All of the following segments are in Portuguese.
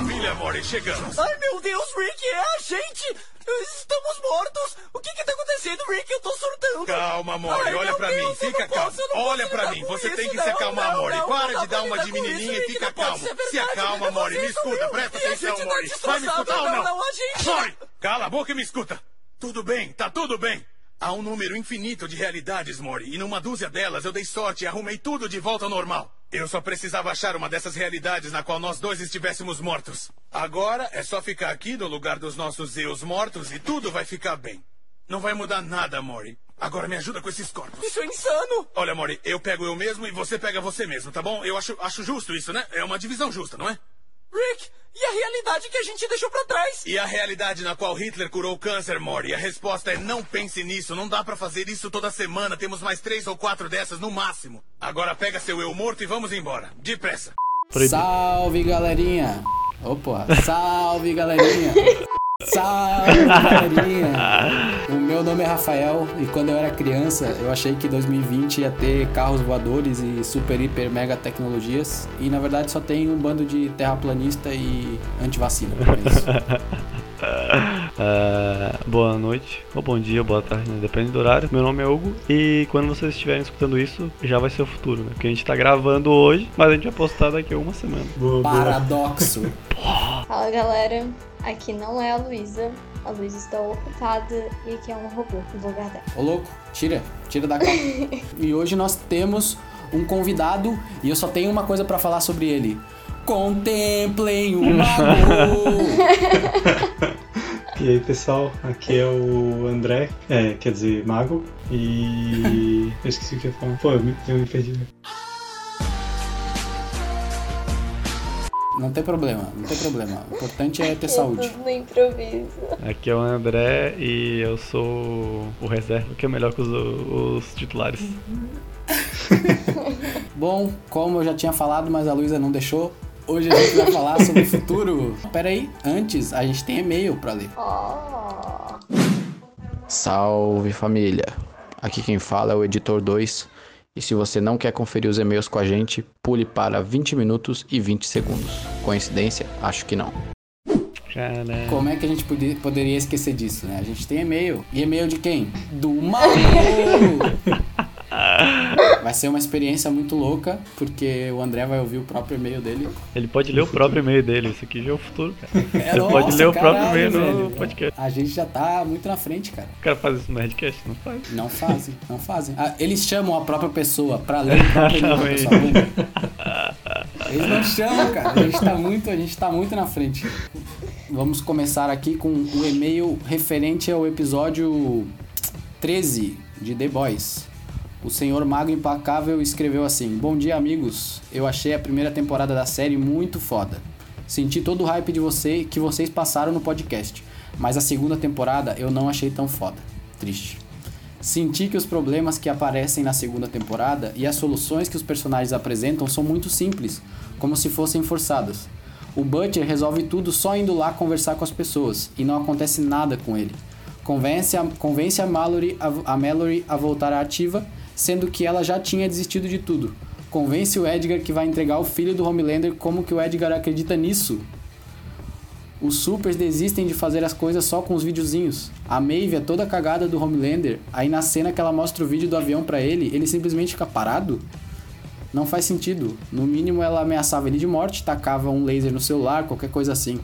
Maravilha, Mori, chegamos. Ai, meu Deus, Rick, é a gente! Estamos mortos! O que que tá acontecendo, Rick? Eu tô surtando! Calma, Mori, Ai, olha pra Deus, mim, fica calmo. Olha pra mim, você isso, tem que não, se acalmar, Mori. Para não de dar uma diminuininha isso, e fica calmo. Se acalma, Mori, me escuta, presta atenção, tá Mori. Vai me escutar ou destroçado, não? gente- Mori, cala a boca e me escuta. Tudo bem, tá tudo bem. Há um número infinito de realidades, Mori, e numa dúzia delas eu dei sorte e arrumei tudo de volta ao normal. Eu só precisava achar uma dessas realidades na qual nós dois estivéssemos mortos. Agora é só ficar aqui no lugar dos nossos eus mortos e tudo vai ficar bem. Não vai mudar nada, Mori. Agora me ajuda com esses corpos. Isso é insano! Olha, Mori, eu pego eu mesmo e você pega você mesmo, tá bom? Eu acho, acho justo isso, né? É uma divisão justa, não é? Rick, e a realidade que a gente deixou pra trás? E a realidade na qual Hitler curou o câncer, Mori? A resposta é não pense nisso. Não dá pra fazer isso toda semana. Temos mais três ou quatro dessas no máximo. Agora pega seu eu morto e vamos embora. Depressa. Salve galerinha! Opa! Salve galerinha! Salve galerinha! O meu nome é Rafael e quando eu era criança eu achei que 2020 ia ter carros voadores e super, hiper, mega tecnologias e na verdade só tem um bando de terraplanista e antivacina. É isso. Ah, boa noite, ou bom dia, ou boa tarde, né? depende do horário. Meu nome é Hugo e quando vocês estiverem escutando isso, já vai ser o futuro, né? Porque a gente tá gravando hoje, mas a gente vai postar daqui a uma semana. Paradoxo! Fala galera, aqui não é a Luísa, a Luísa está ocupada e aqui é um robô no lugar dela. Ô louco, tira, tira da capa. e hoje nós temos um convidado e eu só tenho uma coisa pra falar sobre ele. Contemplem o mago! E aí pessoal, aqui é o André, é, quer dizer, Mago, e eu esqueci o que eu ia falar. Pô, eu me, eu me perdi. Não tem problema, não tem problema. O importante é ter saúde. tudo no improviso. Aqui é o André e eu sou o reserva, que é melhor que os, os titulares. Bom, como eu já tinha falado, mas a Luísa não deixou, hoje a gente vai falar sobre o futuro. Pera aí, antes a gente tem e-mail pra ler. Oh, Salve família! Aqui quem fala é o Editor 2. E se você não quer conferir os e-mails com a gente, pule para 20 minutos e 20 segundos. Coincidência? Acho que não. Como é que a gente podia- poderia esquecer disso, né? A gente tem e-mail. E e-mail de quem? Do mago! Vai ser uma experiência muito louca, porque o André vai ouvir o próprio e-mail dele. ele pode ler o próprio e-mail dele, isso aqui já é o futuro, cara. É, Você pode nossa, ler o próprio e-mail no velho. podcast. A gente já tá muito na frente, cara. O cara faz isso no Nerdcast, não faz? Não fazem, não fazem. Ah, eles chamam a própria pessoa pra ler o próprio e-mail. Lembra? Eles não chamam, cara. A gente tá muito, a gente tá muito na frente. Vamos começar aqui com o e-mail referente ao episódio 13 de The Boys. O senhor Mago Implacável escreveu assim: Bom dia, amigos. Eu achei a primeira temporada da série muito foda. Senti todo o hype de você que vocês passaram no podcast, mas a segunda temporada eu não achei tão foda. Triste. Senti que os problemas que aparecem na segunda temporada e as soluções que os personagens apresentam são muito simples, como se fossem forçadas. O Butcher resolve tudo só indo lá conversar com as pessoas e não acontece nada com ele. Convence a, convence a, Mallory, a, a Mallory a voltar à ativa, sendo que ela já tinha desistido de tudo. Convence o Edgar que vai entregar o filho do Homelander, como que o Edgar acredita nisso? Os supers desistem de fazer as coisas só com os videozinhos. A Maeve é toda cagada do Homelander, aí na cena que ela mostra o vídeo do avião pra ele, ele simplesmente fica parado? Não faz sentido. No mínimo ela ameaçava ele de morte, tacava um laser no celular, qualquer coisa assim.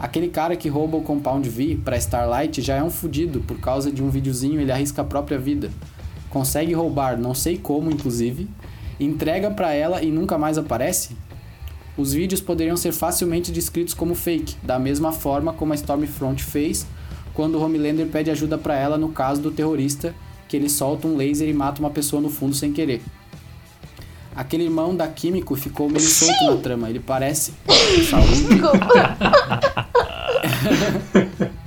Aquele cara que rouba o Compound V pra Starlight já é um fudido, por causa de um videozinho ele arrisca a própria vida. Consegue roubar, não sei como inclusive, entrega pra ela e nunca mais aparece? Os vídeos poderiam ser facilmente descritos como fake, da mesma forma como a Stormfront fez quando o Homelander pede ajuda pra ela no caso do terrorista, que ele solta um laser e mata uma pessoa no fundo sem querer. Aquele irmão da Químico ficou meio solto na trama, ele parece. Desculpa.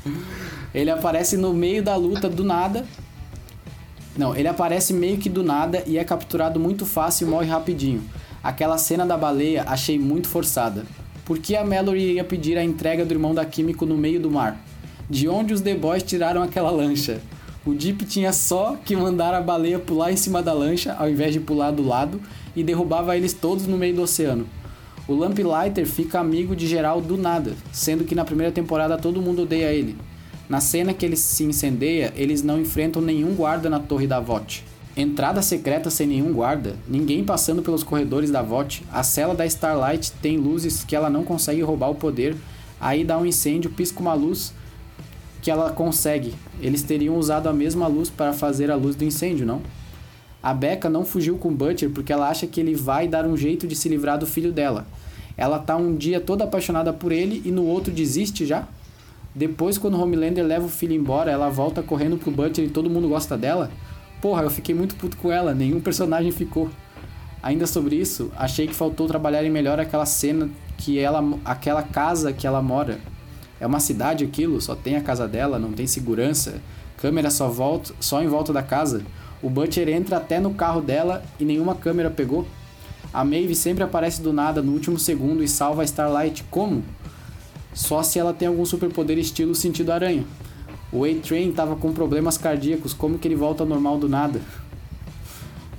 Ele aparece no meio da luta do nada. Não, ele aparece meio que do nada e é capturado muito fácil e morre rapidinho. Aquela cena da baleia achei muito forçada. Por que a Mallory iria pedir a entrega do irmão da Químico no meio do mar? De onde os The Boys tiraram aquela lancha? O Deep tinha só que mandar a baleia pular em cima da lancha ao invés de pular do lado e derrubava eles todos no meio do oceano. O Lamplighter fica amigo de geral do nada, sendo que na primeira temporada todo mundo odeia ele. Na cena que ele se incendeia, eles não enfrentam nenhum guarda na torre da VOT. Entrada secreta sem nenhum guarda, ninguém passando pelos corredores da VOT, a cela da Starlight tem luzes que ela não consegue roubar o poder, aí dá um incêndio, pisca uma luz que ela consegue. Eles teriam usado a mesma luz para fazer a luz do incêndio, não? A Becca não fugiu com Butcher porque ela acha que ele vai dar um jeito de se livrar do filho dela. Ela tá um dia toda apaixonada por ele e no outro desiste já? Depois, quando Homelander leva o filho embora, ela volta correndo pro Butcher e todo mundo gosta dela? Porra, eu fiquei muito puto com ela, nenhum personagem ficou. Ainda sobre isso, achei que faltou trabalharem melhor aquela cena que ela. aquela casa que ela mora. É uma cidade aquilo, só tem a casa dela, não tem segurança. Câmera só volta, só em volta da casa. O Butcher entra até no carro dela e nenhuma câmera pegou. A Maeve sempre aparece do nada no último segundo e salva a Starlight. Como? Só se ela tem algum superpoder estilo sentido aranha. O A-Train tava com problemas cardíacos, como que ele volta ao normal do nada?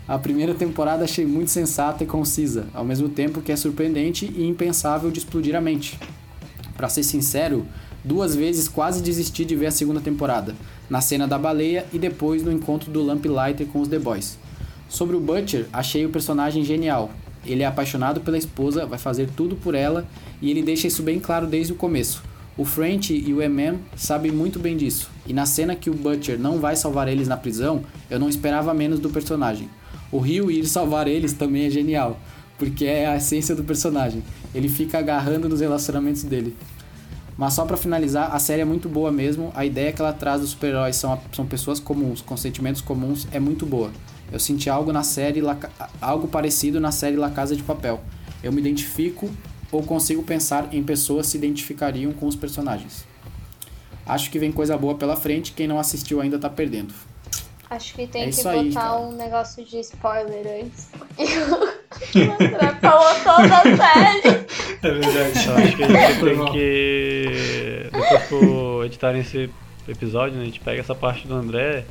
A primeira temporada achei muito sensata e concisa, ao mesmo tempo que é surpreendente e impensável de explodir a mente. Para ser sincero, duas vezes quase desisti de ver a segunda temporada, na cena da baleia e depois no encontro do Lamplighter com os The Boys. Sobre o Butcher, achei o personagem genial. Ele é apaixonado pela esposa, vai fazer tudo por ela e ele deixa isso bem claro desde o começo. O French e o MM sabem muito bem disso, e na cena que o Butcher não vai salvar eles na prisão, eu não esperava menos do personagem. O Rio ir salvar eles também é genial, porque é a essência do personagem. Ele fica agarrando nos relacionamentos dele. Mas só para finalizar, a série é muito boa mesmo. A ideia que ela traz dos super-heróis são, são pessoas comuns, com sentimentos comuns, é muito boa. Eu senti algo na série, algo parecido na série La Casa de Papel. Eu me identifico ou consigo pensar em pessoas se identificariam com os personagens. Acho que vem coisa boa pela frente, quem não assistiu ainda tá perdendo. Acho que tem É que isso botar aí, um negócio de spoiler antes. André falou toda a série. É verdade. Eu acho que a gente tem que. Depois for editar esse episódio, né, a gente pega essa parte do André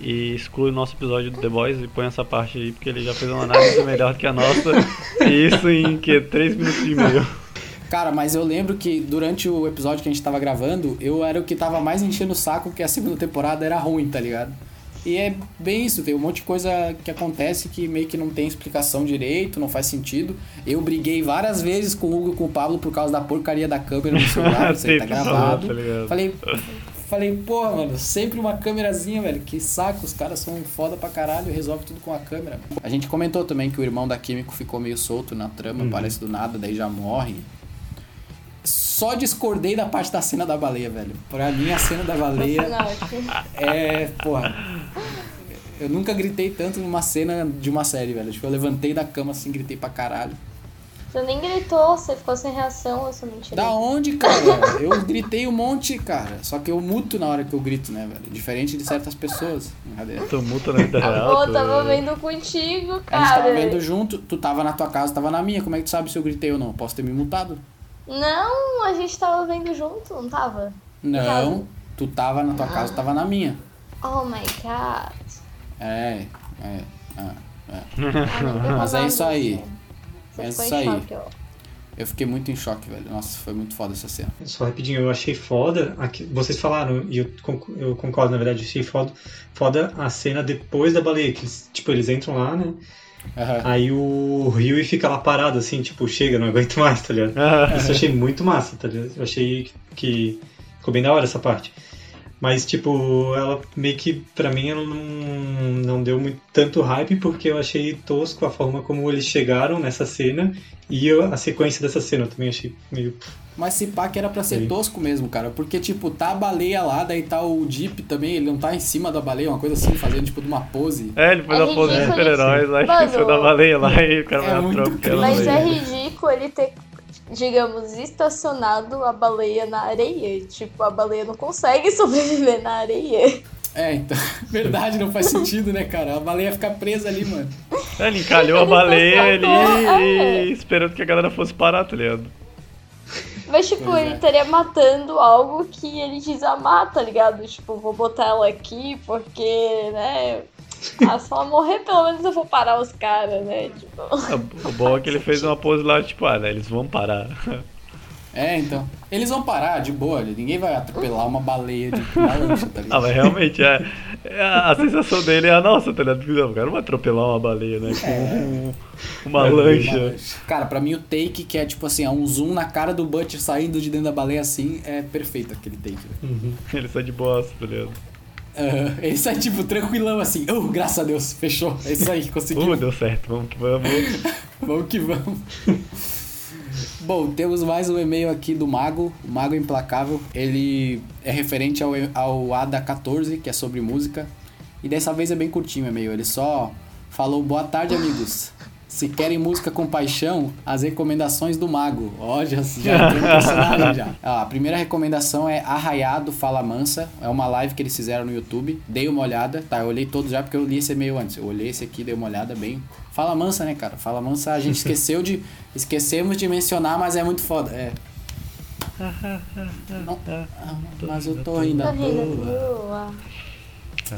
e exclui o nosso episódio do The Boys e põe essa parte aí, porque ele já fez uma análise melhor que a nossa. E isso em que? 3 minutos e meio. Cara, mas eu lembro que durante o episódio que a gente tava gravando, eu era o que tava mais enchendo o saco que a segunda temporada era ruim, tá ligado? E é bem isso, tem um monte de coisa que acontece que meio que não tem explicação direito, não faz sentido. Eu briguei várias vezes com o Hugo e com o Pablo por causa da porcaria da câmera no celular, aí tá gravado. tá falei, falei, porra, mano, sempre uma câmerazinha, velho, que saco, os caras são foda pra caralho, resolve tudo com a câmera. A gente comentou também que o irmão da Químico ficou meio solto na trama, aparece do nada, daí já morre. Só discordei da parte da cena da baleia, velho. Pra mim, a cena da baleia tipo, é. Porra. Eu nunca gritei tanto numa cena de uma série, velho. Tipo, eu levantei da cama assim, gritei pra caralho. Você nem gritou, você ficou sem reação, eu sou mentira. Da onde, cara? Eu gritei um monte, cara. Só que eu muto na hora que eu grito, né, velho? Diferente de certas pessoas. Brincadeira. Tu multa na vida real. Pô, tava vendo contigo, A gente cara. tava vendo junto, tu tava na tua casa, tava na minha. Como é que tu sabe se eu gritei ou não? Posso ter me mutado? Não, a gente tava vendo junto, não tava? Não, tu tava na tua casa, tava na minha. Oh my god. É, é, é. é. Ah, Mas é isso aí. Você É ficou isso em aí. choque, ó. Eu fiquei muito em choque, velho. Nossa, foi muito foda essa cena. Só rapidinho, eu achei foda. Aqui, vocês falaram, e eu, eu concordo, na verdade, eu achei foda, foda a cena depois da baleia. Que eles, tipo, eles entram lá, né? Aham. Aí o Rio fica lá parado, assim, tipo, chega, não aguento mais, tá ligado? Isso eu achei muito massa, tá ligado? Eu achei que ficou bem da hora essa parte. Mas, tipo, ela meio que, pra mim, ela não, não deu muito, tanto hype, porque eu achei tosco a forma como eles chegaram nessa cena e eu- a sequência dessa cena. Eu também achei meio. Mas se pá que era pra ser Sim. tosco mesmo, cara. Porque, tipo, tá a baleia lá, daí tá o Jeep também, ele não tá em cima da baleia, uma coisa assim, fazendo tipo de uma pose. É, ele faz É a pose de ridículo super-heróis lá e esqueceu da baleia lá e o cara é vai muito atropelar cringe, a Mas é ridículo ele ter, digamos, estacionado a baleia na areia. Tipo, a baleia não consegue sobreviver na areia. É, então, verdade, não faz sentido, né, cara? A baleia fica presa ali, mano. É, ele encalhou a Ele baleia ali e é. esperando que a galera fosse parar, tá ligado? Mas, tipo, Pois ele é. estaria matando algo que ele desamar, tá ligado? Tipo, vou botar ela aqui porque, né? Ah, ela morrer, pelo menos eu vou parar os caras, né? Tipo. O bom é que ele fez uma pose lá, tipo, ah, né, eles vão parar. É, então. Eles vão parar de boa, ninguém vai atropelar uma baleia de uma lancha, tá Ah, ligado? mas realmente, é, é a, a sensação dele é a nossa, tá ligado? Não, o cara não vai atropelar uma baleia, né? Com um- uma Uma lancha. lancha. Cara, pra mim o take, que é tipo assim, é um zoom na cara do Butcher saindo de dentro da baleia assim, é perfeito aquele take. velho. Ele sai de bosta, tá ligado? Aham, ele sai tipo tranquilão assim, oh, graças a Deus, fechou. É isso aí, Uh, conseguimos. deu certo, vamos que vamos. Vamos que vamos. Bom, temos mais um e-mail aqui do Mago, o Mago Implacável. Ele é referente ao, ao ADA 14, que é sobre música. E dessa vez é bem curtinho o e-mail. Ele só falou: Boa tarde, amigos. Se querem música com paixão, as recomendações do Mago. Ó, já, já no personagem já. Ó, a primeira recomendação é Arraiado Fala Mansa. É uma live que eles fizeram no YouTube. Dei uma olhada. Tá, eu olhei todos já porque eu li esse e-mail antes. Eu olhei esse aqui, dei uma olhada bem. Fala Mansa, né, cara? Fala Mansa, a gente esqueceu de. Esquecemos de mencionar, mas é muito foda. É. Não, ah, mas eu tô Tá rindo toa. boa.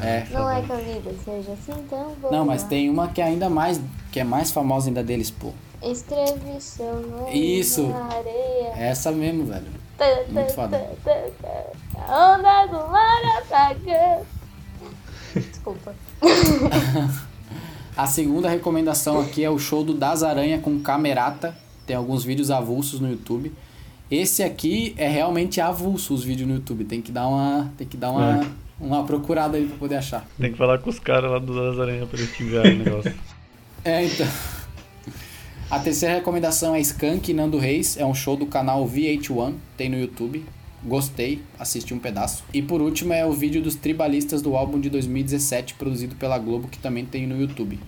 É. Não é que a vida seja assim tão boa. Não, mas tem uma que é ainda mais. Que é mais famosa ainda deles, pô. Escreve seu nome Isso. na areia. É essa mesmo, velho. Tá, Muito tá, foda. tá, tá, tá. A onda do mar atacando. Desculpa. A segunda recomendação aqui é o show do Das Aranha com Camerata. Tem alguns vídeos avulsos no YouTube. Esse aqui é realmente avulso os vídeos no YouTube. Tem que dar uma, tem que dar uma, uma procurada aí pra poder achar. Tem que falar com os caras lá do Das Aranha pra eles o negócio. É, então. A terceira recomendação é Skank Nando Reis. É um show do canal VH1. Tem no YouTube. Gostei, assisti um pedaço. E por último é o vídeo dos tribalistas do álbum de 2017, produzido pela Globo, que também tem no YouTube.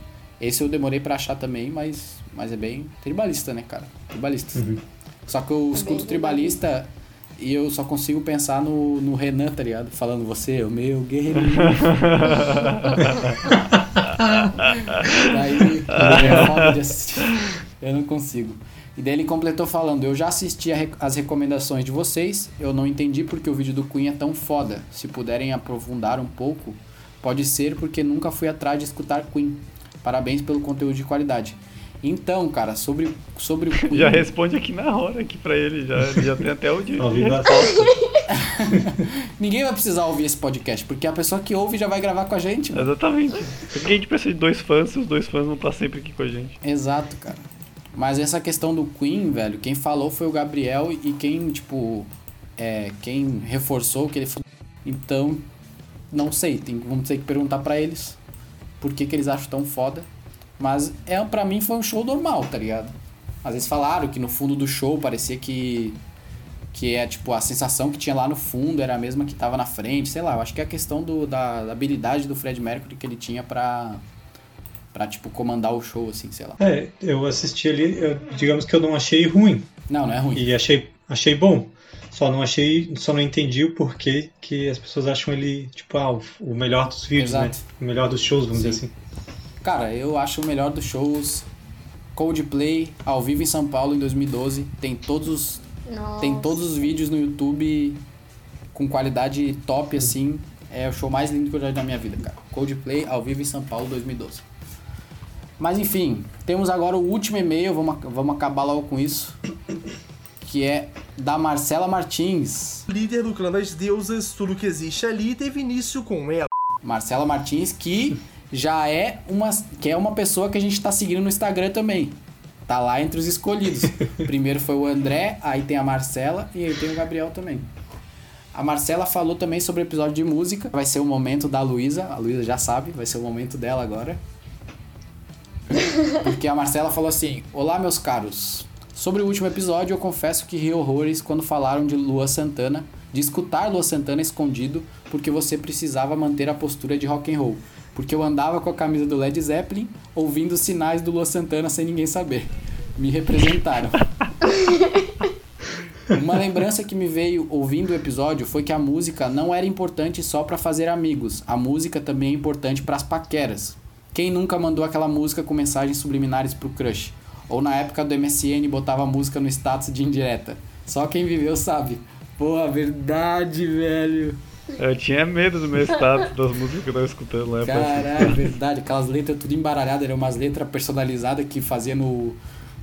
Esse eu demorei pra achar também, mas, mas é bem tribalista, né, cara? Tribalista. Só que eu escuto tribalista e eu só consigo pensar no, no Renan, tá ligado? Falando, você é o meu guerreirinho. Daí. Eu não consigo. E daí ele completou falando: Eu já assisti as recomendações de vocês, eu não entendi porque o vídeo do Queen é tão foda. Se puderem aprofundar um pouco, pode ser porque nunca fui atrás de escutar Queen. Parabéns pelo conteúdo de qualidade. Então, cara, sobre, sobre o Queen. Já responde aqui na hora aqui pra ele, já, ele já tem até o dia. De resposta. Ninguém vai precisar ouvir esse podcast, porque a pessoa que ouve já vai gravar com a gente. mano. Exatamente. Porque a gente precisa de dois fãs se os dois fãs não estão sempre aqui com a gente. Exato, cara. Mas essa questão do Queen, velho, quem falou foi o Gabriel e quem, tipo, é, quem reforçou o que ele falou. Então, não sei, tem, vamos ter que perguntar pra eles por que, que eles acham tão foda. Mas é, pra mim foi um show normal, tá ligado? Às vezes falaram que no fundo do show parecia que. Que é tipo, a sensação que tinha lá no fundo era a mesma que tava na frente, sei lá, eu acho que é a questão do, da, da habilidade do Fred Mercury que ele tinha pra, pra, tipo, comandar o show, assim, sei lá. É, eu assisti ali, eu- digamos que eu não achei ruim. Não, não é ruim. E achei, achei bom. Só não achei, só não entendi o porquê que as pessoas acham ele, tipo, ah, o, o melhor dos vídeos, Exato. né? O melhor dos shows, vamos Sim. dizer assim. Cara, eu acho o melhor dos shows Coldplay ao vivo em São Paulo em 2012. Tem todos os, Nossa. tem todos os vídeos no YouTube com qualidade top assim. É o show mais lindo que eu já vi na minha vida, cara. Coldplay ao vivo em São Paulo 2012. Mas enfim, temos agora o último e-mail, vamos, vamos acabar logo com isso. Que é da Marcela Martins. líder do clã das deusas, tudo que existe ali teve início com ela. Marcela Martins, que já é uma, que é uma pessoa que a gente tá seguindo no Instagram também. Tá lá entre os escolhidos. Primeiro foi o André, aí tem a Marcela e aí tem o Gabriel também. A Marcela falou também sobre o episódio de música. Vai ser o momento da Luísa. A Luísa já sabe, vai ser o momento dela agora. Porque a Marcela falou assim: Olá, meus caros. Sobre o último episódio, eu confesso que ri horrores quando falaram de Lua Santana, de escutar Lua Santana escondido, porque você precisava manter a postura de rock and roll. Porque eu andava com a camisa do Led Zeppelin, ouvindo os sinais do Lua Santana sem ninguém saber. Me representaram. Uma lembrança que me veio ouvindo o episódio foi que a música não era importante só pra fazer amigos. A música também é importante pras paqueras. Quem nunca mandou aquela música com mensagens subliminares pro crush? Ou na época do MSN botava música no status de indireta? Só quem viveu sabe. Porra, verdade, velho. Eu tinha medo do meu status das músicas que eu tava escutando lá. Caralho, é verdade. Aquelas letras tudo embaralhadas, eram umas letras personalizadas que fazia no.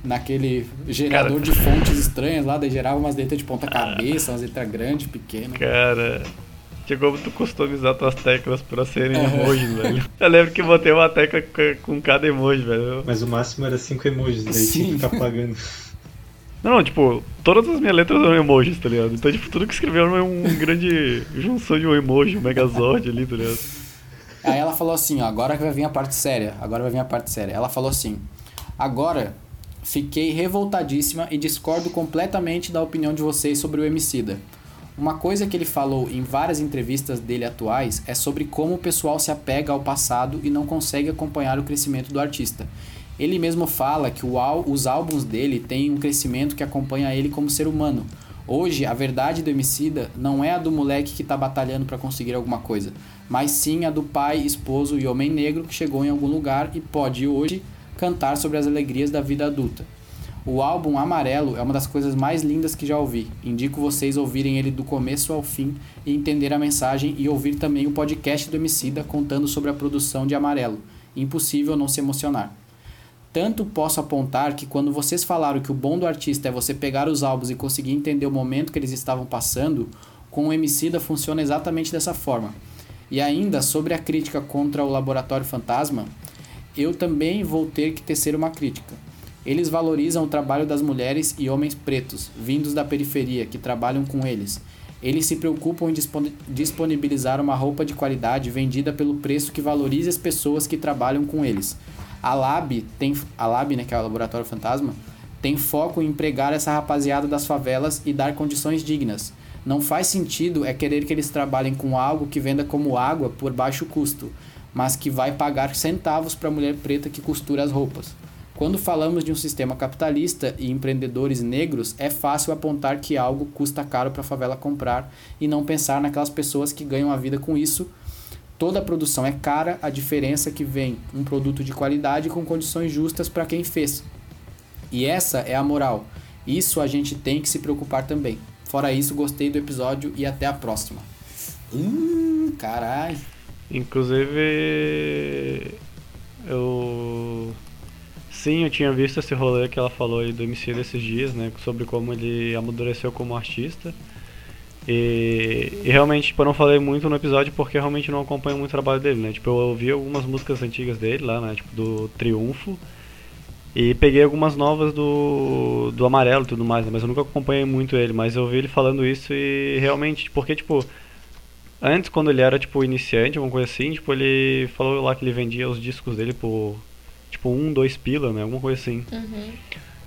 Naquele gerador Cara. de fontes estranhas lá, daí gerava umas letras de ponta cabeça, umas letras grandes, pequenas. Cara, tinha como tu customizar tuas teclas pra serem emojis, velho. Eu lembro que eu botei uma tecla com- cada emoji, velho. Mas o máximo era 5 emojis, daí tinha Sim. que ficar pagando. Não, não, tipo, todas as minhas letras eram emojis, tá ligado? Então, tipo, tudo que escreveu era um grande junção de um emoji, um megazord ali, tá ligado? Aí ela falou assim, ó, agora que vai vir a parte séria, agora vai vir a parte séria. Ela falou assim, agora fiquei revoltadíssima e discordo completamente da opinião de vocês sobre o Emicida. Uma coisa que ele falou em várias entrevistas dele atuais é sobre como o pessoal se apega ao passado e não consegue acompanhar o crescimento do artista. Ele mesmo fala que o os álbuns dele têm um crescimento que acompanha ele como ser humano. Hoje, a verdade do Emicida não é a do moleque que tá batalhando para conseguir alguma coisa, mas sim a do pai, esposo e homem negro que chegou em algum lugar e pode hoje cantar sobre as alegrias da vida adulta. O álbum Amarelo é uma das coisas mais lindas que já ouvi. Indico vocês ouvirem ele do começo ao fim e entender a mensagem e ouvir também o podcast do Emicida contando sobre a produção de Amarelo. Impossível não se emocionar. Tanto posso apontar que quando vocês falaram que o bom do artista é você pegar os álbuns e conseguir entender o momento que eles estavam passando, com o Emicida funciona exatamente dessa forma. E ainda sobre a crítica contra o Laboratório Fantasma, eu também vou ter que tecer uma crítica. Eles valorizam o trabalho das mulheres e homens pretos, vindos da periferia, que trabalham com eles. Eles se preocupam em disponi- disponibilizar uma roupa de qualidade vendida pelo preço que valorize as pessoas que trabalham com eles. A Lab, tem, a Lab, né, que é o Laboratório Fantasma, tem foco em empregar essa rapaziada das favelas e dar condições dignas. Não faz sentido é querer que eles trabalhem com algo que venda como água por baixo custo, mas que vai pagar centavos para a mulher preta que costura as roupas. Quando falamos de um sistema capitalista e empreendedores negros, é fácil apontar que algo custa caro para a favela comprar e não pensar naquelas pessoas que ganham a vida com isso. Toda a produção é cara, a diferença é que vem um produto de qualidade com condições justas para quem fez. E essa é a moral. Isso a gente tem que se preocupar também. Fora isso, gostei do episódio e até a próxima. Hum, caralho. Inclusive, eu. Sim, eu tinha visto esse rolê que ela falou aí do MC desses dias, né? Sobre como ele amadureceu como artista. E, e realmente, tipo, eu não falei muito no episódio porque realmente não acompanho muito o trabalho dele, né? Tipo, eu ouvi algumas músicas antigas dele lá, né? Tipo, do Triunfo. E peguei algumas novas do, do Amarelo e tudo mais, né? Mas eu nunca acompanhei muito ele. Mas eu ouvi ele falando isso e realmente, porque, tipo, antes, quando ele era, tipo, iniciante, alguma coisa assim, tipo, ele falou lá que ele vendia os discos dele por, tipo, um, dois pila, né? Alguma coisa assim. Uhum.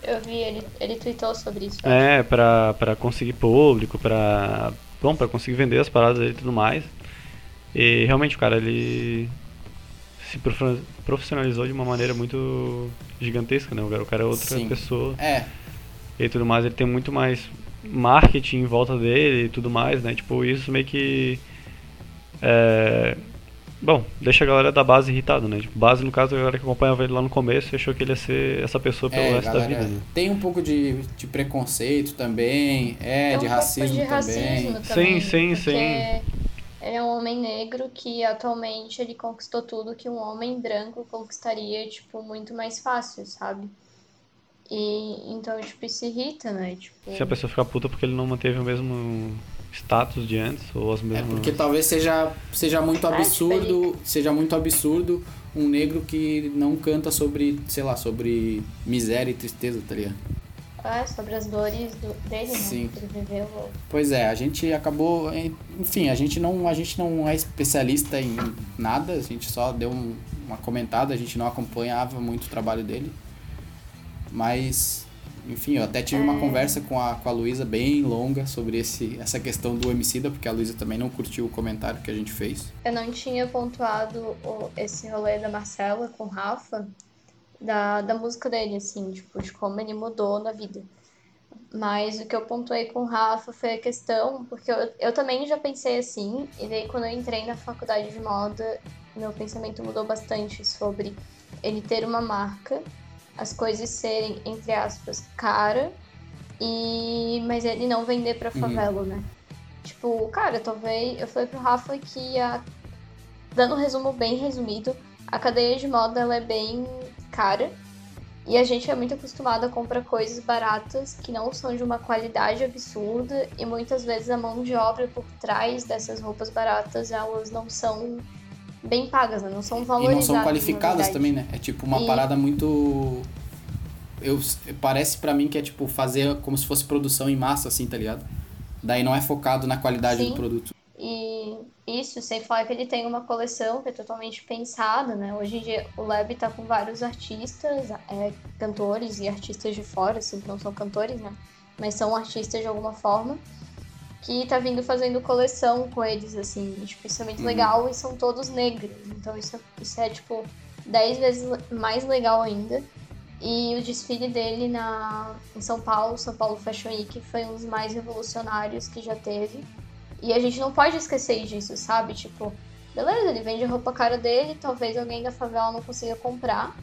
Eu vi, ele, ele tweetou sobre isso. É, pra, pra conseguir público, pra. Bom, pra conseguir vender as paradas dele e tudo mais. E realmente, cara, ele se profissionalizou de uma maneira muito gigantesca, né? O cara- o cara é outra Sim. pessoa É, e tudo mais. Ele tem muito mais marketing em volta dele e tudo mais, né? Tipo, isso meio que. É. Bom, deixa a galera da base irritada, né? Tipo, base, no caso, a galera que acompanhava ele lá no começo e achou que ele ia ser essa pessoa pelo é, resto galera, da vida, né? tem um pouco de, de preconceito também, é, Tem um de racismo de também. racismo também. Sim, sim, porque sim. Ele é um homem negro que atualmente ele conquistou tudo que um homem branco conquistaria, tipo, muito mais fácil, sabe? E então, tipo, isso irrita, né? Tipo, Se a pessoa ficar puta porque ele não manteve o mesmo status de antes, ou as É mesmas. porque talvez seja, seja muito É, absurdo, seja muito absurdo um negro que não canta sobre, sei lá, sobre miséria e tristeza, tá ligado? é sobre as dores do, dele, né? Sim. Que ele viveu. Pois é, a gente acabou, enfim, a gente não, a gente não é especialista em nada, a gente só deu um- uma comentada, a gente não acompanhava muito o trabalho dele. Mas, enfim, eu até tive uma É. conversa com a, com a Luísa bem longa sobre esse, essa questão do homicida, porque a Luísa também não curtiu o comentário que a gente fez. Eu não tinha pontuado o- esse rolê da Marcela com o Rafa, da, da música dele, assim, tipo, de como ele mudou na vida. Mas o que eu pontuei com o Rafa foi a questão, porque eu, eu também já pensei assim, e daí quando eu entrei na faculdade de moda, meu pensamento mudou bastante sobre ele ter uma marca, as coisas serem, entre aspas, cara, e mas ele não vender pra favela, né? Tipo, tipo, cara, talvez. Eu falei pro Rafa que a. Dando um resumo bem resumido, a cadeia de moda ela é bem cara. E a gente é muito acostumado a comprar coisas baratas que não são de uma qualidade absurda e muitas vezes a mão de obra por trás dessas roupas baratas elas não são bem pagas, né? não são E valorizadas. não são qualificadas também, né? É tipo uma E- parada muito. Eu, parece pra mim que é tipo fazer como se fosse produção em massa, assim, tá ligado? Daí não é focado na qualidade Sim. do produto. E isso, sem falar que ele tem uma coleção que é totalmente pensada, né? Hoje em dia o Lab tá com vários artistas, é, cantores e artistas de fora, assim, não são cantores, né? Mas são artistas de alguma forma, que tá vindo fazendo coleção com eles, assim. Tipo, isso é muito Uhum. legal e são todos negros. Então isso, é- isso é, tipo, 10 vezes mais legal ainda. E o desfile dele na, em São Paulo, São Paulo Fashion Week, foi um dos mais revolucionários que já teve. E a gente não pode esquecer disso, sabe? Tipo, beleza, ele vende a roupa cara dele, talvez alguém da favela não consiga comprar.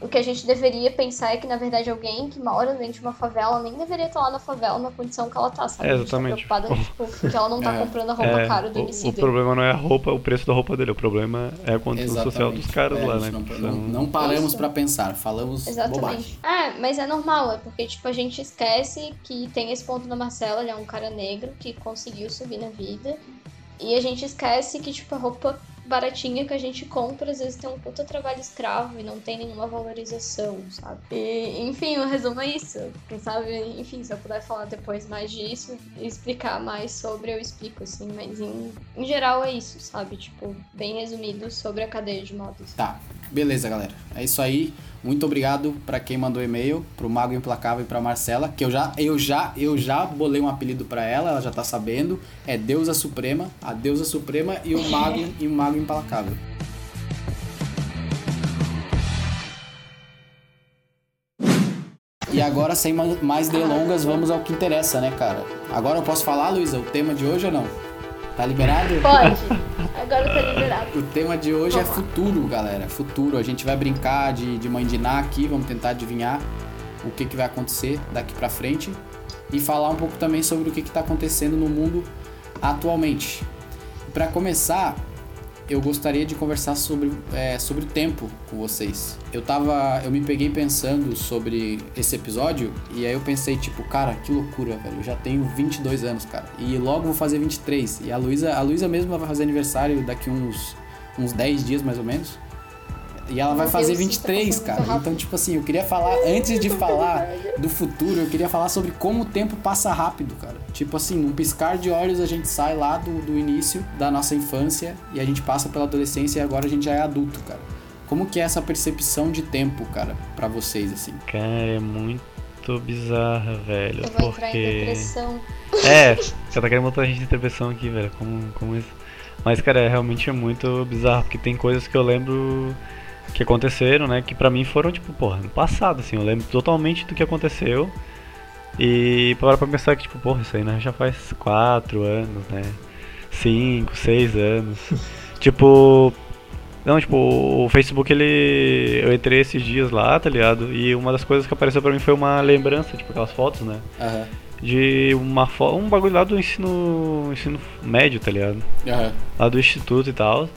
O que a gente deveria pensar é que, na verdade, alguém que mora dentro de uma favela nem deveria estar lá na favela na condição que ela tá, sabe? É, A gente tá exatamente. preocupada, tipo, que ela não tá É. comprando a roupa É, cara do o, MC o problema não é a roupa, o preço da roupa dele, o problema é a condição social dos caras É, lá, né? gente que Não, não, não paramos pra pensar, falamos bobagem. Exatamente. É, mas é normal, é porque, tipo, a gente esquece que tem esse ponto da Marcela, ele é um cara negro que conseguiu subir na vida. E a gente esquece que, tipo, a roupa baratinha que a gente compra, às vezes tem um puta trabalho escravo e não tem nenhuma valorização, sabe? E, enfim, o resumo é isso. Quem sabe, enfim, se eu puder falar depois mais disso e explicar mais sobre, eu explico, assim. Mas em, em geral é isso, sabe? Tipo, bem resumido sobre a cadeia de modos. Tá, beleza, galera. É isso aí. Muito obrigado pra quem mandou e-mail, pro Mago Implacável e pra Marcela, que eu já, eu já, eu já bolei um apelido pra ela, ela já tá sabendo. É Deusa Suprema, a Deusa Suprema e o Mago e o Mago Implacável. E agora, sem ma- mais delongas, vamos ao que interessa, né, cara? Agora eu posso falar, Luísa, o tema de hoje ou não? Tá liberado? Pode! Agora tá liberado. O tema de hoje é futuro, galera. Futuro. A gente vai brincar de, de mãe de Ná aqui, vamos tentar adivinhar o que, que vai acontecer daqui pra frente e falar um pouco também sobre o que está acontecendo no mundo atualmente. Para começar, eu gostaria de conversar sobre, é, sobre o tempo com vocês. Eu tava. Eu me peguei pensando sobre esse episódio e aí eu pensei, tipo, cara, que loucura, velho. Eu já tenho 22 anos, cara. E logo vou fazer 23. E a Luísa, a mesma vai fazer aniversário daqui uns, uns 10 dias mais ou menos. E ela vai fazer Deus, isso tá 23, passando cara. Então, tipo assim, eu queria falar, antes de falar do futuro, eu queria falar sobre como o tempo passa rápido, cara. Tipo assim, num piscar de olhos a gente sai lá do, do início da nossa infância e a gente passa pela adolescência e agora a gente já é adulto, cara. Como que é essa percepção de tempo, cara, pra vocês, assim? Cara, é muito bizarra, velho. Eu vou entrar em porque. depressão. É, você tá querendo botar a gente em depressão aqui, velho. Como, como isso? Mas, cara, é realmente é muito bizarro, porque tem coisas que eu lembro que aconteceram, né? Que pra mim foram, tipo, porra, no passado, assim. Eu lembro totalmente do que aconteceu. E para pra pensar que, tipo, porra, isso aí né, já faz quatro anos, né? Cinco, seis anos. tipo. Não, tipo, o Facebook ele. Eu entrei esses dias lá, tá ligado? E uma das coisas que apareceu pra mim foi uma lembrança, tipo, aquelas fotos, né? Aham. de uma fo- um bagulho lá do ensino ensino médio, tá ligado? Aham. Lá do instituto e tal.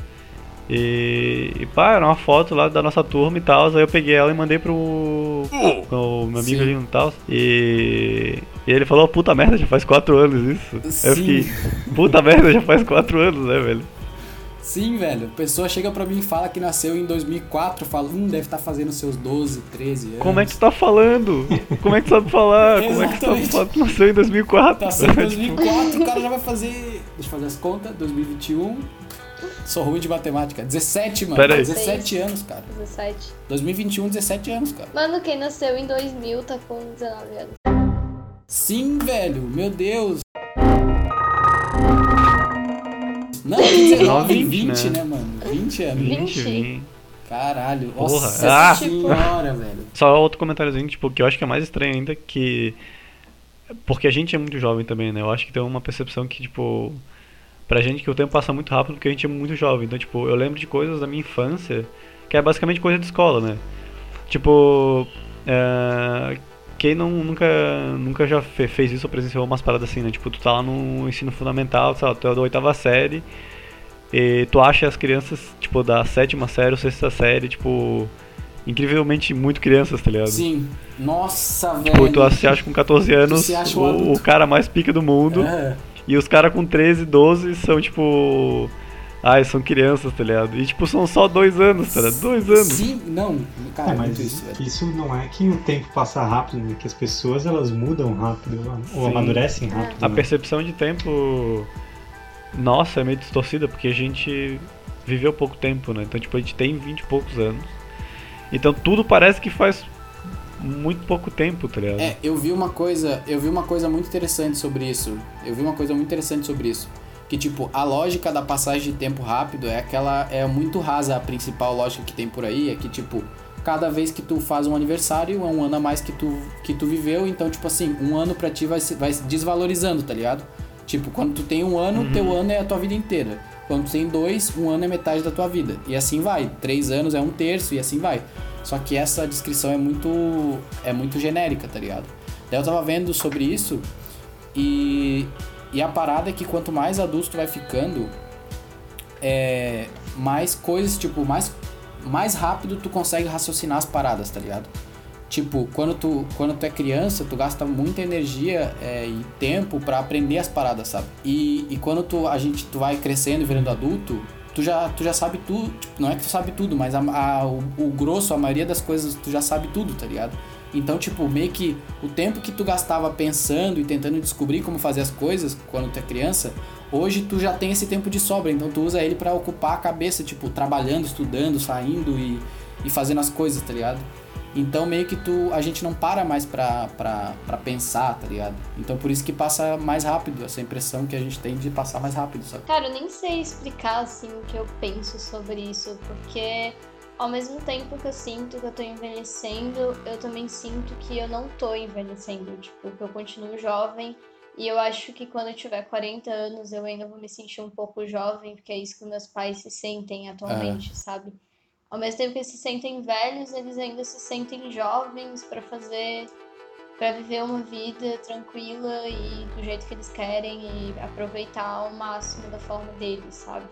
E, e pá, era uma foto lá da nossa turma e tal. Aí eu peguei ela e mandei pro, pro meu amigo Sim. ali e tal. E, e ele falou: puta merda, já faz quatro anos isso. Aí eu Sim. fiquei: puta merda, já faz quatro anos, né, velho? Sim, velho. A pessoa chega pra mim e fala que nasceu em 2004, fala, hum, deve estar fazendo seus 12, 13 anos. Como é que tu tá falando? Como é que tu sabe falar? Como é que tu Exatamente. sabe falar? Tu nasceu em 2004. Tá sendo Tipo, 2004, o cara já vai fazer. Deixa eu fazer as contas. 2021. Sou ruim de matemática. 17, mano. Pera aí. 17 anos, cara. 17. 2021, 17 anos, cara. Mano, quem nasceu em 2000 tá com 19 anos. Sim, velho. Meu Deus. Não, 19, 20, 20, né? né, mano? 20 anos. 20, 20. Caralho. Porra. Nossa Ah. senhora, velho. Só outro comentáriozinho, tipo, que eu acho que é mais estranho ainda que. Porque a gente é muito jovem também, né? Eu acho que tem uma percepção que, tipo. Pra gente que o tempo passa muito rápido porque a gente é muito jovem. Então, tipo, eu lembro de coisas da minha infância que é basicamente coisa de escola, né? Tipo. é, quem não, nunca, nunca já fe- fez isso ou presenciou umas paradas assim, né? Tipo, tu tá lá no ensino fundamental, sei lá, tu é da oitava série, e tu acha as crianças, tipo, da sétima série ou sexta série, tipo, incrivelmente muito crianças, tá ligado? Sim. Nossa, Tipo, velho. tu se acha com 14 anos o, o cara mais pica do mundo, É. e os caras com 13, 12 são, tipo... Ai, são crianças, tá ligado? E, tipo, são só dois anos, tá ligado? Dois anos. Sim, não. Cara, É, mas muito isso, velho. isso não é que o tempo passa rápido, né? Que as pessoas elas mudam rápido ou Sim. amadurecem rápido. A né? percepção de tempo nossa é meio distorcida porque a gente viveu pouco tempo, né? Então, tipo, a gente tem 20 e poucos anos. Então tudo parece que faz muito pouco tempo, tá ligado? É, eu vi uma coisa, eu vi uma coisa muito interessante sobre isso. Eu vi uma coisa muito interessante sobre isso. Que tipo, a lógica da passagem de tempo rápido é aquela é muito rasa a principal lógica que tem por aí, é que tipo, cada vez que tu faz um aniversário é um ano a mais que tu que tu viveu, então tipo assim, um ano pra ti vai se vai se desvalorizando, tá ligado? Tipo, quando tu tem um ano, teu ano é a tua vida inteira. Quando tu tem dois, um ano é metade da tua vida. E assim vai. Três anos é um terço e assim vai. Só que essa descrição é muito é muito genérica, tá ligado? Daí eu tava vendo sobre isso e, e a parada é que quanto mais adulto tu vai ficando, é, mais coisas, tipo, mais, mais rápido tu consegue raciocinar as paradas, tá ligado? Tipo, quando tu, quando tu é criança, tu gasta muita energia é, e tempo pra aprender as paradas, sabe? E, e quando tu, a gente, tu vai crescendo e virando adulto, tu já, tu já sabe tudo. Tipo, não é que tu sabe tudo, mas a, a- o, o grosso, a maioria das coisas, tu já sabe tudo, tá ligado? Então, tipo, meio que o tempo que tu gastava pensando e tentando descobrir como fazer as coisas quando tu é criança, hoje tu já tem esse tempo de sobra, então tu usa ele pra ocupar a cabeça, tipo, trabalhando, estudando, saindo e, e fazendo as coisas, tá ligado? Então meio que tu, a gente não para mais pra, pra, pra pensar, tá ligado? Então por isso que passa mais rápido, essa impressão que a gente tem de passar mais rápido, sabe? Cara, eu nem sei explicar assim o que eu penso sobre isso, porque ao mesmo tempo que eu sinto que eu tô envelhecendo, eu também sinto que eu não tô envelhecendo, tipo, que eu continuo jovem. E eu acho que quando eu tiver 40 anos eu ainda vou me sentir um pouco jovem, porque é isso que meus pais se sentem atualmente, sabe? Ao mesmo tempo que eles se sentem velhos, eles ainda se sentem jovens pra fazer Pra viver uma vida tranquila e do jeito que eles querem e aproveitar ao máximo da forma deles, sabe?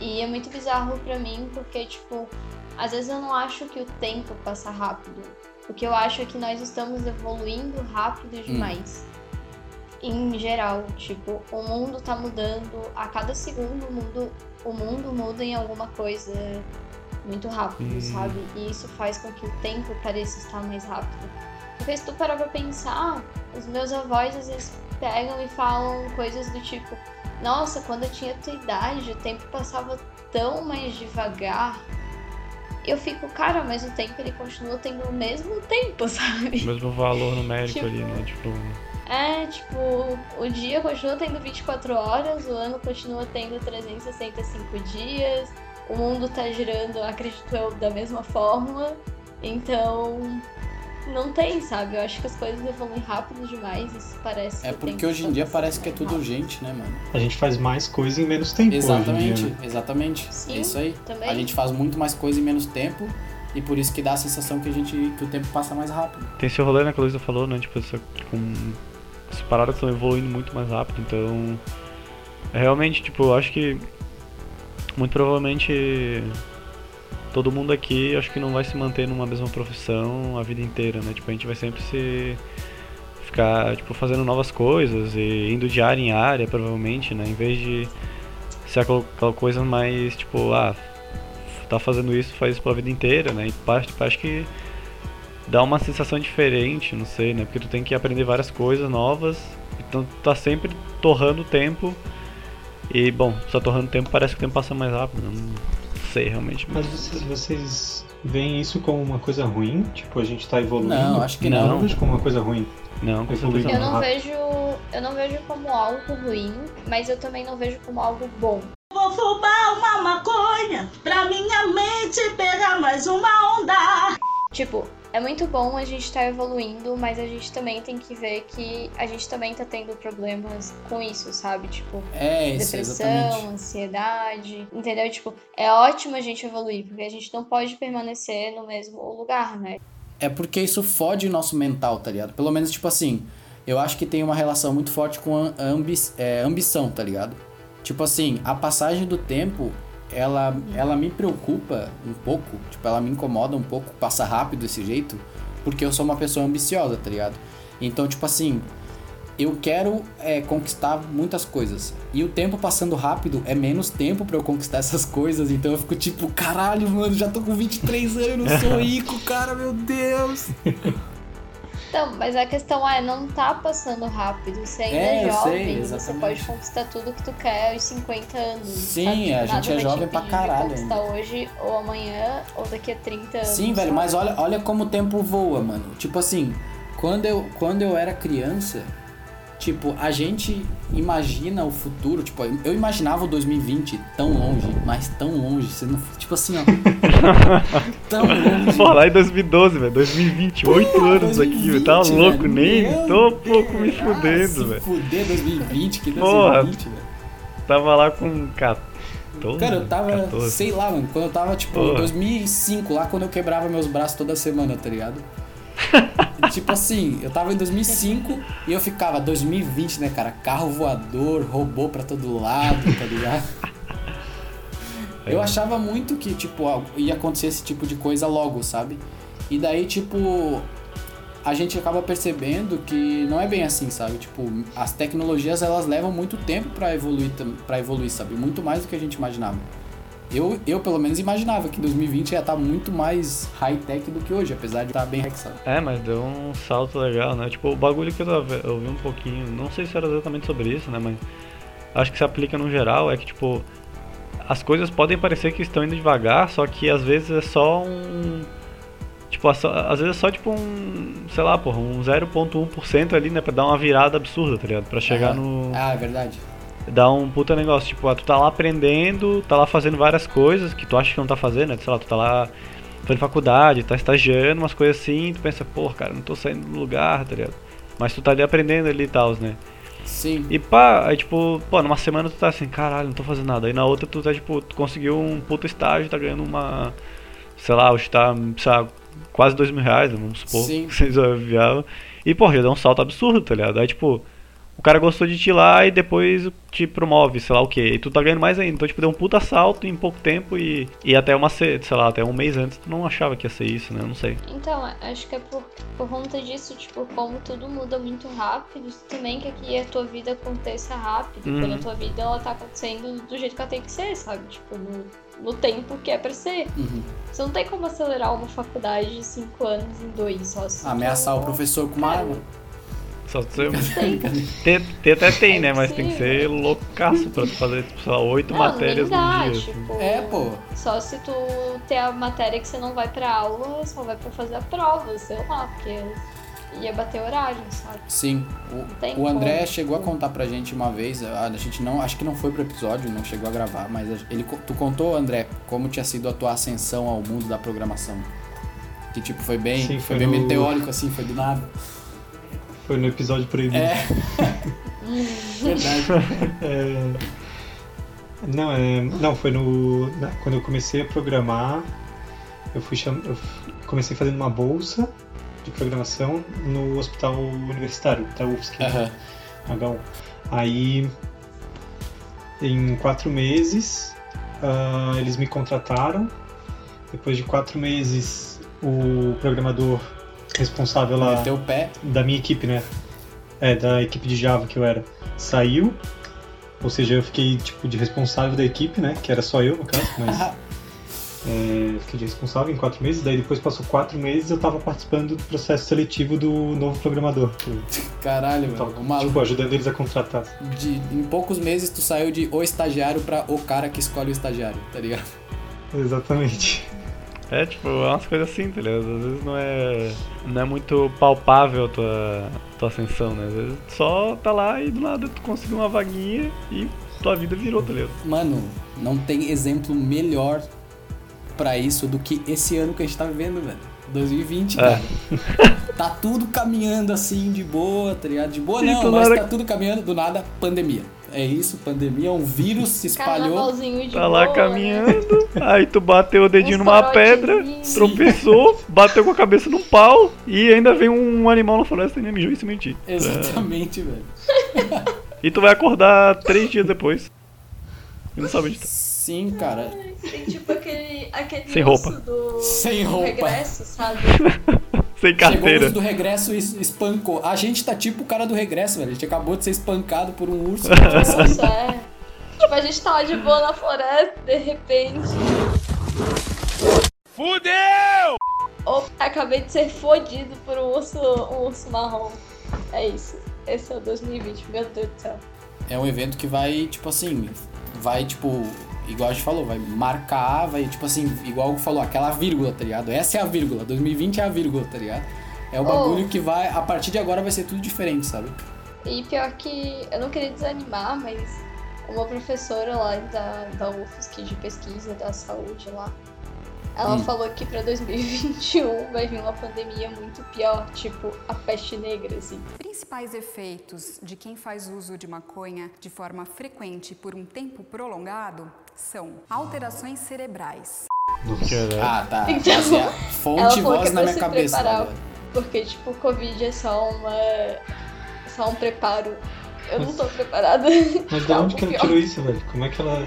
E é muito bizarro pra mim porque, tipo, às vezes eu não acho que o tempo passa rápido. O que eu acho é que nós estamos evoluindo rápido demais. Em geral, tipo, o mundo tá mudando, a cada segundo o mundo, o mundo muda em alguma coisa muito rápido, Hum. sabe? E isso faz com que o tempo pareça estar mais rápido. Porque se tu parar pra pensar, os meus avós às vezes pegam e falam coisas do tipo: Nossa, quando eu tinha tua idade, o tempo passava tão mais devagar. Eu fico, cara, mas o tempo ele continua tendo o mesmo tempo, sabe? O mesmo valor numérico Tipo- ali, né? Tipo, É, tipo, o dia continua tendo 24 horas, o ano continua tendo 365 dias, o mundo tá girando, acredito eu, da mesma forma. Então, não tem, sabe? Eu acho que as coisas evoluem rápido demais, isso parece É porque hoje em dia parece que é tudo rápido. urgente, né, mano? A gente faz mais coisa em menos tempo hoje em Exatamente, dia. né? exatamente. Sim, é isso aí. também. A gente faz muito mais coisa em menos tempo e por isso que dá a sensação que a gente que o tempo passa mais rápido. tem esse rolê, né, que a Luísa falou, né? Tipo, essa, com, as paradas estão evoluindo muito mais rápido, então. é Realmente, tipo, eu acho que. Muito provavelmente. Todo mundo aqui acho que não vai se manter numa mesma profissão a vida inteira, né? Tipo, a gente vai sempre se. ficar, tipo, fazendo novas coisas e indo de área em área, provavelmente, né? Em vez de ser aquela coisa mais, tipo, ah, tá fazendo isso, faz isso pela vida inteira, né? E parte, acho que dá uma sensação diferente, não sei, né? Porque tu tem que aprender várias coisas novas, então tu tá sempre torrando tempo. E bom, só torrando tempo parece que o tempo passa mais rápido, não sei realmente. Mas vocês, vocês veem isso como uma coisa ruim? Tipo, a gente tá evoluindo? Não, acho que Eu não. não vejo como uma coisa ruim. Não, com Evoluir certeza Eu não. não rápido. vejo, eu não vejo como algo ruim, mas eu também não vejo como algo bom. Vou fumar uma maconha pra minha mente pegar mais uma onda. Tipo, é muito bom a gente estar evoluindo, mas a gente também tem que ver que a gente também tá tendo problemas com isso, sabe? Tipo, É, isso, depressão, exatamente. ansiedade, entendeu? Tipo, é ótimo a gente evoluir, porque a gente não pode permanecer no mesmo lugar, né? é porque isso fode o nosso mental, tá ligado? Pelo menos, tipo assim, eu acho que tem uma relação muito forte com a ambi é, ambição, tá ligado? Tipo assim, a passagem do tempo, ela, ela me preocupa um pouco, tipo, ela me incomoda um pouco passar rápido desse jeito, porque eu sou uma pessoa ambiciosa, tá ligado? Então, tipo assim, eu quero é, conquistar muitas coisas. E o tempo passando rápido é menos tempo para eu conquistar essas coisas. Então eu fico tipo, caralho, mano, já tô com 23 anos, sou rico, cara, meu Deus. Então, mas a questão é, não tá passando rápido. Você ainda É, é, jovem, sei, você pode conquistar tudo que tu quer aos 50 anos. Sim, a Nada gente é jovem pra caralho conquistar hoje, ou amanhã, ou daqui a 30 anos. Sim, velho, mas olha, olha como o tempo voa, mano. Tipo assim, quando eu, quando eu era criança, tipo, a gente imagina o futuro, tipo, eu imaginava o 2020 tão longe, mas tão longe, você não, tipo assim, ó. tão longe. Pô, lá em 2012, velho. 2020, 8 anos aqui, velho. Tá 2020, louco, velho. nem tô um pouco me. Ah, fudendo, se velho. Fuder 2020, que Porra. 2020, velho. Tava lá com 14. Cara, eu tava, 14. sei lá, mano, quando eu tava, tipo, Porra. em 2005, lá quando eu quebrava meus braços toda semana, tá ligado? tipo assim, eu tava em 2005 e eu ficava, 2020, né, cara? Carro voador, robô pra todo lado, tá ligado? Eu achava muito que, tipo, ia acontecer esse tipo de coisa logo, sabe? E daí, tipo, a gente acaba percebendo que não é bem assim, sabe? Tipo, as tecnologias elas levam muito tempo pra evoluir, para evoluir, sabe? Muito mais do que a gente imaginava. Eu, eu pelo menos imaginava que 2020 ia estar muito mais high-tech do que hoje, apesar de estar bem high sabe? É, mas deu um salto legal, né? Tipo, o bagulho que eu, eu vi um pouquinho, não sei se era exatamente sobre isso, né? Mas acho que se aplica no geral, é que, tipo, as coisas podem parecer que estão indo devagar, só que às vezes é só um. Tipo, às vezes é só tipo um. Sei lá, porra, um 0,1% ali, né? Pra dar uma virada absurda, tá ligado? Pra chegar Ah, no. Ah, é verdade. Dá um puta negócio, tipo, ah, tu tá lá aprendendo, tá lá fazendo várias coisas que tu acha que não tá fazendo, né? Sei lá, tu tá lá fazendo faculdade, tá estagiando, umas coisas assim, tu pensa, pô, cara, não tô saindo do lugar, tá ligado? Mas tu tá ali aprendendo ali e tal, né? Sim. E pá, aí tipo, pô, numa semana tu tá assim, caralho, não tô fazendo nada. Aí na outra tu tá, tipo, tu conseguiu um puto estágio, tá ganhando uma. Sei lá, hoje tá, lá, quase dois mil reais, vamos supor. Sim. Vocês viavam. E, porra, já dá um salto absurdo, tá ligado? Aí, tipo, o cara gostou de ti lá e depois te promove, sei lá o que. E tu tá ganhando mais ainda. Então, tipo, deu um puta salto em pouco tempo e, e até uma, se- sei lá, até um mês antes tu não achava que ia ser isso, né? Eu não sei. Então, acho que é por, por conta disso, tipo, como tudo muda muito rápido, tu também quer que a tua vida aconteça rápido. Uhum. Quando a tua vida, ela tá acontecendo do jeito que ela tem que ser, sabe? Tipo, no, no tempo que é pra ser. Uhum. Você não tem como acelerar uma faculdade de 5 anos em dois, só se Ameaçar tu- o professor com uma Cara, arma. Só tu Tem. ter, ter até tem, né? Mas Sim. tem que ser loucaço pra tu fazer, tipo, sei lá, oito matérias dá, num dia. assim. tipo, É, pô. Só se tu ter a matéria que você não vai pra aula, só vai pra fazer a prova, sei lá, porque ia bater horário, sabe? Sim. tem O, o André como. chegou a contar pra gente uma vez, a a gente não, acho que não foi pro episódio, não chegou a gravar, mas a- ele, tu contou, André, como tinha sido a tua ascensão ao mundo da programação. Que tipo, foi bem, Sim, foi foi bem no- meteórico assim, foi do nada. Foi no episódio proibido. É. Verdade. É, Não, é... não, foi no. Quando eu comecei a programar, eu fui cham... eu comecei fazendo uma bolsa de programação no hospital universitário, da UFSC, Aham. H1. Aí, em quatro meses, ah, eles me contrataram. Depois de quatro meses, o programador responsável lá Meteu o pé. da minha equipe, né? É, da equipe de Java que eu era, saiu. Ou seja, eu fiquei tipo de responsável da equipe, né? Que era só eu no caso, mas é, fiquei de responsável em quatro meses. Daí depois passou quatro meses eu tava participando do processo seletivo do novo programador. Caralho, tava, O maluco. tipo, ajudando eles a contratar. De, em poucos meses tu saiu de o estagiário pra o cara que escolhe o estagiário, tá ligado? Exatamente. É, tipo, é umas coisas assim, tá ligado? Às vezes não é, não é muito palpável a tua, tua ascensão, né? Às vezes só tá lá e do nada tu conseguiu uma vaguinha e tua vida virou, tá ligado? Mano, não tem exemplo melhor pra isso do que esse ano que a gente tá vivendo, velho. 2020, É. cara. Tá tudo caminhando assim, de boa, tá ligado? De boa não, mas tá tudo caminhando, do nada, pandemia. É isso, pandemia, um vírus se espalhou. Tá lá boa, né? caminhando, aí tu bateu o dedinho numa pedra, tropeçou, bateu com a cabeça num pau e ainda vem um animal na floresta e ainda mijou em cima de ti. Exatamente, velho. E tu vai acordar três dias depois. E não sabe onde tá. Sim, cara. Tem tipo aquele, aquele Sem roupa. do, Sem do roupa. regresso, sabe? Sem Chegou o carteira. urso do regresso e es- espancou. A gente tá tipo o cara do regresso, velho. A gente acabou de ser espancado por um urso. Nossa, é. Tipo, a gente tava de boa na floresta, de repente. Fudeu! Ou acabei de ser fodido por um urso, um urso marrom. É isso. Esse é o 2020, meu Deus do céu. é um evento que vai, tipo assim, vai, tipo, igual a gente falou, vai marcar, vai, tipo assim, igual o falou, aquela vírgula, tá ligado? Essa é a vírgula, 2020 é a vírgula, tá ligado? É o Oh. bagulho que vai, a partir de agora vai ser tudo diferente, sabe? E pior que eu não queria desanimar, mas uma professora lá da, da UFSC de pesquisa da saúde lá, ela Hum. falou que pra 2021 vai vir uma pandemia muito pior, tipo a peste negra, assim. Principais efeitos de quem faz uso de maconha de forma frequente por um tempo prolongado são alterações cerebrais, Ah, tá. Então, Essa a ela fonte falou que voz é na minha se cabeça. preparar. Porque, tipo, o Covid é só uma. só um preparo. Eu não tô preparada. Mas algo onde que ela tirou isso, velho? Como é que ela.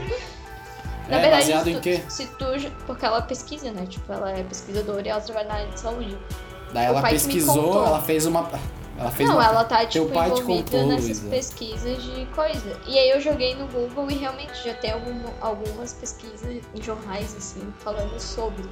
Na É, verdade, baseado se em tu- quê? Se tu, porque ela pesquisa, né? Tipo, ela é pesquisadora e ela trabalha na área de saúde. Daí ela pesquisou, ela fez uma. Ela fez não, uma. ela tá, tipo, pai envolvida contou, nessas pesquisas de coisa. E aí eu joguei no Google e realmente já tem algum, algumas pesquisas em jornais, assim, falando sobre.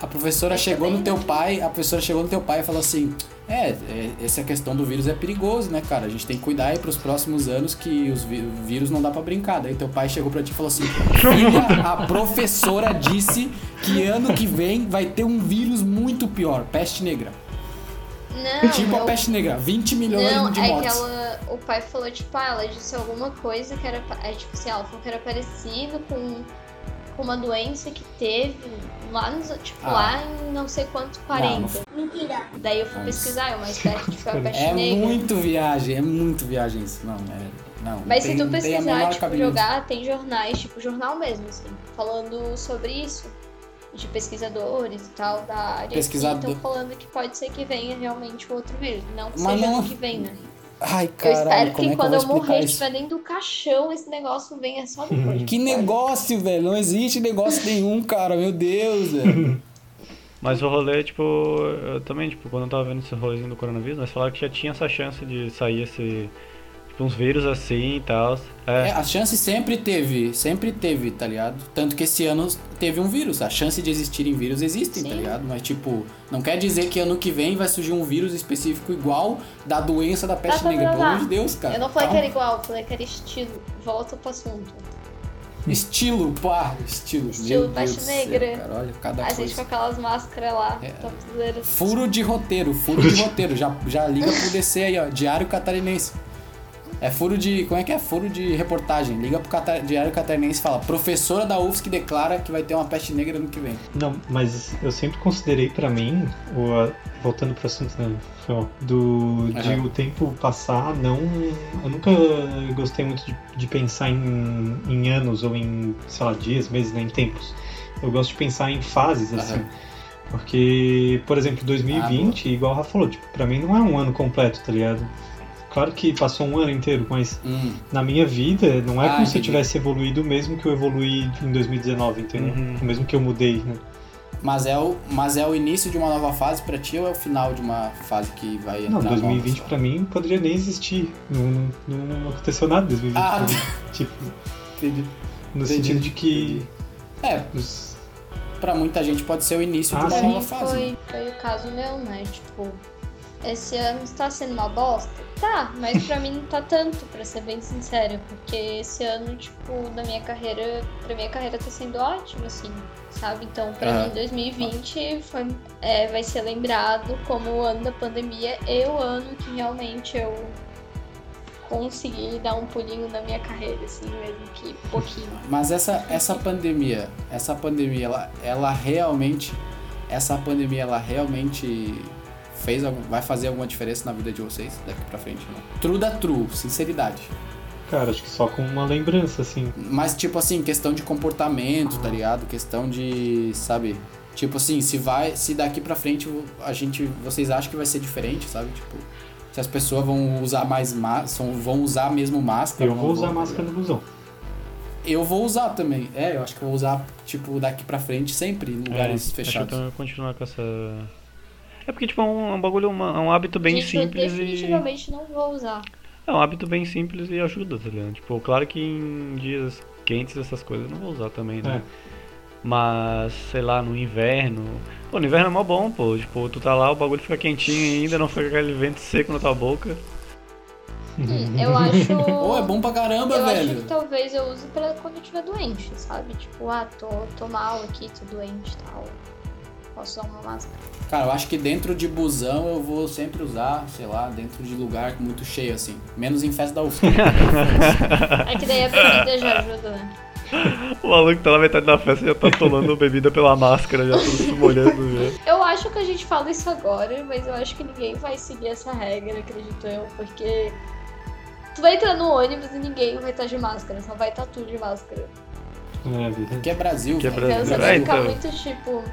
A professora chegou no teu pai, a professora chegou no teu pai e falou assim: é, é, essa questão do vírus é perigoso, né, cara? A gente tem que cuidar aí pros próximos anos que os o vírus não dá pra brincar. Daí teu pai chegou pra ti e falou assim: Filha, a professora disse que ano que vem vai ter um vírus muito pior, peste negra. Não, tipo a peste negra, 20 milhões Não, de é que mortes. ela. O pai falou, tipo, ah, ela disse alguma coisa que era. É, tipo assim, ela falou que era parecido com, com uma doença que teve lá nos. Tipo, Ah. lá em não sei quanto, 40. Mentira. Daí eu fui Mas- pesquisar, o mais perto tipo, a peste É negra. muito viagem, é muito viagem isso. Não, é. Não, Mas não se tem, tu não tem pesquisar, tipo, jogar, tem jornais, tipo, jornal mesmo, assim, falando sobre isso. De pesquisadores e tal da área. Pesquisador- Que estão falando que pode ser que venha realmente o outro vírus. Não que Mas seja não- ano que vem, né? Ai, eu caralho, espero como que é quando que eu eu morrer, isso? estiver dentro do caixão, esse negócio venha só depois. Que negócio, velho. Não existe negócio nenhum, cara. Meu Deus, velho. Mas o rolê, tipo, eu também, tipo, quando eu tava vendo esse rolezinho do coronavírus, nós falaram que já tinha essa chance de sair esse. Uns vírus assim e tal. É, É, a chance sempre teve, sempre teve, tá ligado? Tanto que esse ano teve um vírus. A chance de existirem vírus existem, tá Sim. ligado? Mas, tipo, não quer dizer que ano que vem vai surgir um vírus específico igual da doença da peste Tá, tá, negra. tá, Pelo tá. amor de Deus, cara. eu não falei que era igual, eu falei que era estilo. Volta pro assunto. Estilo, pá, estilo. Estilo Meu peste do céu, negra. cara. Olha, cada A gente coisa. com aquelas máscaras lá, É. topzeiras. Furo de roteiro, furo de roteiro. Já, já liga pro DC aí, ó. Diário Catarinense. É furo de. Como é que é? Furo de reportagem. Liga pro Cata- Diário Catarinense e fala: professora da UFSC declara que vai ter uma peste negra no que vem. Não, mas eu sempre considerei pra mim, o, a- voltando pro assunto né, do de Aham. o tempo passar, não. Eu nunca gostei muito de, de pensar em, em anos ou em, sei lá, dias, meses, né, em tempos. Eu gosto de pensar em fases, assim. Porque, por exemplo, 2020, igual o Rafa falou, tipo, pra mim não é um ano completo, tá ligado? Claro que passou um ano inteiro, mas Hum. na minha vida não é Ah, como se eu tivesse evoluído mesmo que eu evoluí em 2019, entendeu? Uhum. O mesmo que eu mudei, né? Mas é, o, mas é o início de uma nova fase pra ti ou é o final de uma fase que vai entrar Não, nova 2020 só? pra mim poderia nem existir. Não, não, não aconteceu nada em 2020. Ah, pra mim. Tipo, Entendi. no Entendi. sentido de que. É, os- pra muita gente pode ser o início Ah, de uma sim. nova fase. foi, foi o caso meu, né? Tipo, esse ano está sendo uma bosta? Tá, mas pra mim não tá tanto, pra ser bem sincera. Porque esse ano, tipo, da minha carreira, pra minha carreira tá sendo ótimo, assim, sabe? Então, pra mim, 2020 foi, é, vai ser lembrado como o ano da pandemia e o ano que realmente eu consegui dar um pulinho na minha carreira, assim, mesmo que pouquinho. Mas essa, essa pandemia, essa pandemia, ela, ela realmente, essa pandemia, ela realmente fez, vai fazer alguma diferença na vida de vocês daqui pra frente? Não. True da true, sinceridade. Cara, acho que só com uma lembrança, assim. Mas, tipo assim, questão de comportamento, tá ligado? Questão de, sabe? Tipo assim, se vai, se daqui pra frente a gente, vocês acham que vai ser diferente, sabe? Tipo, se as pessoas vão usar mais máscara, vão usar mesmo máscara. Eu vou usar vão, tá máscara no busão. Eu vou usar também. É, eu acho que eu vou usar, tipo, daqui pra frente sempre, em lugares É, Acho que fechados. eu continuar com essa. É porque, tipo, é um, é um bagulho, uma- é um hábito bem Gente, eu simples e. definitivamente não vou usar. É um hábito bem simples e ajuda, tá ligado? Tipo, claro que em dias quentes essas coisas eu não vou usar também, né? É. Mas, sei lá, no inverno. Pô, no inverno é mó bom, pô. Tipo, tu tá lá, o bagulho fica quentinho ainda, não fica aquele vento seco na tua boca. Hum, eu acho. Pô, é bom pra caramba, eu acho velho. que talvez eu use pra quando eu estiver doente, sabe? Tipo, ah, tô, tô mal aqui, tô doente e tal. Posso usar uma máscara. Cara, eu acho que dentro de busão eu vou sempre usar, sei lá, dentro de lugar muito cheio, assim. Menos em festa da UFSC. É que daí a bebida já ajuda, né? O maluco tá na metade da festa e já tá tomando bebida pela máscara, já tudo se molhando já. Eu acho que a gente fala isso agora, mas eu acho que ninguém vai seguir essa regra, acredito eu, porque tu vai entrar no ônibus e ninguém vai estar de máscara, só vai estar tudo de máscara. É, vida. que é Brasil, Que é velho. Então você É, vai ficar então. muito tipo,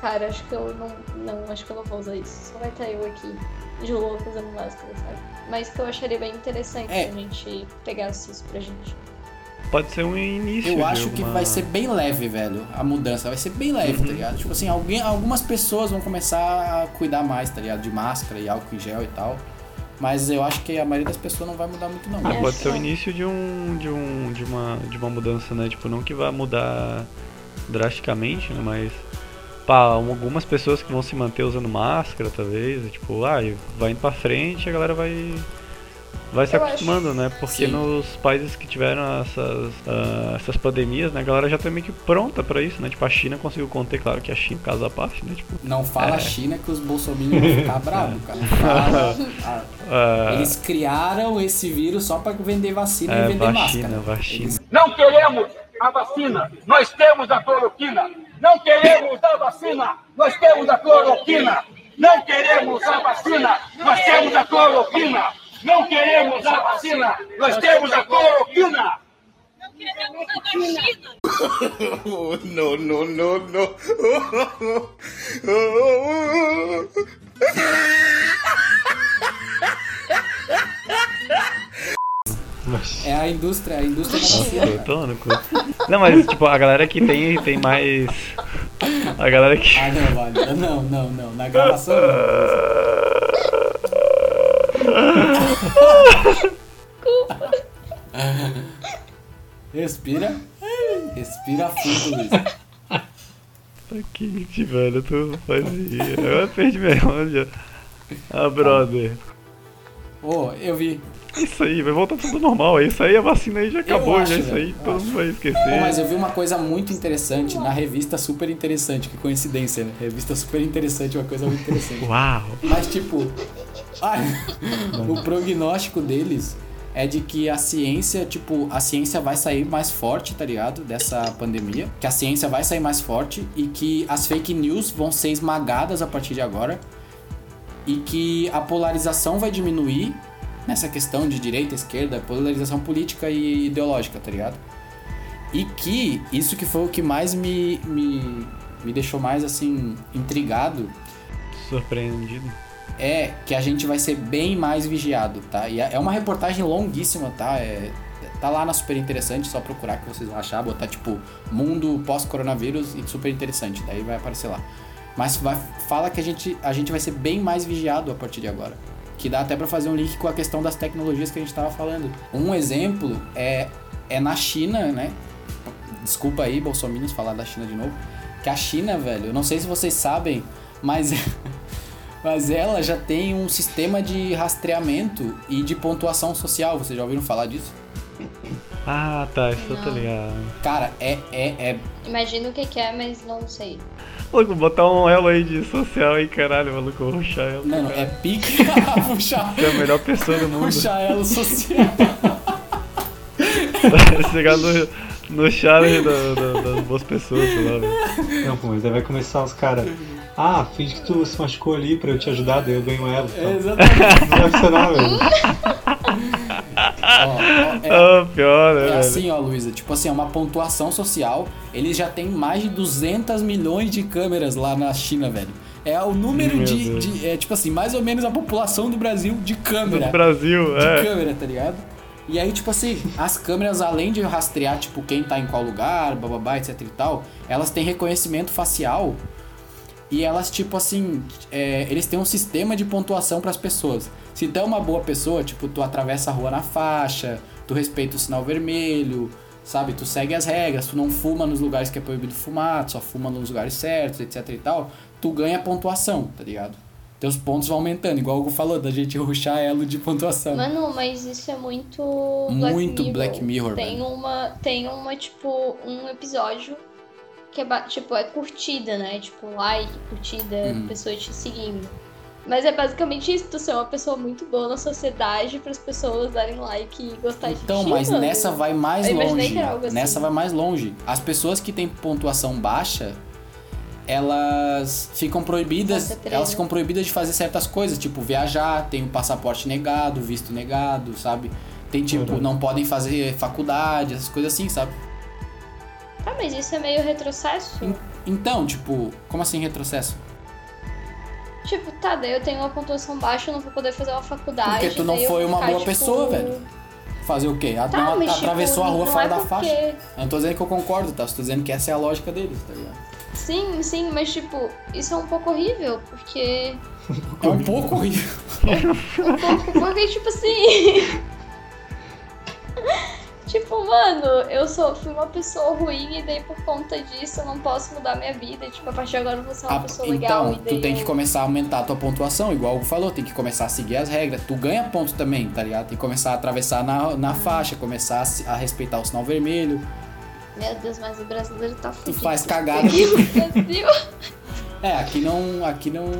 cara, acho que eu não, não, acho que eu não vou usar isso. Só vai estar eu aqui, de louco usando máscara, sabe? Mas que eu acharia bem interessante É. se a gente pegasse isso pra gente. Pode ser um início. Eu acho que alguma- vai ser bem leve, velho. A mudança vai ser bem leve, tá ligado? Tipo assim, alguém, algumas pessoas vão começar a cuidar mais, tá ligado? De máscara e álcool em gel e tal. Mas eu acho que a maioria das pessoas não vai mudar muito, não. Ah, pode ser o é. início de um, de um de uma de uma mudança, né? Tipo, não que vai mudar drasticamente, né? Mas pá, algumas pessoas que vão se manter usando máscara, talvez, tipo, ah, vai indo pra frente, a galera vai vai se Eu acostumando, né? Porque Sim. nos países que tiveram essas ah, essas pandemias, né, a galera já tá meio que pronta pra isso, né? Tipo, a China conseguiu conter, claro que a China caso à parte, né? Tipo, Não fala É. China que os bolsominions vão ficar bravos, cara. Fala, ah, ah, eles criaram esse vírus só pra vender vacina é, e vender vacina, máscara. vacina. Eles- Não queremos a vacina, nós temos a cloroquina. Não queremos a vacina, nós temos a cloroquina. Não queremos a vacina, nós temos a cloroquina. Não queremos a vacina, nós temos a cloroquina. Oh, no, no, no, no. É a indústria, a indústria da Nossa, tô no cu. Não, mas tipo, a galera que tem, tem mais. A galera que. Ah, não, vale. Não, não, não. Na gravação não. Respira. Respira fundo, Luiz. Tá quente, velho. Tu faz rir. Eu perdi minha onda. Ah, brother. Ô, eu vi. Isso aí, vai voltar tudo normal. Isso aí, a vacina aí já acabou, acho, já isso aí, todo acho. mundo vai esquecer. mas eu vi uma coisa muito interessante na revista Super Interessante. Que coincidência, né? Revista Super Interessante, uma coisa muito interessante. Uau! Mas, tipo, ai, o prognóstico deles é de que a ciência, tipo, a ciência vai sair mais forte, tá ligado? Dessa pandemia. Que a ciência vai sair mais forte e que as fake news vão ser esmagadas a partir de agora. E que a polarização vai diminuir nessa questão de direita, esquerda, polarização política e ideológica, tá ligado? E que isso que foi o que mais me, me, me deixou mais, assim, intrigado Surpreendido. é que a gente vai ser bem mais vigiado, tá? E é uma reportagem longuíssima, tá? É, tá lá na Super Interessante, só procurar que vocês vão achar, botar tipo mundo pós-coronavírus e super interessante, daí vai aparecer lá. Mas vai, fala que a gente, a gente vai ser bem mais vigiado a partir de agora. Que dá até pra fazer um link com a questão das tecnologias que a gente tava falando. Um exemplo é, é na China, né? Desculpa aí, Bolsominions, falar da China de novo. Que a China, velho, eu não sei se vocês sabem, mas Mas ela já tem um sistema de rastreamento e de pontuação social. Vocês já ouviram falar disso? Ah, tá, isso eu tô ligado. Cara, é, é, é. Imagino o que que é, mas não sei. Maluco, botar um elo aí de social aí, caralho, maluco, vou ruxar ela. Não, não, é pique. puxar, Você é a melhor pessoa do mundo. puxar ela social. Chegar no, no challenge da- da- das boas pessoas, sei lá, velho. Não, pô, mas aí vai começar os caras. Ah, finge que tu se machucou ali pra eu te ajudar, daí eu ganho ela. É, Então. exatamente. Não vai funcionar, velho. Ó, é, Ah, pior, né, é assim, ó, Luísa. Tipo assim, é uma pontuação social. Eles já têm mais de 200 milhões de câmeras lá na China, velho. É o número de, de- É tipo assim, mais ou menos a população do Brasil de câmera. Do Brasil, de é. câmera, tá ligado? E aí, tipo assim, as câmeras, além de rastrear, tipo, quem tá em qual lugar, bababá, etc e tal, elas têm reconhecimento facial e elas, tipo assim, é, eles têm um sistema de pontuação pras pessoas. Se tu é uma boa pessoa, tipo, tu atravessa a rua na faixa, tu respeita o sinal vermelho, sabe? Tu segue as regras, tu não fuma nos lugares que é proibido fumar, tu só fuma nos lugares certos, etc e tal, tu ganha pontuação, tá ligado? Teus pontos vão aumentando, igual o Hugo falou, da gente ruxar elo de pontuação. Mano, mas isso é muito. Muito Black Mirror. Black Mirror, Tem velho. uma. Tem uma, tipo, um episódio que é, tipo, é curtida, né? Tipo, like, curtida, pessoa te seguindo. Mas é basicamente isso, tu ser uma pessoa muito boa na sociedade para as pessoas darem like e gostar de Então, mas mano. nessa vai mais Eu longe. que era algo assim. Nessa vai mais longe. As pessoas que têm pontuação baixa, elas ficam proibidas, elas ficam proibidas de fazer certas coisas, tipo viajar, tem o passaporte negado, visto negado, sabe? Tem tipo, Uhum. não podem fazer faculdade, essas coisas assim, sabe? Tá, mas isso é meio retrocesso. Então, tipo, como assim retrocesso? Tipo, tá, daí eu tenho uma pontuação baixa, eu não vou poder fazer uma faculdade. Porque tu não foi uma boa tipo, pessoa, velho. Fazer o quê? Tá, mas, atravessou tipo, a rua não fora é da porque- faixa. Eu não tô dizendo que eu concordo, tá? Eu tô dizendo que essa é a lógica deles, tá ligado? Sim, sim, mas tipo, isso é um pouco horrível, porque. É um pouco horrível. Um pouco, porque, tipo assim. tipo, mano, eu sou, fui uma pessoa ruim e daí por conta disso eu não posso mudar minha vida. Tipo, a partir de agora eu vou ser uma Ah, pessoa legal. então, tu tem eu- que começar a aumentar a tua pontuação, igual o Hugo falou, tem que começar a seguir as regras. Tu ganha ponto também, tá ligado? Tem que começar a atravessar na, na faixa, começar a, a respeitar o sinal vermelho. Meu Deus, mas o brasileiro tá Tu fudido. faz cagada. Brasil. É, aqui não, aqui não,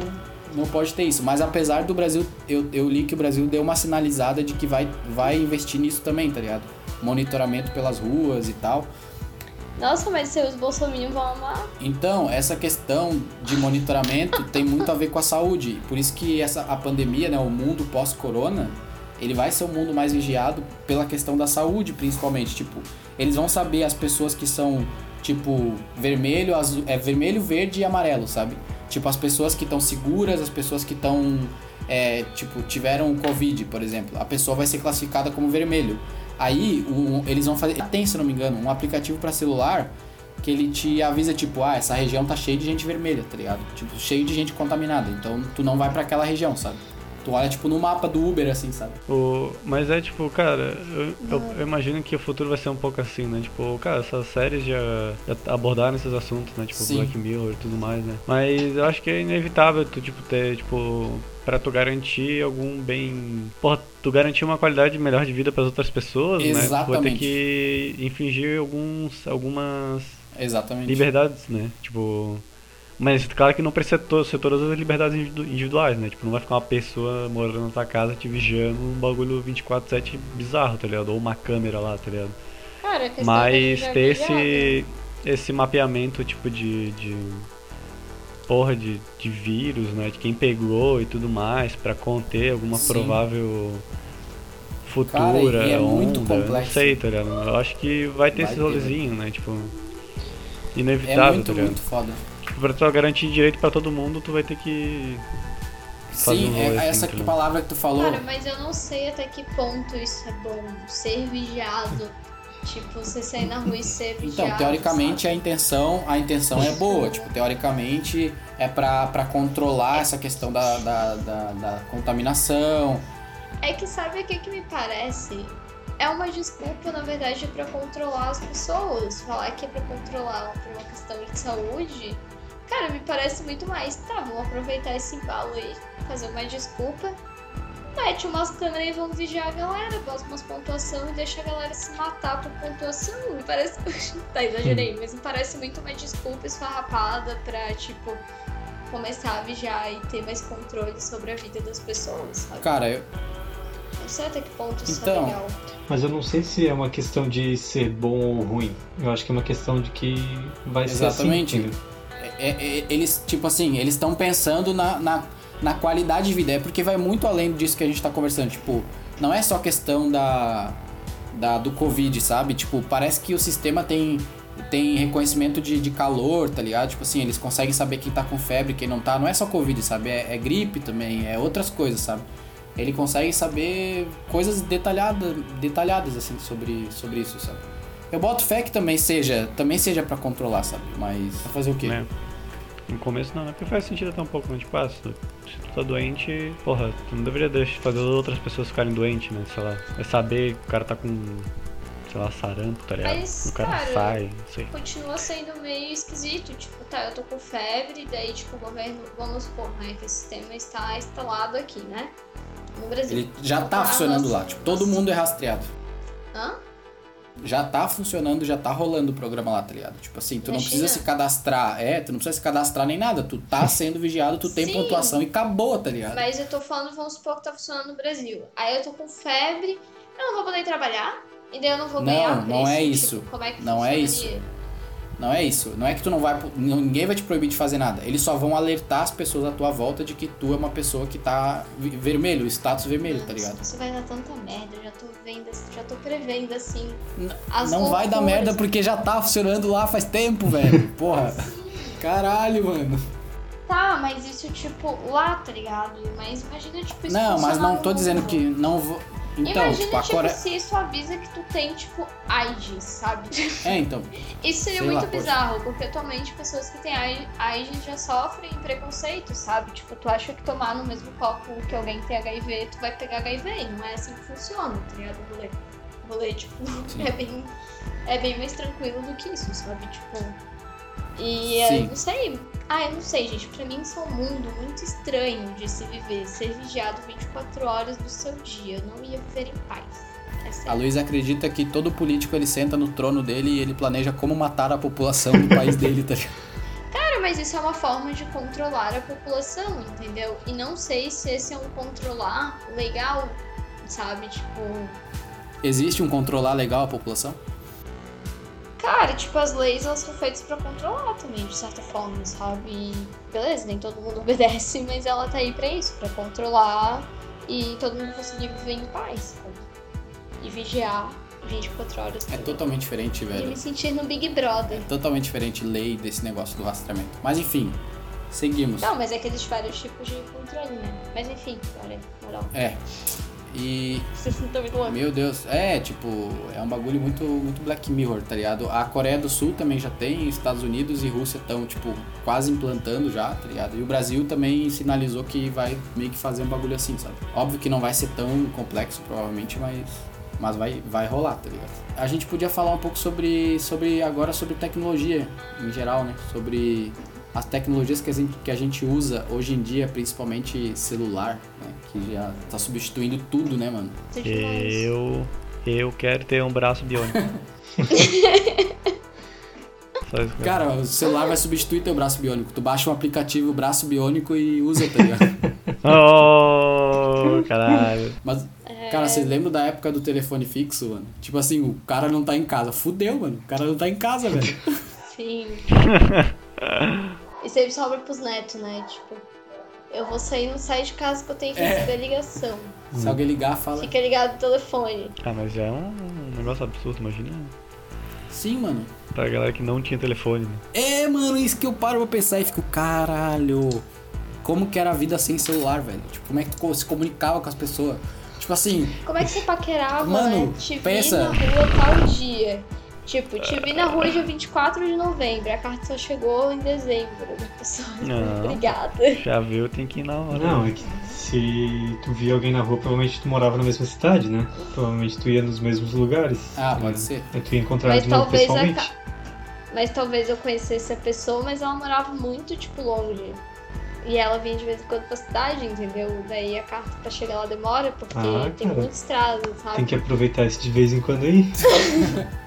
não pode ter isso. Mas apesar do Brasil, eu, eu li que o Brasil deu uma sinalizada de que vai, vai investir nisso também, tá ligado? Monitoramento pelas ruas e tal. Nossa, mas seus bolsominions vão amar. Então, essa questão de monitoramento tem muito a ver com a saúde. Por isso que essa, a pandemia, né, o mundo pós-corona, ele vai ser um mundo mais vigiado pela questão da saúde, principalmente. Tipo, eles vão saber as pessoas que são, tipo, vermelho, azul, é vermelho, verde e amarelo, sabe? Tipo, as pessoas que estão seguras, as pessoas que estão, é, tipo, tiveram Covid, por exemplo. A pessoa vai ser classificada como vermelho. Aí, o- eles vão fazer, tem, se não me engano, um aplicativo para celular que ele te avisa, tipo, ah, essa região tá cheia de gente vermelha, tá ligado? Tipo, cheio de gente contaminada. Então, tu não vai pra aquela região, sabe? Tu olha, tipo, no mapa do Uber, assim, sabe? O, mas é tipo, cara, eu, eu- eu imagino que o futuro vai ser um pouco assim, né? Tipo, cara, essas séries já, já abordaram esses assuntos, né? Tipo, Sim. Black Mirror e tudo mais, né? Mas eu acho que é inevitável tu, tipo, ter, tipo, pra tu garantir algum bem. Porra, tu garantir uma qualidade melhor de vida pras outras pessoas, né? Tu vai ter Exatamente. que infringir alguns, algumas Exatamente. liberdades, né? Tipo. Mas claro que não precisa to- ser todas as liberdades individu- individuais, né? Tipo, não vai ficar uma pessoa morando na tua casa te vigiando um bagulho 24-7 bizarro, tá ligado? Ou uma câmera lá, tá ligado? Cara, é Mas ter viajava. esse, esse mapeamento, tipo, de. de porra de, de vírus, né? De quem pegou e tudo mais, pra conter alguma Sim. provável futura Cara, e é muito onda. Não complexo. sei, tá ligado? Eu acho que vai ter Vai esse ter, rolezinho, né? Tipo. É Inevitável, muito, tá ligado? muito foda. Tipo, pra tu garantir direito pra todo mundo, tu vai ter que. fazer Sim, um é, assim, essa tá que palavra que tu falou. Cara, mas eu não sei até que ponto isso é bom. Ser vigiado. Tipo, você sair na rua e ser vigiado. Então, teoricamente a intenção, a intenção é boa. Tipo, teoricamente é pra, pra controlar essa questão da, da, da, da contaminação. É que sabe o que, que me parece? É uma desculpa, na verdade, pra controlar as pessoas. Falar que é pra controlar por uma questão de saúde. Cara, me parece muito mais. Tá, vamos aproveitar esse embalo aí, fazer uma desculpa. Mete umas câmeras e vamos vigiar a galera, bota umas pontuação e deixa a galera se matar por pontuação. Me parece. tá, exagerei, mas me parece muito uma desculpa esfarrapada pra, tipo, começar a vigiar e ter mais controle sobre a vida das pessoas, sabe? Cara, eu, Não sei até que ponto isso Então, é legal. Mas eu não sei se é uma questão de ser bom ou ruim. Eu acho que é uma questão de que vai Exatamente. ser assim. entendeu? é- é- eles, tipo assim, eles estão pensando na, na, na qualidade de vida. É porque vai muito além disso que a gente tá conversando. Tipo, não é só questão da, da do Covid, sabe? Tipo, parece que o sistema tem, tem reconhecimento de, de calor, tá ligado? Tipo assim, eles conseguem saber quem tá com febre, quem não tá. Não é só Covid, sabe? É, é gripe também, é outras coisas, sabe? Ele consegue saber coisas detalhadas, detalhadas assim, sobre, sobre isso, sabe? Eu boto fé que também seja, também seja para controlar, sabe? Mas fazer o quê? né? No começo não, né? Porque faz sentido até um pouco, né? Tipo, ah, se tu, se tu tá doente, porra, tu não deveria deixar fazer outras pessoas ficarem doentes, né? Sei lá. É saber que o cara tá com, sei lá, sarampo, tá ligado? Mas, o cara, cara, sai, não sei. Continua sendo meio esquisito. Tipo, tá, eu tô com febre, daí, tipo, o governo, vamos supor, né, que esse sistema está instalado aqui, né? No Brasil. Ele já tá Ah, funcionando lá, tipo, todo mundo é rastreado. Hã? Já tá funcionando, já tá rolando o programa lá, tá ligado? Tipo assim, tu Na não precisa se cadastrar, é, tu não precisa se cadastrar nem nada, tu tá sendo vigiado, tu tem Sim. pontuação e acabou, tá ligado? Mas eu tô falando, vamos supor que tá funcionando no Brasil. Aí eu tô com febre, eu não vou poder trabalhar, e daí eu não vou Não, ganhar não preço. é Tipo, isso. como é que Não é funcionaria? Não é isso. Não é que tu não vai. Ninguém vai te proibir de fazer nada. Eles só vão alertar as pessoas à tua volta de que tu é uma pessoa que tá vermelho, status vermelho, tá ligado? Isso vai dar tanta merda, eu já tô vendo, já tô prevendo assim. as não vai dar merda porque já tá funcionando lá faz tempo, velho. Porra. Caralho, mano. Tá, mas isso tipo lá, tá ligado? Mas imagina tipo isso Não, mas não tô dizendo mundo. que não vou. Então, Imagina, tipo, a tipo, Coreia. se isso avisa que tu tem, tipo, AIDS, sabe? É, então. Isso seria muito lá, bizarro, porque atualmente pessoas que têm AI- AIDS já sofrem preconceito, sabe? Tipo, tu acha que tomar no mesmo copo que alguém tem HIV, tu vai pegar HIV, e não é assim que funciona, tá ligado? O rolê. O rolê, tipo, é bem, é bem mais tranquilo do que isso, sabe? Tipo. E Sim. eu não sei. Ah, eu não sei, gente. Pra mim isso é um mundo muito estranho de se viver. Ser vigiado 24 horas do seu dia. Eu não ia viver em paz. É A. Luísa acredita que todo político ele senta no trono dele e ele planeja como matar a população do país dele, tá? Cara, mas isso é uma forma de controlar a população, entendeu? E não sei se esse é um controlar legal, sabe? Tipo. Existe um controlar legal a população? Cara, tipo, as leis elas são feitas pra controlar também, de certa forma, sabe? E beleza, nem todo mundo obedece, mas ela tá aí pra isso, pra controlar e todo mundo conseguir viver em paz, sabe? E vigiar 24 horas. É totalmente diferente, dia. E velho. me sentir no Big Brother. Totalmente diferente lei desse negócio do rastreamento. Mas enfim, seguimos. Não, mas é que existe vários tipos de controle, né? Mas enfim, olha, moral. É. E. Meu Deus, é, tipo, é um bagulho muito, muito Black Mirror, tá ligado? A Coreia do Sul também já tem, Estados Unidos e Rússia estão, tipo, quase implantando já, tá ligado? E o Brasil também sinalizou que vai meio que fazer um bagulho assim, sabe? Óbvio que não vai ser tão complexo, provavelmente, mas, mas vai, vai rolar, tá ligado? A gente podia falar um pouco sobre, sobre agora sobre tecnologia em geral, né? Sobre as tecnologias que a gente, que a gente usa hoje em dia, principalmente celular, né? Que já tá substituindo tudo, né, mano? Eu. Eu quero ter um braço biônico. Cara, o celular vai substituir teu braço biônico. Tu baixa um aplicativo braço biônico e usa, tá ligado? Oh, caralho. Mas, É. cara, vocês lembram da época do telefone fixo, mano? Tipo assim, o cara não tá em casa. Fudeu, mano. O cara não tá em casa, velho. Sim. E sempre sobra pros netos, né? Tipo, eu vou sair, não sair de casa que eu tenho que É. receber ligação. Se alguém ligar, fala. Fica ligado no telefone. Ah, mas é um negócio absurdo, imagina. Sim, mano. Pra galera que não tinha telefone, né? É, mano, isso que eu paro pra pensar e fico, caralho. Como que era a vida sem celular, velho? Tipo, como é que tu se comunicava com as pessoas? Tipo assim, Como é que você paquerava, Mano, né? Te pensa. vi na rua tal dia. Tipo, te vi na rua dia 24 de novembro. A carta só chegou em dezembro. A pessoa, Não. Obrigada. Já viu, tem que ir na hora. Não, é que se tu via alguém na rua, provavelmente tu morava na mesma cidade, né? Provavelmente tu ia nos mesmos lugares. Ah, pode né? ser. Aí tu ia encontrar Mas de novo talvez a pessoalmente. ca- Mas talvez eu conhecesse a pessoa, mas ela morava muito, tipo, longe. E ela vinha de vez em quando pra cidade, entendeu? Daí a carta pra chegar lá demora, porque Ah, tem cara. muita estrada, sabe? Tem que aproveitar isso de vez em quando aí.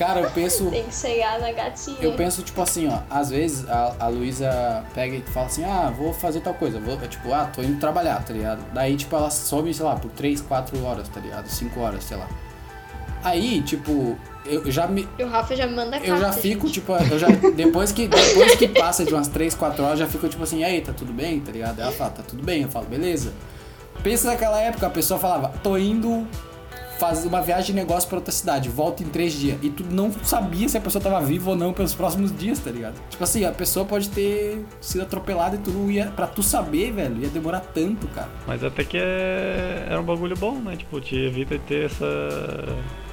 cara, eu penso. Tem que chegar na gatinha. Eu penso, tipo assim, ó, às vezes a, a Luísa pega e fala assim, ah, vou fazer tal coisa, vou, tipo, ah, tô indo trabalhar, tá ligado? Daí, tipo, ela some, sei lá, por 3, 4 horas, tá ligado? 5 horas, sei lá. Aí, tipo, eu já me. E o Rafa já me manda carta. Eu já fico, gente. tipo, eu já. Depois que, depois que passa de umas 3, 4 horas, já fico tipo assim, e aí, tá tudo bem? Tá ligado? Ela fala, tá tudo bem. Eu falo, beleza. Pensa naquela época, a pessoa falava, tô indo fazer uma viagem de negócio pra outra cidade, volto em três dias. E tu não sabia se a pessoa tava viva ou não pelos próximos dias, tá ligado? Tipo assim, a pessoa pode ter sido atropelada e tu não ia. Pra tu saber, velho, ia demorar tanto, cara. Mas até que é, é um bagulho bom, né? Tipo, te evita de ter essa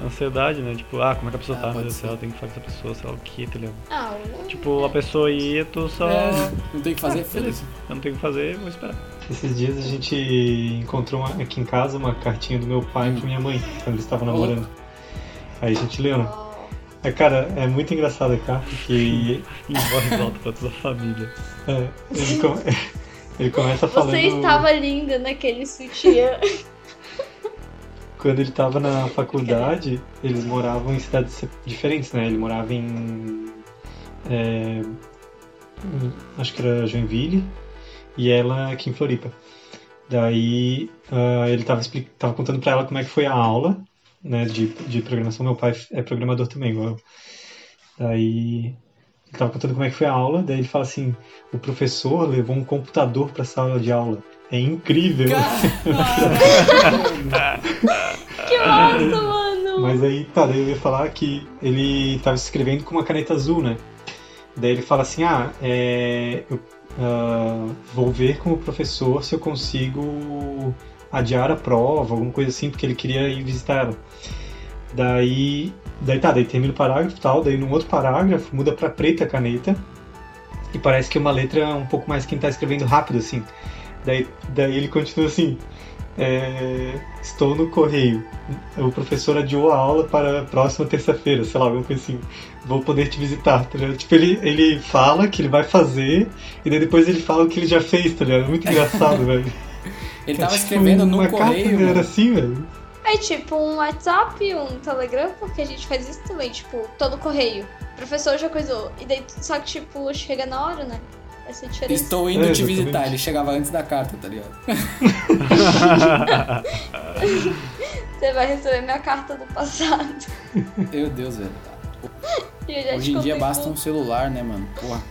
ansiedade, né? Tipo, ah, como é que a pessoa Ah, tá? Meu Deus do céu, ser. tem que falar com essa pessoa, sei lá o que, tá ligado? Ah, Tipo, a pessoa ia, tu só. É, não tem o que fazer, Ah, beleza. Eu não tenho o que fazer, vou esperar. Esses dias a gente encontrou uma- aqui em casa uma cartinha do meu pai pra minha mãe, quando eles estavam namorando. Aí a gente leu, né? Aí, cara, é muito engraçado a carta que Em voz alta pra toda a família. é, ele, com- ele começa falando. Você estava linda naquele sutiã. Quando ele tava na faculdade, eles moravam em cidades diferentes, né? Ele morava em. é, em- acho que era Joinville e ela aqui em Floripa. Daí ah, ele tava, expli- tava contando pra ela como é que foi a aula né, de, de programação. Meu pai é programador também, igual eu. Daí ele tava contando como é que foi a aula, daí ele fala assim: o professor levou um computador pra sala de aula. É incrível! Que massa, mano! Mas aí, tá, daí eu ia falar que ele tava escrevendo com uma caneta azul, né? Daí ele fala assim, ah, é, eu ah, vou ver com o professor se eu consigo adiar a prova, alguma coisa assim, porque ele queria ir visitar ela. Daí, daí tá, daí termina o parágrafo tal, daí num outro parágrafo muda pra preta a caneta e parece que é uma letra um pouco mais quem tá escrevendo rápido, assim. Daí, daí ele continua assim, é, estou no correio. O professor adiou a aula para a próxima terça-feira, sei lá, alguma coisa assim. Vou poder te visitar, tá ligado? Tipo, ele, ele fala que ele vai fazer e daí depois ele fala o que ele já fez, tá ligado? Muito engraçado, velho. Ele tava É tipo escrevendo no uma correio. Carta, era assim, velho. É tipo um WhatsApp, um Telegram, porque a gente faz isso também, tipo, todo correio. O professor já coisou. E daí, só que, tipo, chega na hora, né? Essa é a diferença. Estou indo É, te visitar. Ele chegava antes da carta, tá ligado? Você vai receber minha carta do passado. Meu Deus, velho. Hoje em dia basta tudo. um celular, né, mano? Porra,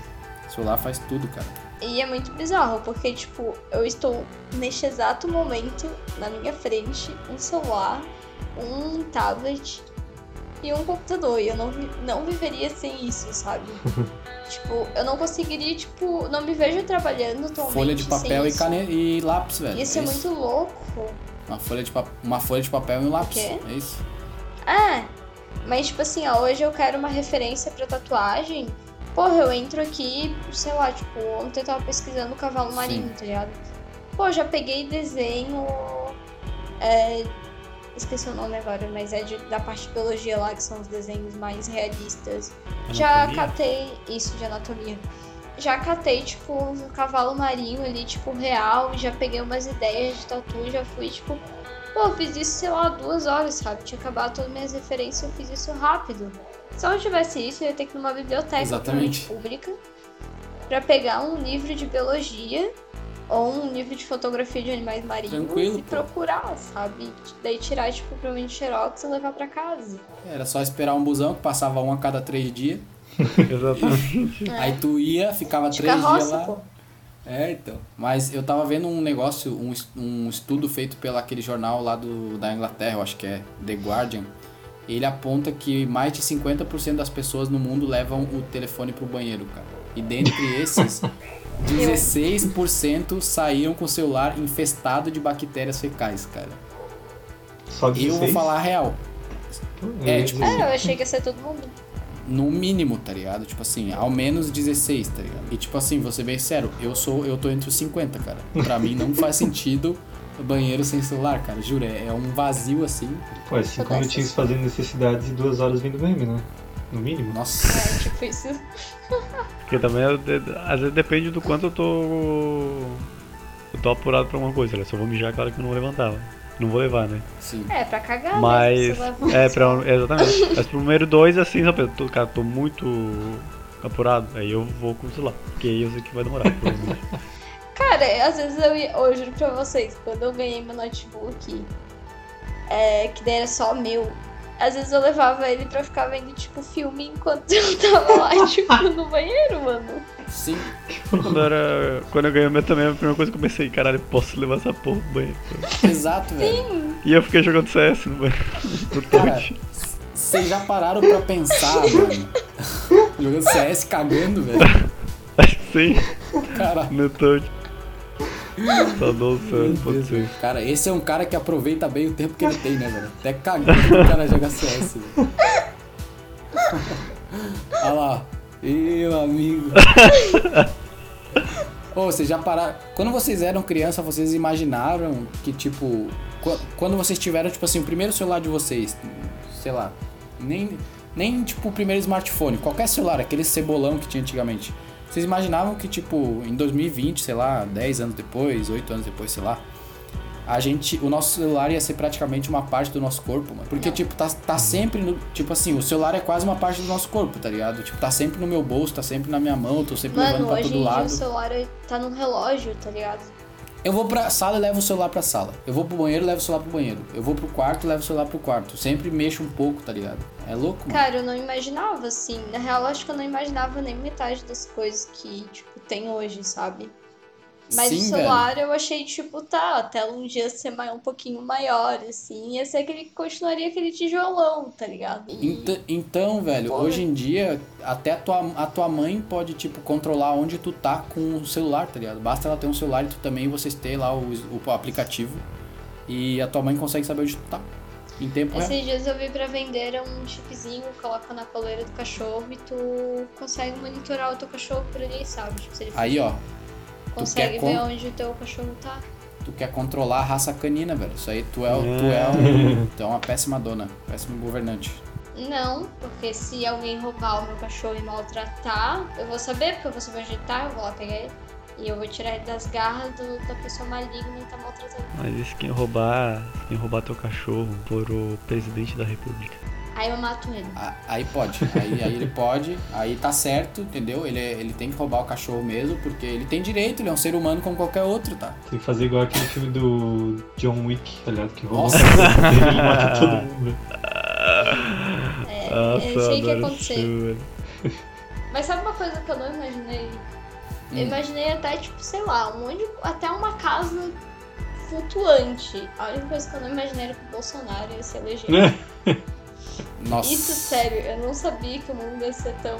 celular faz tudo, cara. E é muito bizarro, porque, tipo, eu estou neste exato momento, na minha frente, um celular, um tablet e um computador. E eu não, não viveria sem isso, sabe? tipo, eu não conseguiria, tipo, não me vejo trabalhando atualmente. Folha de papel e, cane... e lápis, velho. Isso é isso. muito louco. Uma folha, de pa- uma folha de papel e um lápis. quê? É isso. É, mas tipo assim, ó, hoje eu quero uma referência pra tatuagem. Porra, eu entro aqui, sei lá, tipo, ontem eu tava pesquisando cavalo marinho, tá ligado? Pô, já peguei desenho. É, esqueci o nome agora, mas é de- da parte de biologia lá, que são os desenhos mais realistas. Já Anatomia? catei isso de anatomia. Já catei, tipo, um cavalo marinho ali, tipo, real, e já peguei umas ideias de tatu, já fui, tipo, pô, fiz isso, sei lá, duas horas, sabe? Tinha acabado todas as minhas referências, eu fiz isso rápido. Se eu não tivesse isso, eu ia ter que ir numa biblioteca Exatamente. pública pra pegar um livro de biologia ou um livro de fotografia de animais marinhos Tranquilo, e pô. procurar, sabe? Daí tirar, tipo, provavelmente xerox e levar pra casa. Era só esperar um busão que passava um a cada três dias. Exatamente. É. Aí tu ia, ficava De três dias carroça, lá. pô. É, então. Mas eu tava vendo um negócio, um, um estudo feito pelo aquele jornal lá do, da Inglaterra, eu acho que é The Guardian. Ele aponta que mais de 50% das pessoas no mundo levam o telefone pro banheiro, cara. E dentre esses, 16% saíram com o celular infestado de bactérias fecais, cara. Só Eu 16? vou falar a real. Eu É, ia tipo, dizer. É, eu achei que ia ser todo mundo. no mínimo, tá ligado? Tipo assim, ao menos 16, tá ligado? E tipo assim, vou ser bem sério, eu sou, eu tô entre os 50, cara. Pra mim não faz sentido banheiro sem celular, cara. Juro, é, é um vazio assim. Pô, é cinco minutinhos fazendo necessidades e duas horas vendo meme, né? No mínimo. Nossa. É, tipo isso. Porque também, às vezes depende do quanto eu tô. Eu tô apurado pra alguma coisa. né? Se eu vou mijar, claro que eu não vou levantar. né? Não vou levar, né? Sim. É, pra cagar, Mas. né? Você leva- É, pra, exatamente. Mas pro número 2, assim, sabe? Eu tô, cara, tô muito apurado. Aí eu vou com o celular. Porque aí eu sei que vai demorar, provavelmente. Cara, às vezes eu ia. Eu juro pra vocês, quando eu ganhei meu notebook, é, que daí era só meu, Às vezes eu levava ele pra ficar vendo, tipo, filme enquanto eu tava lá, tipo, no banheiro, mano. Sim. Quando, eu era, quando eu ganhei o meu também, a primeira coisa que eu pensei, caralho, posso levar essa porra pro banheiro. Exato, velho. E eu fiquei jogando CS no banheiro. No Cara, vocês já pararam pra pensar, mano? Jogando CS cagando, velho. Sim, Cara, no touch. Meu CS, pode ser. cara, esse é um cara que aproveita bem o tempo que ele tem, né, velho? Até cagando o cara joga CS, velho. Olha lá. Meu amigo. Ô, vocês já pararam. Quando vocês eram criança, vocês imaginaram que, tipo. qu- Quando vocês tiveram, tipo assim, o primeiro celular de vocês, sei lá, nem, nem tipo o primeiro smartphone, qualquer celular, aquele cebolão que tinha antigamente. Vocês imaginavam que, tipo, em 2020, sei lá, 10 anos depois, 8 anos depois, sei lá, a gente, o nosso celular ia ser praticamente uma parte do nosso corpo, mano. Porque, tipo, tá, tá sempre no. Tipo assim, o celular é quase uma parte do nosso corpo, tá ligado? Tipo, tá sempre no meu bolso, tá sempre na minha mão, tô sempre levando Mano, pra hoje todo lado. o celular tá num relógio, tá ligado? Eu vou pra sala e levo o celular pra sala. Eu vou pro banheiro e levo o celular pro banheiro. Eu vou pro quarto e levo o celular pro quarto. Sempre mexo um pouco, tá ligado? É louco, mano. Cara, eu não imaginava, assim. Na real, acho que eu não imaginava nem metade das coisas que, tipo, tem hoje, sabe? Mas Sim, o celular eu achei, tipo, tá, a tela um dia ser mai- um pouquinho maior, assim. Ia ser aquele que continuaria aquele tijolão, tá ligado? E- Ent- então, velho, Porra. hoje em dia, até a tua, a tua mãe pode, tipo, controlar onde tu tá com o celular, tá ligado? Basta ela ter um celular e tu também, vocês ter lá o, o aplicativo. E a tua mãe consegue saber onde tu tá. Em tempo real. Esses dias eu vi pra vender um chipzinho, coloca na coleira do cachorro e tu consegue monitorar o teu cachorro por ali, sabe? Tipo, Aí, ó, consegue quer ver con- onde o teu cachorro tá. tu quer controlar a raça canina, velho. Isso aí tu é, tu é, um, tu é uma péssima dona, péssimo governante. Não, porque se alguém roubar o meu cachorro e maltratar, eu vou saber, porque eu vou saber onde ele tá, eu vou lá pegar ele. E eu vou tirar ele das garras do- da pessoa maligna e tá maltratando. Mas e se quem roubar, se quem roubar teu cachorro for o presidente da república? Aí eu mato ele. Aí pode, aí, aí ele pode, aí tá certo, entendeu? Ele, ele tem que roubar o cachorro mesmo, porque ele tem direito, ele é um ser humano como qualquer outro, tá? Tem que fazer igual aquele filme do John Wick, tá ligado? Que rouba o Nossa. cachorro dele e mata todo mundo. É, Nossa, eu sei o que ia acontecer. Mas sabe uma coisa que eu não imaginei? Eu Hum. imaginei até, tipo, sei lá, um monte de- até uma casa flutuante. A única coisa que eu não imaginei era que o Bolsonaro ia se eleger. Nossa. Isso, sério, eu não sabia que o mundo ia ser tão.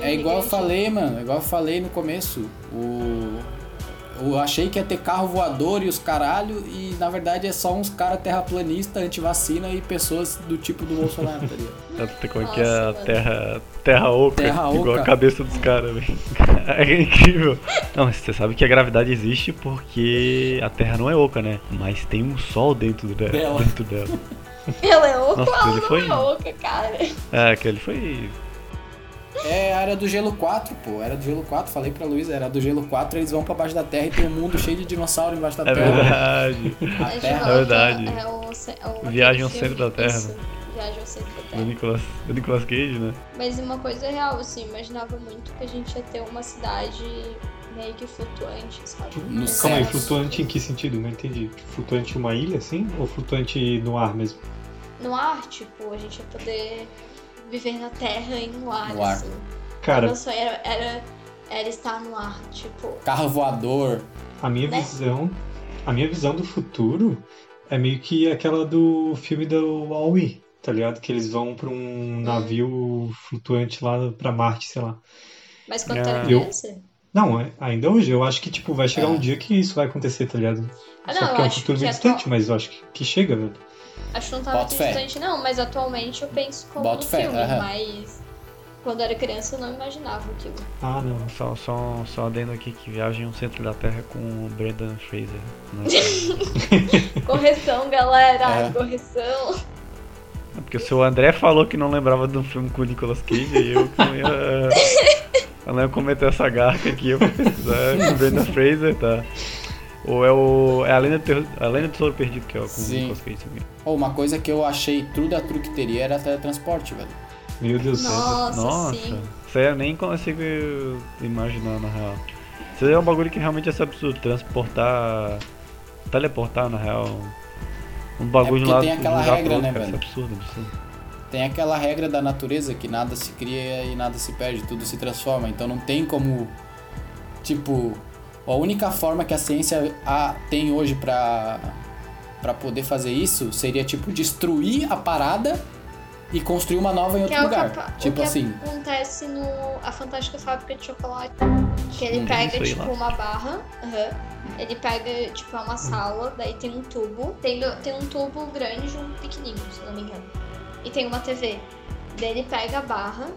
É igual eu falei, mano, é igual eu falei no começo. O. Eu achei que ia ter carro voador e os caralho, e na verdade é só uns caras terraplanistas, antivacina e pessoas do tipo do Bolsonaro, tá ligado? Como é que é Nossa, a terra, terra oca, Terra igual oca. a cabeça dos caras, velho. É incrível. Não, mas você sabe que a gravidade existe porque a Terra não é oca, né? Mas tem um sol dentro dela. Dela. Dentro dela. Ela é oca Nossa, ou ela não foi- é oca, cara? É, aquele foi. É a era do gelo 4, pô, era do gelo 4, falei pra Luísa, era do gelo 4, eles vão pra baixo da terra e tem um mundo cheio de dinossauro embaixo da É terra. verdade. A gente terra. volta- verdade. É o, é o, Viagem ao centro da Terra, isso? Viagem ao centro da Do Terra. Nicolas, do Nicolas Cage, né? Mas uma coisa é real, assim, imaginava muito que a gente ia ter uma cidade meio que flutuante, sabe? No. Calma aí, flutuante em que sentido? Não entendi. Flutuante em uma ilha, assim? Ou flutuante no ar mesmo? No ar, tipo, a gente ia poder viver na terra e no ar, No ar. assim. Cara, Meu sonho era, era, era estar no ar, tipo. Carro voador. a minha né? visão. A minha visão do futuro é meio que aquela do filme do Wall-E, tá ligado? Que eles vão pra um navio flutuante lá pra Marte, sei lá. Mas quando tu era. Eu- criança? Não, é- ainda hoje, eu acho que tipo, vai chegar É. um dia que isso vai acontecer, tá ligado? Ah, Só não, que é um futuro muito atual- distante, mas eu acho que, que chega, velho. Acho que não tão fé. distante, não, mas atualmente eu penso como Boto um fé, filme, aham. mas quando eu era criança eu não imaginava aquilo. Ah, não. Só, só, só adendo aqui que Viagem ao Centro da Terra com o Brendan Fraser. Né? Correção, galera, É. correção. É Porque o seu André falou que não lembrava de um filme com o Nicolas Cage e eu que não ia. Eu não cometer essa garca aqui, eu vou pesquisar com o Brendan Fraser, tá? Ou é o. É a Lenda do, Terror- a Lenda do Tesouro Perdido, que é o com o Sim. Cage também. Pô, uma coisa que eu achei true da true que teria era teletransporte, velho. Meu Deus do céu. Nossa, Nossa, sim. isso aí eu nem consigo imaginar na real. Isso aí é um bagulho que realmente é absurdo, transportar. Teleportar na real. Um bagulho um lado tem aquela um regra, pro né, outro, cara. velho? Isso é absurdo, absurdo. Tem aquela regra da natureza que nada se cria e nada se perde, tudo se transforma. Então não tem como. Tipo, a única forma que a ciência a- tem hoje pra, pra poder fazer isso seria, tipo, destruir a parada e construir uma nova em Que outro é lugar. apa- tipo o que assim. acontece no A Fantástica Fábrica de Chocolate. Que ele Hum, pega, tipo, lá. uma barra. aham, Ele pega, tipo, é uma sala, daí tem um tubo. Tem, tem um tubo grande e um pequenininho, se não me engano. E tem uma TV. Daí ele pega a barra,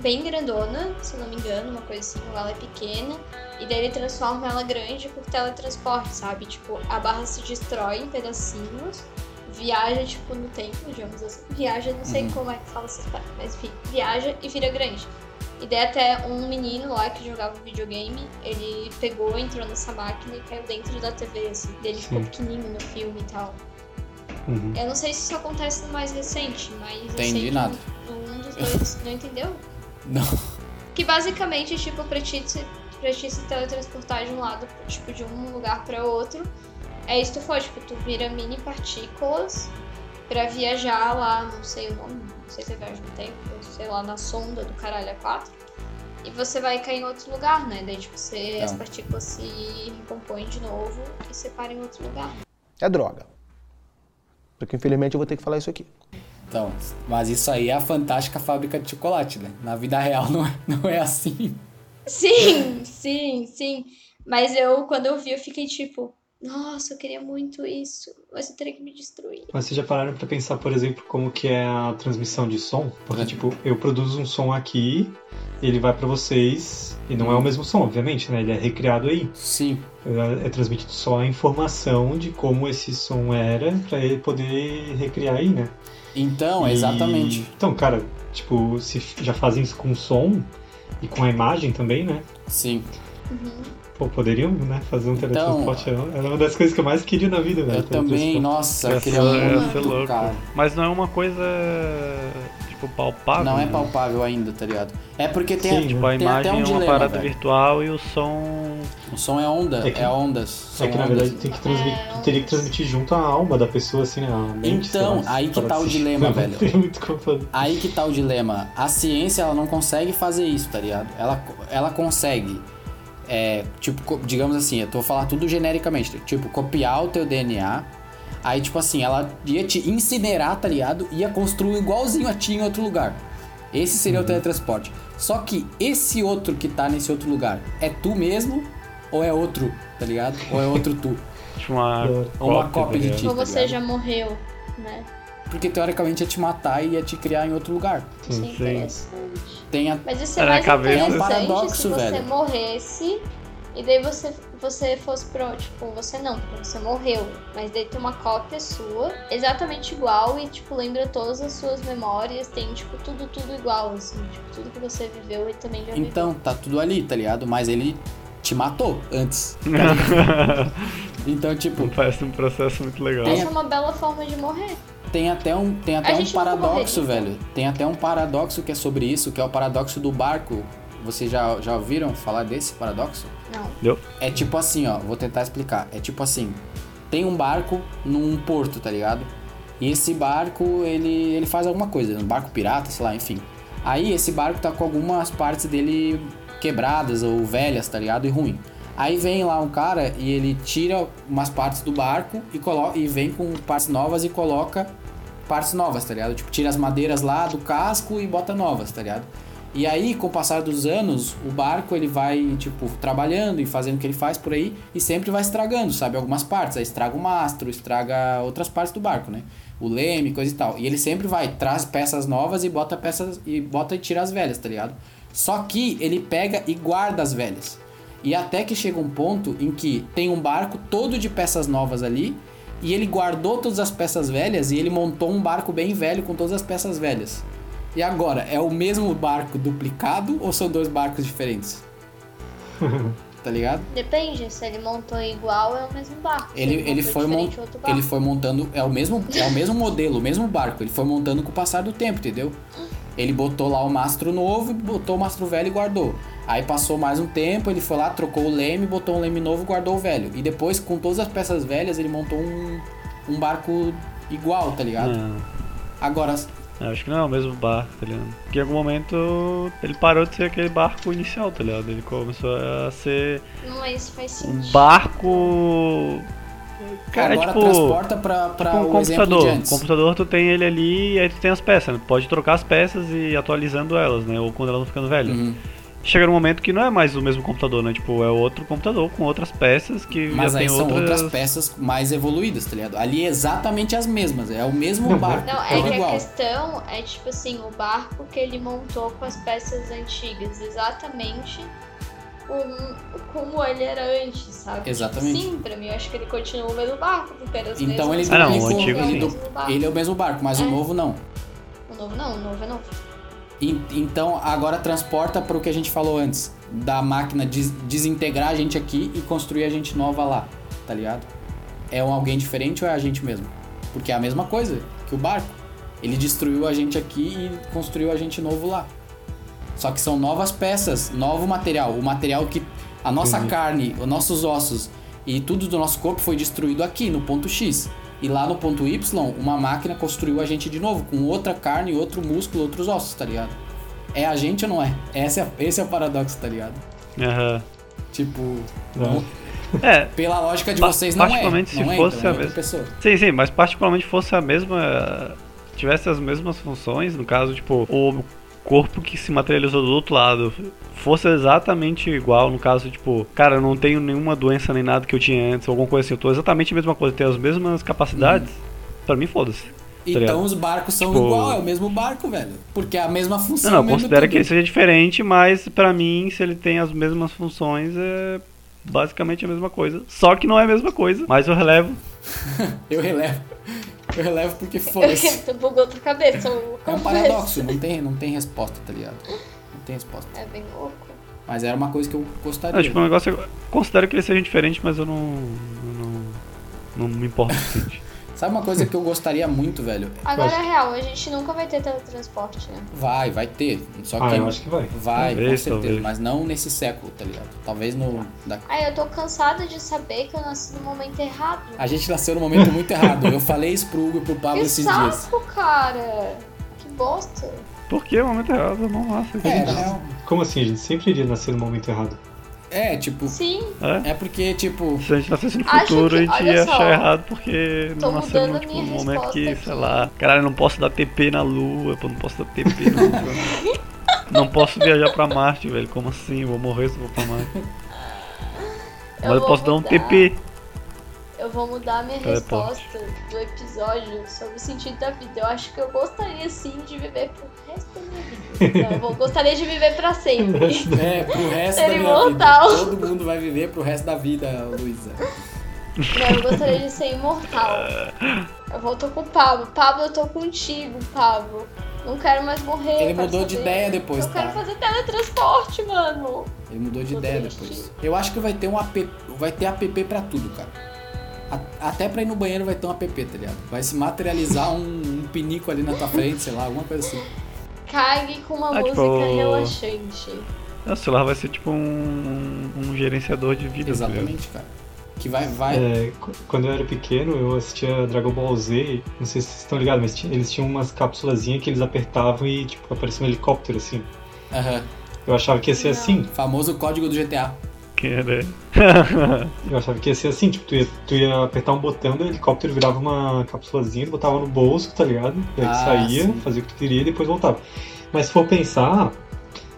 bem grandona, se não me engano, uma coisa assim, ela é pequena. E daí ele transforma ela grande por teletransporte, sabe? Tipo, a barra se destrói em pedacinhos, viaja, tipo, no tempo, digamos assim. Viaja, não sei Uhum. como é que fala essas palavras, mas enfim, viaja e vira grande. E daí até um menino lá que jogava videogame, ele pegou, entrou nessa máquina e caiu dentro da TV, assim. Daí ele ficou pequenininho no filme e tal. Uhum. Eu não sei se isso acontece no mais recente, mas eu Entendi nada. no um dos dois, não entendeu? Não. Que basicamente, tipo, pra ti, se- pra ti se teletransportar de um lado, tipo, de um lugar pra outro, é isso que tu for, tipo, tu vira mini partículas pra viajar lá, não sei o nome, não sei se é viagem no tempo, sei lá, na sonda do caralho a 4. E você vai cair em outro lugar, né? Daí, tipo, você, as Então. partículas se recompõem de novo e se param em outro lugar. É droga. Porque infelizmente eu vou ter que falar isso aqui. Então, mas isso aí é a fantástica fábrica de chocolate, né? Na vida real não é, não é assim. Sim, sim, sim. Mas eu, quando eu vi, eu fiquei tipo, nossa, eu queria muito isso, mas eu teria que me destruir. Mas vocês já pararam pra pensar, por exemplo, como que é a transmissão de som? Porque, tipo, eu produzo um som aqui, ele vai pra vocês, e não é o mesmo som, obviamente, né? Ele é recriado aí. Sim. É, é transmitido só a informação de como esse som era pra ele poder recriar aí, né? Então, E- exatamente. Então, cara, tipo, se já fazem isso com som e com a imagem também, né? Sim. Pô, poderiam, né? Fazer um Então, teletransporte. Era uma das coisas que eu mais queria na vida, velho. Eu também, nossa, eu Ia queria ia muito, ser louco. cara. Mas não é uma coisa, tipo, palpável. Não é palpável ainda, tá ligado? É porque tem, Tipo, a tem imagem até um é uma dilema, parada velho. virtual e o som... O som é onda, É que- é ondas. É que na ondas. verdade tem que transmitir, tu teria que transmitir junto à alma da pessoa, assim, né? A mente, Então, lá, aí que tá o dilema, Não velho. tem muito como fazer. Aí que tá o dilema. A ciência, ela não consegue fazer isso, tá ligado? Ela, ela consegue, é, tipo, digamos assim, eu tô falando tudo genericamente, tipo, copiar o teu DNA, aí, tipo assim, ela ia te incinerar, tá ligado? Ia construir igualzinho a ti em outro lugar. Esse seria o teletransporte. Só que esse outro que tá nesse outro lugar, é tu mesmo ou é outro, tá ligado? Ou é outro tu? Tipo uma Ou uma cópia de ti, Ou tá você ligado? já morreu, né? Porque teoricamente ia te matar e ia te criar em outro lugar. Isso é interessante. Tem a... Mas isso é É mais cabeça. interessante É um paradoxo, se você velho. morresse e daí você, você fosse pro, tipo, você não, porque você morreu, mas daí tem uma cópia sua, exatamente igual e, tipo, lembra todas as suas memórias, tem, tipo, tudo, tudo igual, assim, tipo, tudo que você viveu e também já Então, tá tudo ali, tá ligado? Mas ele te matou antes. tá então, tipo. Parece um processo muito legal. viveu. Essa é uma bela forma de morrer. Tem até um, tem até um paradoxo, morreria. velho. Tem até um paradoxo que é sobre isso, que é o paradoxo do barco. Vocês já, já ouviram falar desse paradoxo? Não. Deu? É tipo assim, ó, vou tentar explicar. É tipo assim, tem um barco num porto, tá ligado? E esse barco, ele, ele faz alguma coisa, um barco pirata, sei lá, enfim. Aí esse barco tá com algumas partes dele quebradas ou velhas, tá ligado? E ruim. Aí vem lá um cara e ele tira umas partes do barco e, coloca, e vem com partes novas e coloca partes novas, tá ligado? Tipo, tira as madeiras lá do casco e bota novas, tá ligado? E aí, com o passar dos anos, o barco ele vai, tipo, trabalhando e fazendo o que ele faz por aí e sempre vai estragando, sabe? Algumas partes. Aí estraga o mastro, estraga outras partes do barco, né? O leme, coisa e tal. E ele sempre vai, traz peças novas e bota peças e bota e tira as velhas, tá ligado? Só que ele pega e guarda as velhas. E até que chega um ponto em que tem um barco todo de peças novas ali e ele guardou todas as peças velhas e ele montou um barco bem velho com todas as peças velhas. E agora, é o mesmo barco duplicado ou são dois barcos diferentes? Tá ligado? Depende, se ele montou igual, é o mesmo barco. Ele, ele, montou foi mon- diferente, é outro barco. ele foi montando. É o, mesmo, é o mesmo modelo, o mesmo barco. Ele foi montando com o passar do tempo, entendeu? Ele botou lá o mastro novo, botou o mastro velho e guardou. Aí passou mais um tempo, ele foi lá, trocou o leme, botou um leme novo e guardou o velho. E depois, com todas as peças velhas, ele montou um, um barco igual, tá ligado? Não. Agora, Eu acho que não é o mesmo barco, tá ligado? Porque em algum momento ele parou de ser aquele barco inicial, tá ligado? Ele começou a ser Mas faz sentido. um barco. Cara, agora tipo, transporta pra, pra tipo um computador. O computador tu tem ele ali e aí tu tem as peças, né? Tu pode trocar as peças e ir atualizando elas, né? Ou quando elas vão ficando velhas. Uhum. Chega num momento que não é mais o mesmo computador, né? Tipo, é outro computador com outras peças que Mas já aí tem são outras... outras peças mais evoluídas, tá ligado? Ali é exatamente as mesmas, é o mesmo barco, Não, é é que a igual. questão é tipo assim, o barco que ele montou com as peças antigas, exatamente como, como ele era antes, sabe? Exatamente. Tipo, sim, pra mim eu acho que ele continua o mesmo barco, porque era as Então ele mesmas Ah, não, o antigo ele é o mesmo barco, mas É. o novo não. O novo não, o novo é novo. Então agora transporta para o que a gente falou antes, da máquina des- desintegrar a gente aqui e construir a gente nova lá, tá ligado? É um alguém diferente ou é a gente mesmo? Porque é a mesma coisa que o barco. Ele destruiu a gente aqui e construiu a gente novo lá. Só que são novas peças, novo material. O material que a nossa carne, os nossos ossos e tudo do nosso corpo foi destruído aqui no ponto X. E lá no ponto Y, uma máquina construiu a gente de novo, com outra carne, outro músculo, outros ossos, tá ligado? É a gente ou não é? Esse é, esse é o paradoxo, tá ligado? Aham. Tipo, não- É, pela lógica de vocês não é. particularmente se não é, fosse então, é a mesma- pessoa. Sim, sim, mas particularmente fosse a mesma. tivesse as mesmas funções, no caso, tipo, o corpo que se materializou do outro lado fosse exatamente igual, no caso, tipo, cara, eu não tenho nenhuma doença nem nada que eu tinha antes, alguma coisa assim, eu tô exatamente a mesma coisa, tenho as mesmas capacidades, pra mim foda-se. tá Então os barcos são Tipo- igual, é o mesmo barco, velho. Porque é a mesma função. Não, não, tudo. que ele seja diferente, mas pra mim, se ele tem as mesmas funções, é basicamente a mesma coisa. Só que não é a mesma coisa, mas eu relevo. Eu relevo. Eu relevo porque foda-se. Tu bugou tua cabeça. eu É um paradoxo, não tem, não tem resposta, tá ligado? Não tem resposta. É bem louco. Mas era uma coisa que eu gostaria. Não, tipo, o negócio é, considero que ele seja diferente, mas eu não. eu não, não me importo o suficiente. Sabe uma coisa que eu gostaria muito, velho? Agora é real, a gente nunca vai ter teletransporte, né? Vai, vai ter. Só que Ah, eu acho que vai. Vai, com Talvez, certeza. talvez. Mas não nesse século, tá ligado? Talvez no. Da... Ai, eu tô cansada de saber que eu nasci no momento errado. A gente nasceu no momento muito errado. Eu falei isso pro Hugo e pro Pablo que esses dias. saco, cara. Que bosta. Por que o momento errado? Não massa. É, real. Como assim? A gente sempre iria nascer no momento errado. É, tipo. Sim. É? É porque, tipo. Se a gente nascesse no futuro, que- a gente ia só, achar errado porque tô não nasceu no tipo, no momento que, resposta sei aqui. lá. Caralho, eu não posso dar TP na lua, pô, não posso dar TP na lua. não posso viajar pra Marte, velho. Como assim? Eu vou morrer se eu for pra Marte. Mas eu vou posso dar um mudar. TP. Eu vou mudar minha Teleporte. resposta do episódio sobre o sentido da vida. Eu acho que eu gostaria sim de viver pro resto da minha vida. Não, eu vou- gostaria de viver pra sempre. É, pro resto Ser da minha imortal. vida. Todo mundo vai viver pro resto da vida, Luísa. Não, eu gostaria de ser imortal. Eu volto com o Pablo. Pablo, eu tô contigo, Pablo. Não quero mais morrer. Ele quero mudou de ideia depois, Eu quero tá? fazer teletransporte, mano. Ele mudou de Tô ideia triste. depois. Eu acho que vai ter um app, vai ter app pra tudo, cara. A- Até pra ir no banheiro vai ter um app, tá ligado? Vai se materializar um, um pinico ali na tua frente, sei lá, alguma coisa assim. Cague com uma Ah, música tipo- relaxante. O celular vai ser tipo um, um gerenciador de vida. tá? Exatamente, cara. Que vai, vai. É, qu- quando eu era pequeno, eu assistia Dragon Ball Z, não sei se vocês estão ligados, mas eles tinham umas cápsulazinhas que eles apertavam e, tipo, aparecia um helicóptero, assim. Aham. Eu achava que ia ser assim. Famoso código do GTA. Eu achava que ia ser assim, tipo, tu ia, tu ia apertar um botão, o helicóptero virava uma cápsulazinha, tu botava no bolso, tá ligado? E aí tu Ah, saía, sim. fazia o que tu queria e depois voltava. Mas se for pensar,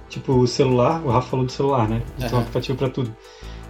tipo, o celular, o Rafa falou do celular, né? De ter um Aham. aplicativo pra tudo.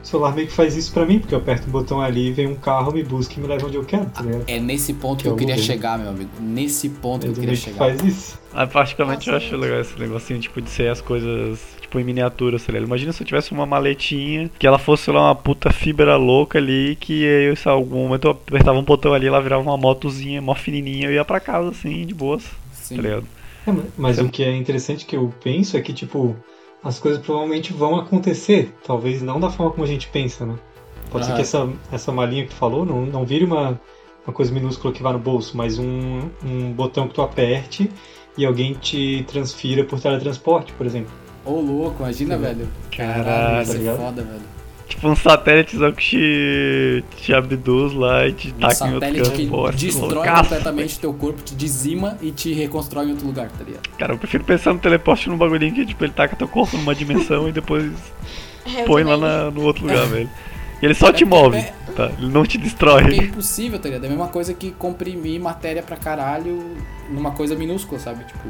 O celular meio que faz isso pra mim, porque eu aperto o botão ali, vem um carro, me busca e me leva onde eu quero, tá ligado? É nesse ponto que Que eu eu queria mudei. chegar, meu amigo. Nesse ponto que eu queria meio que chegar. faz isso. Ah, particularmente eu Nossa, acho legal esse negocinho, tipo, de ser as coisas, tipo, em miniatura, sei lá. Imagina se eu tivesse uma maletinha, que ela fosse, sei lá, uma puta fibra louca ali, que eu, lá, algum momento eu apertava um botão ali, ela virava uma motozinha, mó fininha, eu ia pra casa, assim, de boas, Sim. tá ligado? É, mas- mas o que é interessante que eu penso é que, tipo, as coisas provavelmente vão acontecer. Talvez não da forma como a gente pensa, né? Pode ser Aham. que essa, essa malinha que tu falou não, não vire uma, uma coisa minúscula que vá no bolso, mas um, um botão que tu aperte e alguém te transfira por teletransporte, por exemplo. Ô, louco, imagina, Sim. velho. Caralho, isso tá é ligado? foda, velho. Tipo, um satélitezão que te, te abduz lá e te Um taca em outro satélite canto. que Pô, destrói loucaço, completamente teu corpo, te dizima e te reconstrói em outro lugar, tá ligado? Cara, eu prefiro pensar no teleporte num bagulhinho que, tipo, ele taca teu corpo numa dimensão e depois É, eu põe lá na- no outro lugar, velho. E ele só te É porque move, é- tá? Ele não te Porque é destrói. impossível, tá ligado? É a mesma coisa que comprimir matéria pra caralho numa coisa minúscula, sabe? Tipo.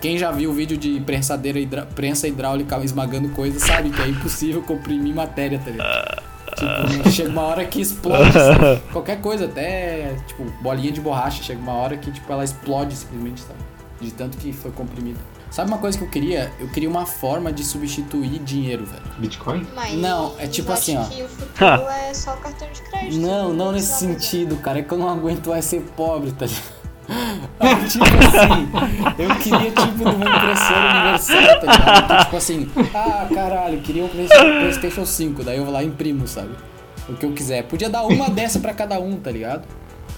Quem já viu o vídeo de prensadeira hidra- prensa hidráulica esmagando coisa sabe que é impossível comprimir matéria, tá ligado? Tipo, chega uma hora que explode sabe? qualquer coisa, até tipo bolinha de borracha, chega uma hora que tipo ela explode simplesmente, sabe? De tanto que foi comprimido. Sabe uma coisa que eu queria? Eu queria uma forma de substituir dinheiro, velho. Bitcoin? Mas Não, é tipo eu assim, acho ó. que o futuro é só cartão de crédito. Não, não nesse precisa fazer. sentido, cara. É que eu não aguento mais ser pobre, tá ligado? Ah, tipo assim, eu queria tipo de uma impressora universal, tá ligado? Então, tipo assim, ah, caralho, queria um Play- PlayStation 5, daí eu vou lá e imprimo, sabe? O que eu quiser. Podia dar uma dessa pra cada um, tá ligado?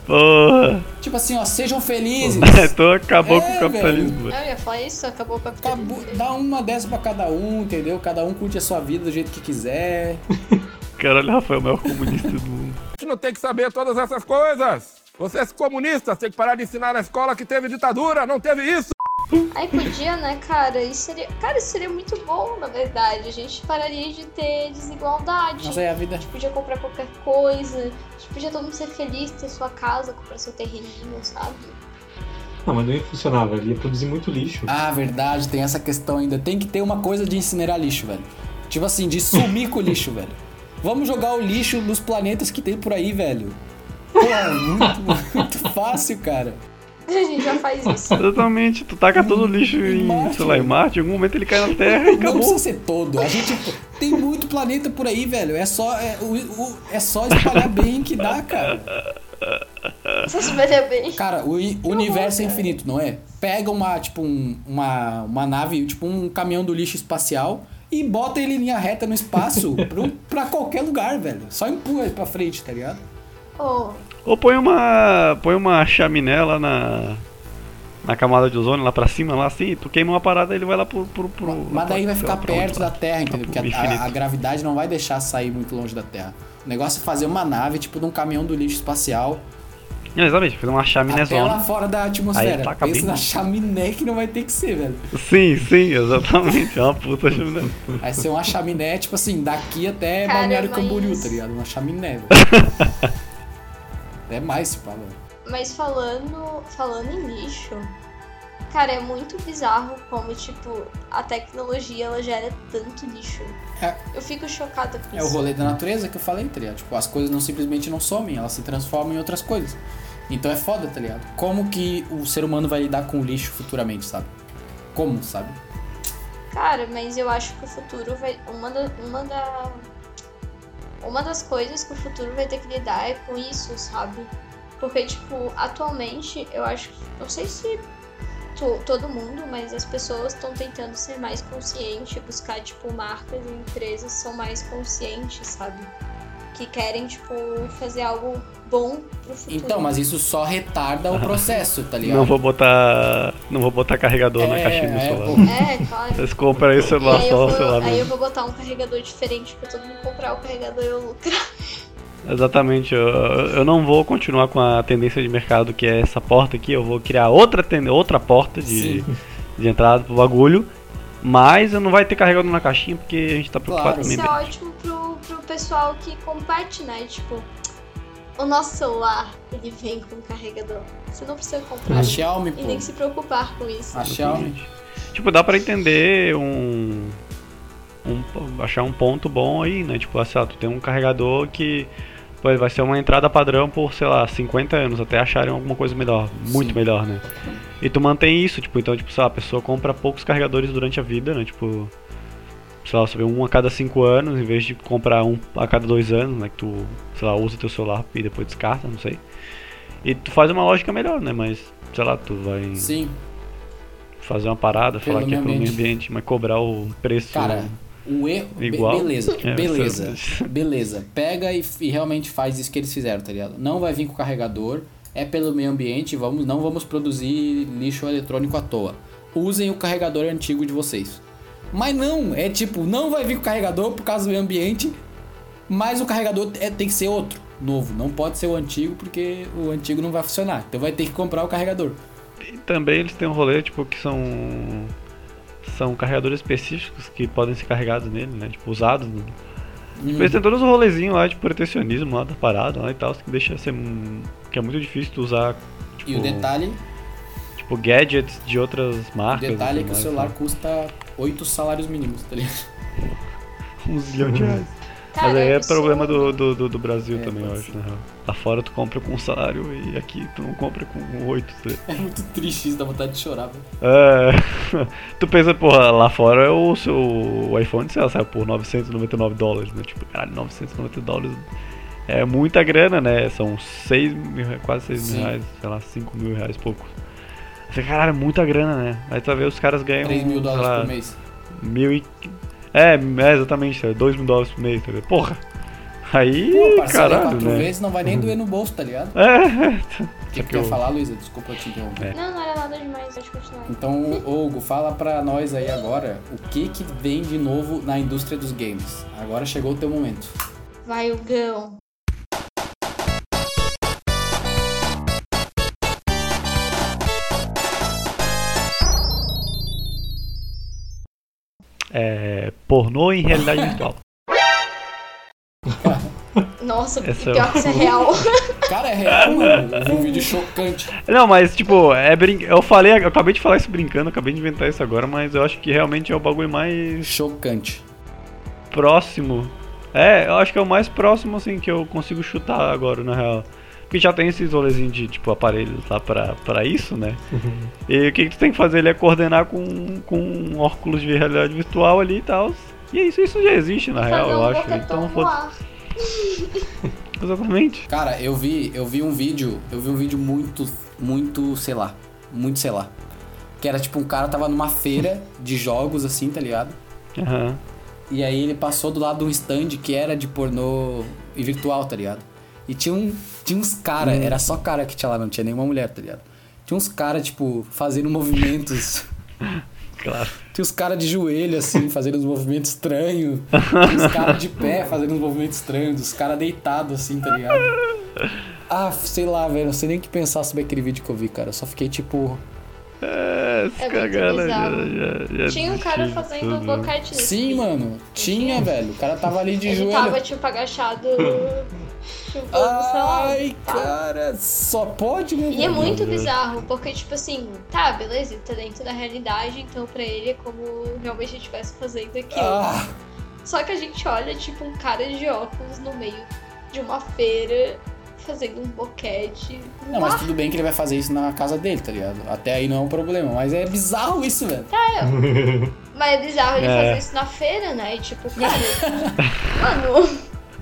Porra. Tipo assim, ó, sejam felizes. então acabou É, com o capitalismo. Eu ia falar isso, acabou o capitalismo. Acabou, dá uma dessa pra cada um, entendeu? Cada um curte a sua vida do jeito que quiser. Caralho, Rafael, é o maior comunista do mundo. A gente não tem que saber todas essas coisas. Vocês comunistas têm que parar de ensinar na escola que teve ditadura, não teve isso. Aí podia, né, cara? Isso seria, cara, isso seria muito bom, na verdade. A gente pararia de ter desigualdade. Mas aí a vida. A gente podia comprar qualquer coisa. A gente podia todo mundo ser feliz, ter sua casa, comprar seu terreninho, sabe? Não, mas não ia funcionar, velho. Ia produzir muito lixo. Ah, verdade, tem essa questão ainda. Tem que ter uma coisa de incinerar lixo, velho. Tipo assim, de sumir com o lixo, velho. Vamos jogar o lixo nos planetas que tem por aí, velho. Pô, é muito, muito fácil, cara. A gente já faz isso. Exatamente, tu taca todo o lixo em, Marte, sei lá, em. Marte, em algum momento ele cai na Terra e Não acabou. precisa ser todo. A gente tem muito planeta por aí, velho. É só, é, o, o- é só espalhar bem que dá, cara. Você se vai bem. Cara, o, universo é infinito, não é? Pega uma, tipo, um- uma, uma nave, tipo um caminhão do lixo espacial e bota ele em linha reta no espaço pro, pra qualquer lugar, velho. Só empurra ele pra frente, tá ligado? Oh, Ou põe uma. põe uma chaminé lá na. na camada de ozônio lá pra cima, lá assim, tu queima uma parada ele vai lá pro. pro, pro Mas daí vai ficar perto da Terra, entendeu? Porque a, a- gravidade não vai deixar sair muito longe da Terra. O negócio é fazer uma nave, tipo, de um caminhão do lixo espacial Não, exatamente, fazer uma chaminé até lá zona. fora da atmosfera. Aí taca Pensa bem na chaminé que não vai ter que ser, velho. Sim, sim, exatamente. É uma puta chaminé. Vai ser uma chaminé, tipo assim, daqui até Cara, Balneário mas- Camboriú, tá ligado? Uma chaminé, velho. é mais, se fala. mas falando, falando em lixo, cara, é muito bizarro como, tipo, a tecnologia ela gera tanto lixo. É. Eu fico chocada com É o isso. rolê da natureza que eu falei, tá ligado? Tipo, as coisas não simplesmente não somem, elas se transformam em outras coisas. Então é foda, tá ligado? Como que o ser humano vai lidar com o lixo futuramente, sabe? Como, sabe? Cara, mas eu acho que o futuro vai. Uma, da, uma da. Uma das coisas que o futuro vai ter que lidar é com isso, sabe? Porque, tipo, atualmente eu acho que. Não sei se to- todo mundo, mas as pessoas estão tentando ser mais conscientes, buscar, tipo, marcas e empresas são mais conscientes, sabe? Que querem, tipo, fazer algo bom pro futuro. Então, mas isso só retarda o processo, tá ligado? Não vou botar. Não vou botar carregador na É, caixinha do é, celular. É, claro. Vocês compram aí o celular aí só, eu vou, sei lá, aí eu vou botar um carregador diferente pra todo mundo comprar o carregador e eu lucrar. Exatamente, eu, eu não vou continuar com a tendência de mercado que é essa porta aqui, eu vou criar outra, outra porta de, de entrada pro bagulho, mas eu não vai ter carregador na caixinha porque a gente tá preocupado Isso também. é ótimo pro, pro pessoal que compete, né? Tipo, o nosso celular, ele vem com carregador. Você não precisa comprar A Xiaomi, e pô. nem se preocupar com isso. A Xiaomi. Tipo, dá pra entender um, um- achar um ponto bom aí, né? Tipo, sei lá, tu tem um carregador que pô, vai ser uma entrada padrão por, sei lá, 50 anos, até acharem alguma coisa melhor, muito Sim. melhor, né? E tu mantém isso, tipo, então, tipo, sei lá, a pessoa compra poucos carregadores durante a vida, né? Tipo, sei lá, você vê um a cada 5 anos, em vez de comprar um a cada 2 anos, né? Que tu, sei lá, usa teu celular e depois descarta, não sei. E tu faz uma lógica melhor, né? Mas, sei lá, tu vai Sim. fazer uma parada, Pelo falar que é pro meio ambiente. mas cobrar o preço. Cara, o erro. be- Igual. beleza, É, beleza. Beleza. Pega e, e realmente faz isso que eles fizeram, tá ligado? Não vai vir com carregador, é pelo meio ambiente, vamos, não vamos produzir lixo eletrônico à toa. Usem o carregador antigo de vocês. Mas não, é tipo, não vai vir com carregador por causa do meio ambiente, Mas o carregador é- tem que ser outro, novo. Não pode ser o antigo, porque o antigo não vai funcionar. Então vai ter que comprar o carregador. E também eles têm um rolê, tipo, que são. São carregadores específicos que podem ser carregados nele, né? Tipo, usados. Né? Tipo, eles têm todos os rolezinhos lá de protecionismo lá da parada lá e tal, que deixa ser. que é muito difícil tu usar. Tipo, E o detalhe, Tipo, gadgets de outras o marcas. detalhe é e que o tudo mais, celular né? custa 8 salários mínimos, tá ligado? Um zilhão de reais. Mas aí é isso- problema do, do, do, do Brasil É, também, eu acho, na real. Lá fora tu compra com um salário e aqui tu não compra com oito. tá? É muito triste isso, dá vontade de chorar, velho. É. tu pensa, porra, lá fora o seu o iPhone, sei lá, sai por 999 dólares, né? Tipo, caralho, 990 dólares é muita grana, né? São 6 mil, quase 6 mil reais, sei lá, 5 mil reais pouco. Você, caralho, é muita grana, né? Aí tu vai ver os caras ganham. 3 mil dólares lá, por mês. Mil e. É, é exatamente, 2 mil dólares por mês, tá ligado? Porra! Aí, Pô, caralho, quatro né? vezes não vai nem doer no bolso, tá ligado? É, O que, que tu ia falar, Luísa? Desculpa eu te interromper. Não, não era nada demais, pode continuar. Então, Hugo, fala pra nós aí agora o que que vem de novo na indústria dos games. Agora chegou o teu momento. Vai, o É. Pornô em realidade virtual. Nossa, Essa é pior que isso é real. Cara, é real, mano. Eu vi um vídeo chocante. Não, mas tipo, é brin... eu falei, eu acabei de falar isso brincando, acabei de inventar isso agora, mas eu acho que realmente é o bagulho mais Chocante. próximo. É, eu acho que é o mais próximo assim que eu consigo chutar agora, na real. Porque já tem esses rolezinhos de tipo aparelhos lá pra, pra isso, né? E o que, que tu tem que fazer ele é coordenar com, com um óculos de realidade virtual ali e tal. E é isso, isso já existe na real, eu um acho. Então foda. Exatamente. Cara, eu vi, eu vi um vídeo, eu vi um vídeo muito, muito, sei lá, muito sei lá. Que era tipo um cara tava numa feira de jogos assim, tá ligado? Aham. E aí ele passou do lado de um stand que era de pornô e virtual, tá ligado? E tinha, um, tinha uns cara, Hum. era só cara que tinha lá, não tinha nenhuma mulher, tá ligado? Tinha uns cara, tipo, fazendo movimentos. Claro. Tinha os caras de joelho, assim, fazendo uns movimentos estranhos. Tinha os caras de pé fazendo uns movimentos estranhos. Os caras deitados, assim, tá ligado? Ah, sei lá, velho. Não sei nem o que pensar sobre aquele vídeo que eu vi, cara. Eu só fiquei tipo. É, É cagada bizarro. já, já, já Tinha um cara de fazendo boquete nesse Sim, mano. Tinha, velho. O cara tava ali de Ele joelho. tava, tipo, agachado, tipo, lá. Ai, cara, só pode, né? E é muito bizarro, porque, tipo assim, tá, beleza, ele tá dentro da realidade, então pra ele é como realmente ele estivesse fazendo aquilo. Ah, Só que a gente olha, tipo, um cara de óculos no meio de uma feira fazendo um boquete. não, mas tudo bem que ele vai fazer isso na casa dele, tá ligado? Até aí não é um problema. Mas é bizarro isso, velho. Tá, é. Mas é bizarro ele É. fazer isso na feira, né? E tipo, cara, mano,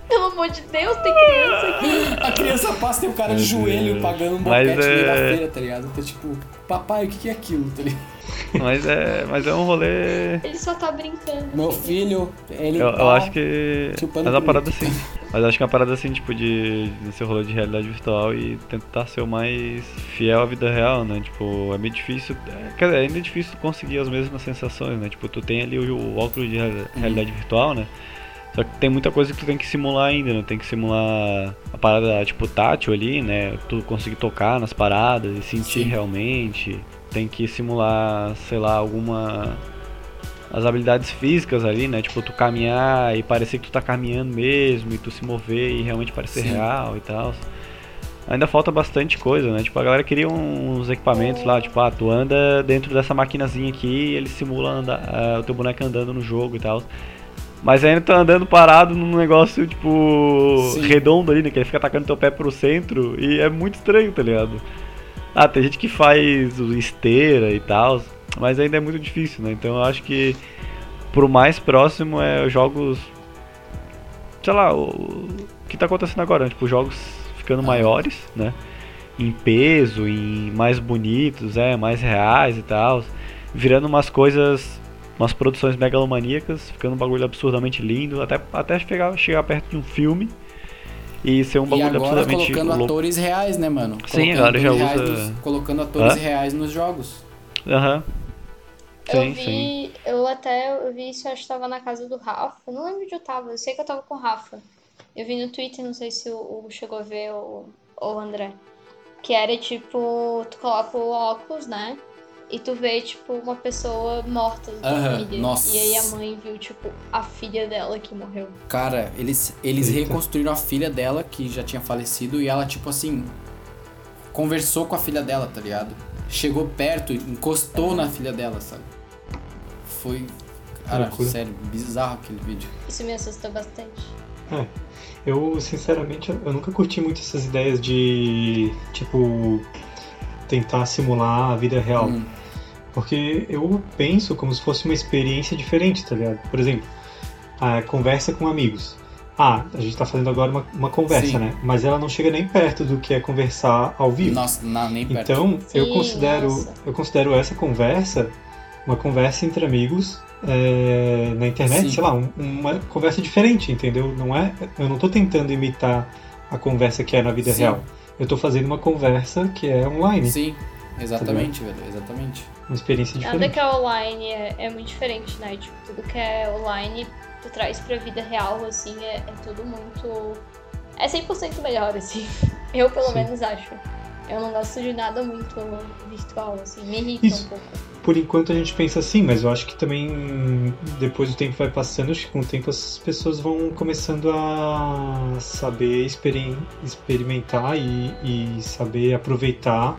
pelo amor de Deus, tem criança aqui. A criança passa tem um cara de Meu joelho Deus. pagando um boquete meio é- feira, tá ligado? Então, tipo, papai, o que que é aquilo, tá ligado? Mas é, mas é um rolê. Ele só tá brincando. Meu filho, ele Eu, tá... eu acho que. Mas é uma parada assim. Mas eu acho que é uma parada assim, tipo, de, ser rolê de realidade virtual e tentar ser o mais fiel à vida real, né? Tipo, é meio difícil. é, Quer dizer, ainda é difícil conseguir as mesmas sensações, né? Tipo, tu tem ali o, o óculos de real- realidade virtual, né? Só que tem muita coisa que tu tem que simular ainda, né? Tem que simular a parada, tipo, tátil ali, né? Tu conseguir tocar nas paradas e sentir Sim. realmente. Tem que simular, sei lá, alguma as habilidades físicas ali, né? Tipo, tu caminhar e parecer que tu tá caminhando mesmo, e tu se mover e realmente parecer Sim. real e tal. Ainda falta bastante coisa, né? Tipo, a galera queria uns equipamentos lá, tipo, ah, tu anda dentro dessa maquinazinha aqui e ele simula andar, ah, o teu boneco andando no jogo e tal. Mas ainda tá andando parado num negócio, tipo, Sim. redondo ali, né? Que ele fica atacando teu pé pro centro e é muito estranho, tá ligado? Ah, tem gente que faz esteira e tal, mas ainda é muito difícil, né? Então eu acho que pro mais próximo é jogos. Sei lá, o, o que tá acontecendo agora, né? Tipo, jogos ficando maiores, né? Em peso, em mais bonitos, é, mais reais e tal. Virando umas coisas. Umas produções megalomaníacas, ficando um bagulho absurdamente lindo, até, até chegar, chegar perto de um filme e ser um E bagulho agora absurdamente colocando louco. atores reais, né, mano? Sim, Colocando agora já atores reais usa- nos- colocando atores Hã? reais nos jogos. Aham. Eu Sim, vi, sim. eu até eu vi isso, eu acho que tava na casa do Rafa. Eu não lembro onde eu tava, eu sei que eu tava com o Rafa. Eu vi no Twitter, não sei se o Hugo chegou a ver ou o André. Que era tipo, tu coloca o óculos, né? E tu vê, tipo, uma pessoa morta da tua Aham, família. nossa. E aí a mãe viu, tipo, a filha dela que morreu. Cara, eles, eles Eita. reconstruíram a filha dela, que já tinha falecido, e ela, tipo assim, conversou com a filha dela, tá ligado? Chegou perto, encostou na filha dela, sabe? Foi. Cara, loucura. sério, bizarro aquele vídeo. Isso me assusta bastante. É. Eu, sinceramente, eu nunca curti muito essas ideias de, tipo, tentar simular a vida real. Hum. Porque eu penso como se fosse uma experiência diferente, tá ligado? Por exemplo, a conversa com amigos. Ah, a gente tá fazendo agora uma, uma conversa, Sim. né? Mas ela não chega nem perto do que é conversar ao vivo. Nossa, não, nem perto. Então, eu Sim, considero, nossa. eu considero essa conversa uma conversa entre amigos é, na internet, Sim. sei lá, um- uma conversa diferente, entendeu? Não é, eu não tô tentando imitar a conversa que é na vida Sim. real. Eu tô fazendo uma conversa que é online, Sim, exatamente, velho, exatamente. uma experiência Nada diferente. que é online é, é muito diferente, né? Tipo, tudo que é online, tu traz pra vida real, assim, é, é tudo muito. É 100% melhor, assim. Eu, pelo Sim. menos, acho. Eu não gosto de nada muito virtual, assim. Me irrita Isso. um pouco. Por enquanto a gente pensa assim, mas eu acho que também depois o tempo vai passando, acho que com o tempo as pessoas vão começando a saber experi- experimentar e, e saber aproveitar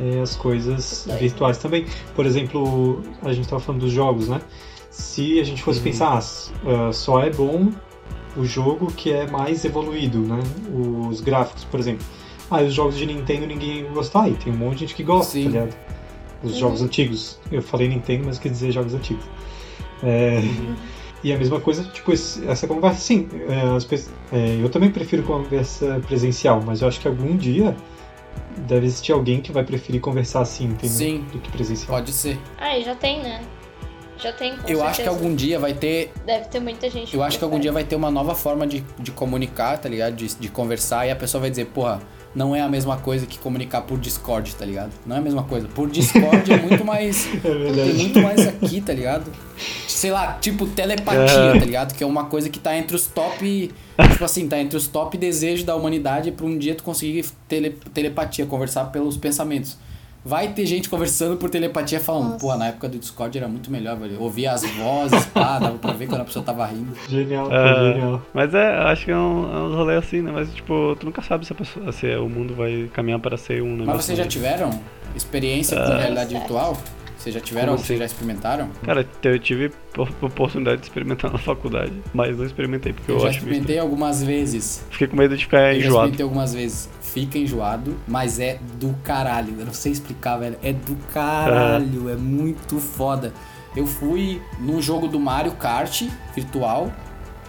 é, as coisas virtuais também. Por exemplo, a gente estava falando dos jogos, né? Se a gente fosse Uhum. pensar, ah, ah, só é bom o jogo que é mais evoluído, né? Os gráficos, por exemplo. Ah, e os jogos de Nintendo ninguém vai gostar, e tem um monte de gente que gosta, Sim. tá ligado? Os Uhum. jogos antigos. Eu falei Nintendo, mas quer dizer jogos antigos. É, E a mesma coisa, tipo, essa conversa, sim, é, é, eu também prefiro conversa presencial, mas eu acho que algum dia deve existir alguém que vai preferir conversar assim, entendeu? Sim. Do que presencial. Pode ser. Ah, e já tem, né? Já tem, com Eu acho que certeza. algum dia vai ter. Deve ter muita gente. Eu acho que algum dia vai ter uma nova forma de, de comunicar, tá ligado? De, de conversar e a pessoa vai dizer, porra, não é a mesma coisa que comunicar por Discord, tá ligado? Não é a mesma coisa. Por Discord é muito mais. É tem muito mais aqui, tá ligado? Sei lá, tipo telepatia, tá ligado? Que é uma coisa que tá entre os top. Tipo assim, tá entre os top desejos da humanidade pra um dia tu conseguir tele, telepatia, conversar pelos pensamentos. Vai ter gente conversando por telepatia falando, Nossa. porra, na época do Discord era muito melhor, velho. Eu Ouvia as vozes, pá, dava pra ver quando a pessoa tava rindo. Genial, É, genial. mas é, acho que é um, é um rolê assim, né? Mas, tipo, tu nunca sabe se, a pessoa, se o mundo vai caminhar para ser um negócio. Mas vocês já tiveram experiência com Ah. realidade Certo. virtual? Vocês já tiveram? Como Vocês assim? já experimentaram? Cara, eu tive por- oportunidade de experimentar na faculdade, mas não experimentei porque eu, Eu já acho experimentei algumas vezes. Fiquei com medo de ficar Eu já enjoado. experimentei algumas vezes. Fica enjoado, mas é do caralho. Eu não sei explicar, velho. É do caralho. É muito foda. Eu fui num jogo do Mario Kart virtual.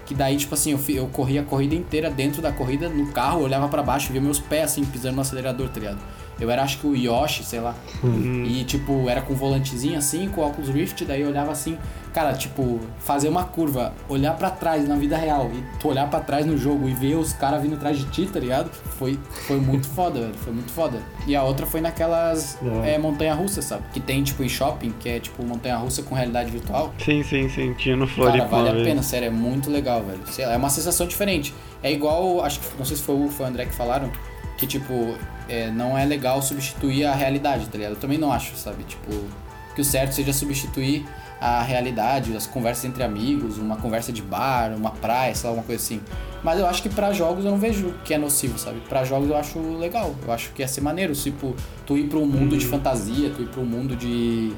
Que daí, tipo assim, eu, eu corri a corrida inteira dentro da corrida, no carro, olhava pra baixo, via meus pés assim, pisando no acelerador, tá ligado? Eu era, acho que o Yoshi, sei lá. Uhum. E, tipo, era com volantezinho assim, com óculos Rift, daí eu olhava assim, cara, tipo, fazer uma curva, olhar pra trás na vida real e tu olhar pra trás no jogo e ver os caras vindo atrás de ti, tá ligado? Foi, foi muito foda, velho, foi muito foda. E a outra foi naquelas hora. é, montanha-russa, sabe? Que tem, tipo, em shopping, que é, tipo, montanha-russa com realidade virtual. Sim, sim, sim. Tinha no Cara, Floripa vale uma a pena, sério, é muito legal, velho. Sei lá, é uma sensação diferente. É igual, acho que, não sei se foi o, foi o André que falaram, que, tipo, é, não é legal substituir a realidade, tá ligado? Eu também não acho, sabe? Tipo, que o certo seja substituir a realidade, as conversas entre amigos, uma conversa de bar, uma praia, sei lá, uma coisa assim. Mas eu acho que pra jogos eu não vejo que é nocivo, sabe? Pra jogos eu acho legal, eu acho que ia ser maneiro, tipo, tu ir pra um mundo de fantasia, tu ir pra um mundo de,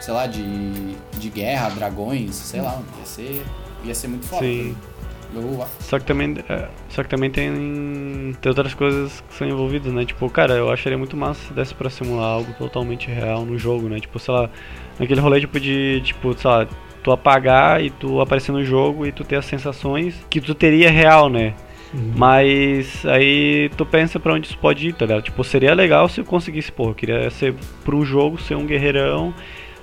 sei lá, de, de guerra, dragões, sei lá, ia ser, ia ser muito foda. Sim. Só que também, é, só que também tem, tem outras coisas que são envolvidas, né? Tipo, cara, eu acharia muito massa se desse pra simular algo totalmente real no jogo, né? Tipo, sei lá, naquele rolê tipo de, tipo, sei lá, tu apagar e tu aparecer no jogo e tu ter as sensações que tu teria real, né? Mas aí tu pensa pra onde isso pode ir, tá ligado? Tipo, seria legal se eu conseguisse, pô, eu queria ser pro jogo, ser um guerreirão,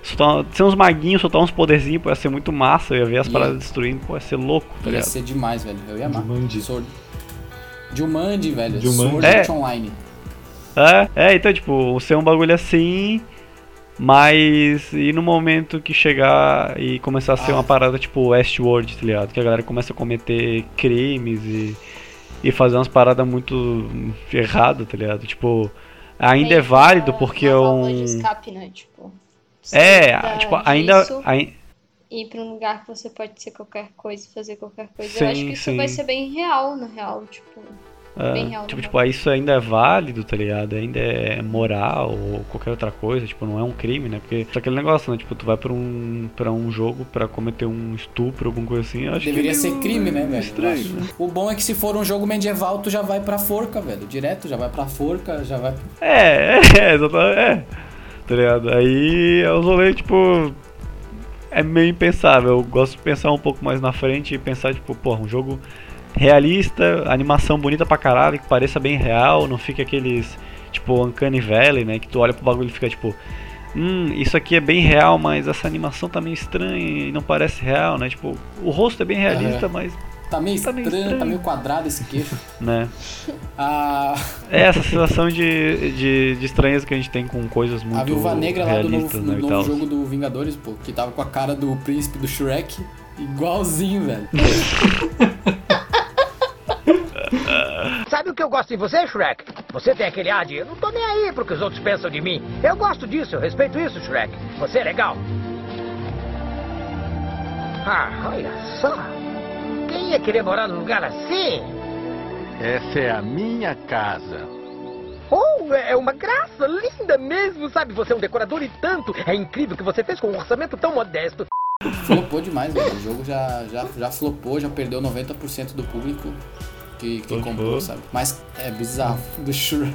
soltar, ser uns maguinhos, soltar uns poderzinhos, pô, ia ser muito massa, eu ia ver as Ia. paradas destruindo, pô, ia ser louco, tá ia ligado? ser demais, velho. Eu ia amar. Jumanji. Sword. Jumanji, velho. Jumanji. Sword É. Online. É, é, então, tipo, ser um bagulho assim Mas e no momento que chegar e começar a ser Ah. uma parada tipo Westworld, tá ligado? Que a galera começa a cometer crimes e, e fazer umas paradas muito erradas, tá ligado? Tipo, ainda é válido uma- porque uma é um. de escape, né? Tipo, É, da- tipo, ainda. disso ai- e ir pra um lugar que você pode ser qualquer coisa, fazer qualquer coisa. Sim, Eu acho que isso sim. vai ser bem real, na real, tipo, É, bem real. tipo, tipo, isso ainda é válido, tá ligado? Ainda é moral ou qualquer outra coisa, tipo, não é um crime, né? Porque é aquele negócio, né? Tipo, tu vai pra um, pra um jogo pra cometer um estupro, alguma coisa assim, eu acho Deveria que é ser crime, né, velho? Estranho, né? O bom é que se for um jogo medieval, tu já vai pra forca, velho. Direto, já vai pra forca, já vai. É, é, exatamente, é. Tá ligado? Aí é os rolês, tipo. É meio impensável. Eu gosto de pensar um pouco mais na frente e pensar, tipo, porra, um jogo realista, animação bonita pra caralho, que pareça bem real, não fique aqueles, tipo, Uncanny Valley, né? Que tu olha pro bagulho e fica tipo. Hum, isso aqui é bem real, mas essa animação tá meio estranha e não parece real, né? Tipo, o rosto é bem realista, É. mas. Tá meio Tá meio estranho, tá estranho. meio quadrado esse queixo. né? Ah, É essa sensação de, de, de estranheza que a gente tem com coisas muito a Viúva Negra lá do novo, no né, e novo jogo do Vingadores, pô, que tava com a cara do príncipe do Shrek, igualzinho, velho. Sabe o que eu gosto em você, Shrek? Você tem aquele ar de eu não tô nem aí pro que os outros pensam de mim. Eu gosto disso, eu respeito isso, Shrek. Você é legal. Ah, olha só. Quem ia querer morar num lugar assim? Essa é a minha casa. Oh, é uma graça, linda mesmo, sabe? Você é um decorador e tanto. É incrível o que você fez com um orçamento tão modesto. Flopou demais, velho. O jogo já, já, já flopou, já perdeu 90% do público que, que comprou, sabe? Mas é bizarro. Do Shrek.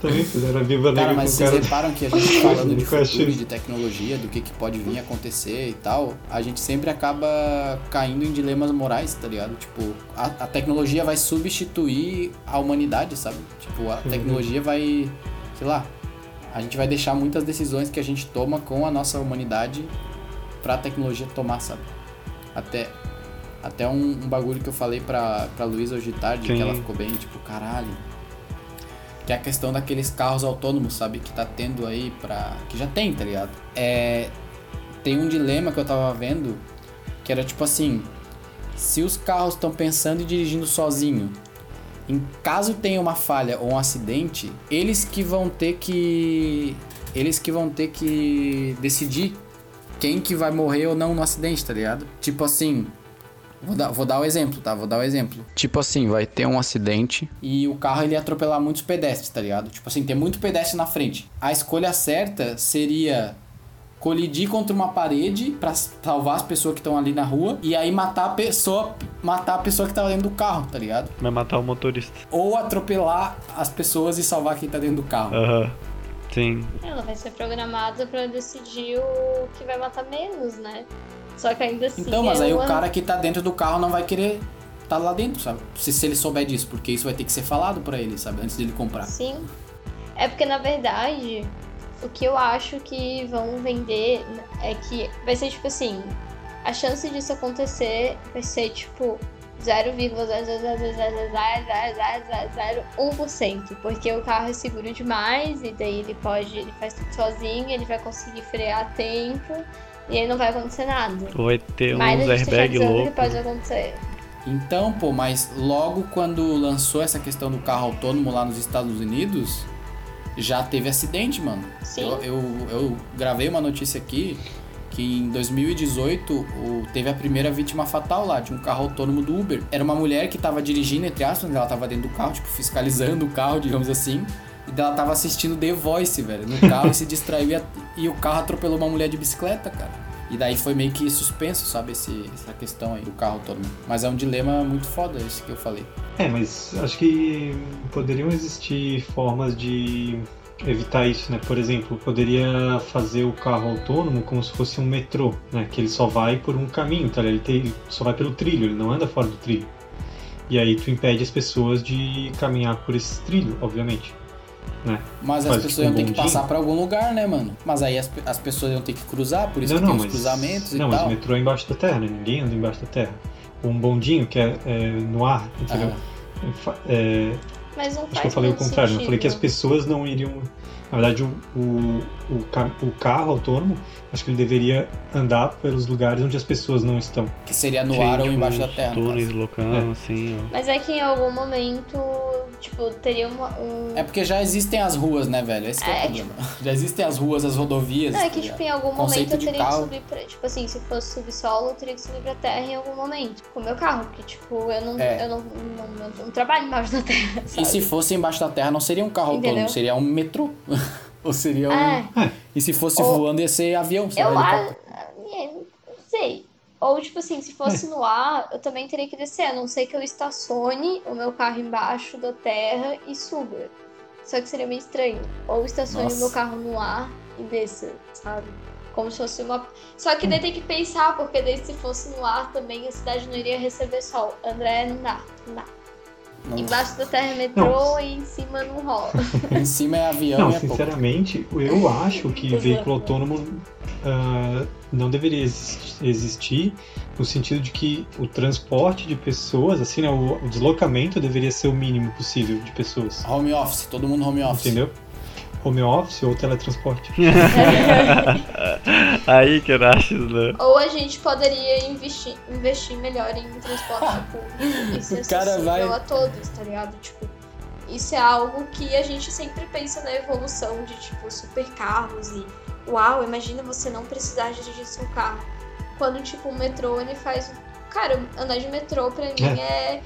Também fizeram a Viva Negra Cara, mas com vocês cara- reparam que a gente falando de futuro, de tecnologia, do que, que pode vir a acontecer e tal, a gente sempre acaba caindo em dilemas morais, tá ligado? Tipo, a, a tecnologia vai substituir a humanidade, sabe? Tipo, a Uhum. tecnologia vai, sei lá, a gente vai deixar muitas decisões que a gente toma com a nossa humanidade pra tecnologia tomar, sabe? Até, até um, um bagulho que eu falei pra, pra Luísa hoje de tarde, Sim. que ela ficou bem, tipo, caralho. Que é a questão daqueles carros autônomos, sabe? Que tá tendo aí pra. Que já tem, tá ligado? É. Tem um dilema que eu tava vendo que era tipo assim: se os carros estão pensando e dirigindo sozinho, em caso tenha uma falha ou um acidente, eles que vão ter que. Eles que vão ter que decidir quem que vai morrer ou não no acidente, tá ligado? Tipo assim. Vou dar, vou dar o exemplo, tá? Vou dar o exemplo. Tipo assim, vai ter um acidente. E o carro ele ia atropelar muitos pedestres, tá ligado? Tipo assim, tem muito pedestre na frente. A escolha certa seria colidir contra uma parede pra salvar as pessoas que estão ali na rua e aí matar a pessoa, matar a pessoa que tá dentro do carro, tá ligado? Vai matar o motorista. Ou atropelar as pessoas e salvar quem tá dentro do carro. Aham. Sim. Ela vai ser programada pra decidir o que vai matar menos, né? Só que ainda assim. Então, mas aí o ela- cara que tá dentro do carro não vai querer tá lá dentro, sabe? Se, se ele souber disso, porque isso vai ter que ser falado pra ele, sabe? Antes dele comprar. Sim. É porque, na verdade, o que eu acho que vão vender é que vai ser tipo assim: a chance disso acontecer vai ser tipo 0,000000001%, porque o carro é seguro demais e daí ele pode, ele faz tudo sozinho, ele vai conseguir frear a tempo e aí não vai acontecer nada. Vai ter Mas uns airbag louco. pode acontecer. Então, pô, mas logo quando lançou essa questão do carro autônomo lá nos Estados Unidos, já teve acidente, mano. Sim. Eu, eu, eu gravei uma notícia aqui que em 2018 o- teve a primeira vítima fatal lá de um carro autônomo do Uber. Era uma mulher que tava dirigindo, entre aspas, ela tava dentro do carro, tipo, fiscalizando o carro, digamos assim. E ela tava assistindo The Voice, velho, no carro e se distraiu e, a- e o carro atropelou uma mulher de bicicleta, cara. E daí foi meio que suspenso, sabe, esse, essa questão aí do carro autônomo. Mas é um dilema muito foda esse que eu falei. É, mas acho que poderiam existir formas de evitar isso, né? Por exemplo, poderia fazer o carro autônomo como se fosse um metrô, né? Que ele só vai por um caminho, tá? Ele, tem, ele só vai pelo trilho, ele não anda fora do trilho. E aí tu impede as pessoas de caminhar por esse trilho, obviamente. Né? Mas as Faz pessoas tipo um iam ter que passar por algum lugar, né, mano? Mas aí as, as pessoas iam ter que cruzar, por isso não, que não, tem os mas, cruzamentos não, e mas tal. o metrô é embaixo da terra, né? Ninguém anda embaixo da terra. Um bondinho que é, é no ar, entendeu? Fa- É, Mas não acho faz que eu falei o contrário, eu falei que as sentido. pessoas não iriam. Na verdade, o, o, o, o carro autônomo, acho que ele deveria andar pelos lugares onde as pessoas não estão. Que seria no Sim, ar ou tipo, embaixo da terra. Túneis, caso. loucão, assim, ó. Mas é que em algum momento, tipo, teria uma, um. É porque já existem as ruas, né, velho? Esse que é, É, o problema. Já existem as ruas, as rodovias. Não, é tá que, tipo, em algum momento eu teria carro. que subir pra. Tipo assim, se fosse subir solo, eu teria que subir pra terra em algum momento. Com o meu carro, porque, tipo, eu não, É. eu não, não, não- não trabalho embaixo da terra. E Sabe? se fosse embaixo da terra, não seria um carro Entendeu? autônomo, seria um metrô. Ou seria um. É. E se fosse Ou- voando, ia ser avião. sei Eu lá, acho. Não sei. Ou, tipo assim, se fosse no ar, eu também teria que descer. A não ser que eu estacione o meu carro embaixo da terra e suba. Só que seria meio estranho. Ou estacione Nossa. o meu carro no ar e desça, sabe? Como se fosse uma. Só que daí tem que pensar, porque daí se fosse no ar também a cidade não iria receber sol. André, não dá, não dá. Não. Embaixo da terra é metrô e em cima não rola. Em cima é avião Não, e é pouco. sinceramente, eu acho que Exato. veículo autônomo ah, não deveria exis- existir no sentido de que o transporte de pessoas, assim, né, o, o deslocamento deveria ser o mínimo possível de pessoas. Home office, todo mundo home office. Entendeu? Home office ou teletransporte. Aí que Erastes, né? Ou a gente poderia investir, investir melhor em transporte público e ser O cara acessível vai- a todos, tá ligado? Tipo, isso é algo que a gente sempre pensa na evolução de, tipo, supercarros e uau, imagina você não precisar dirigir seu carro. Quando, tipo, o metrô, ele faz... Cara, andar de metrô pra mim é...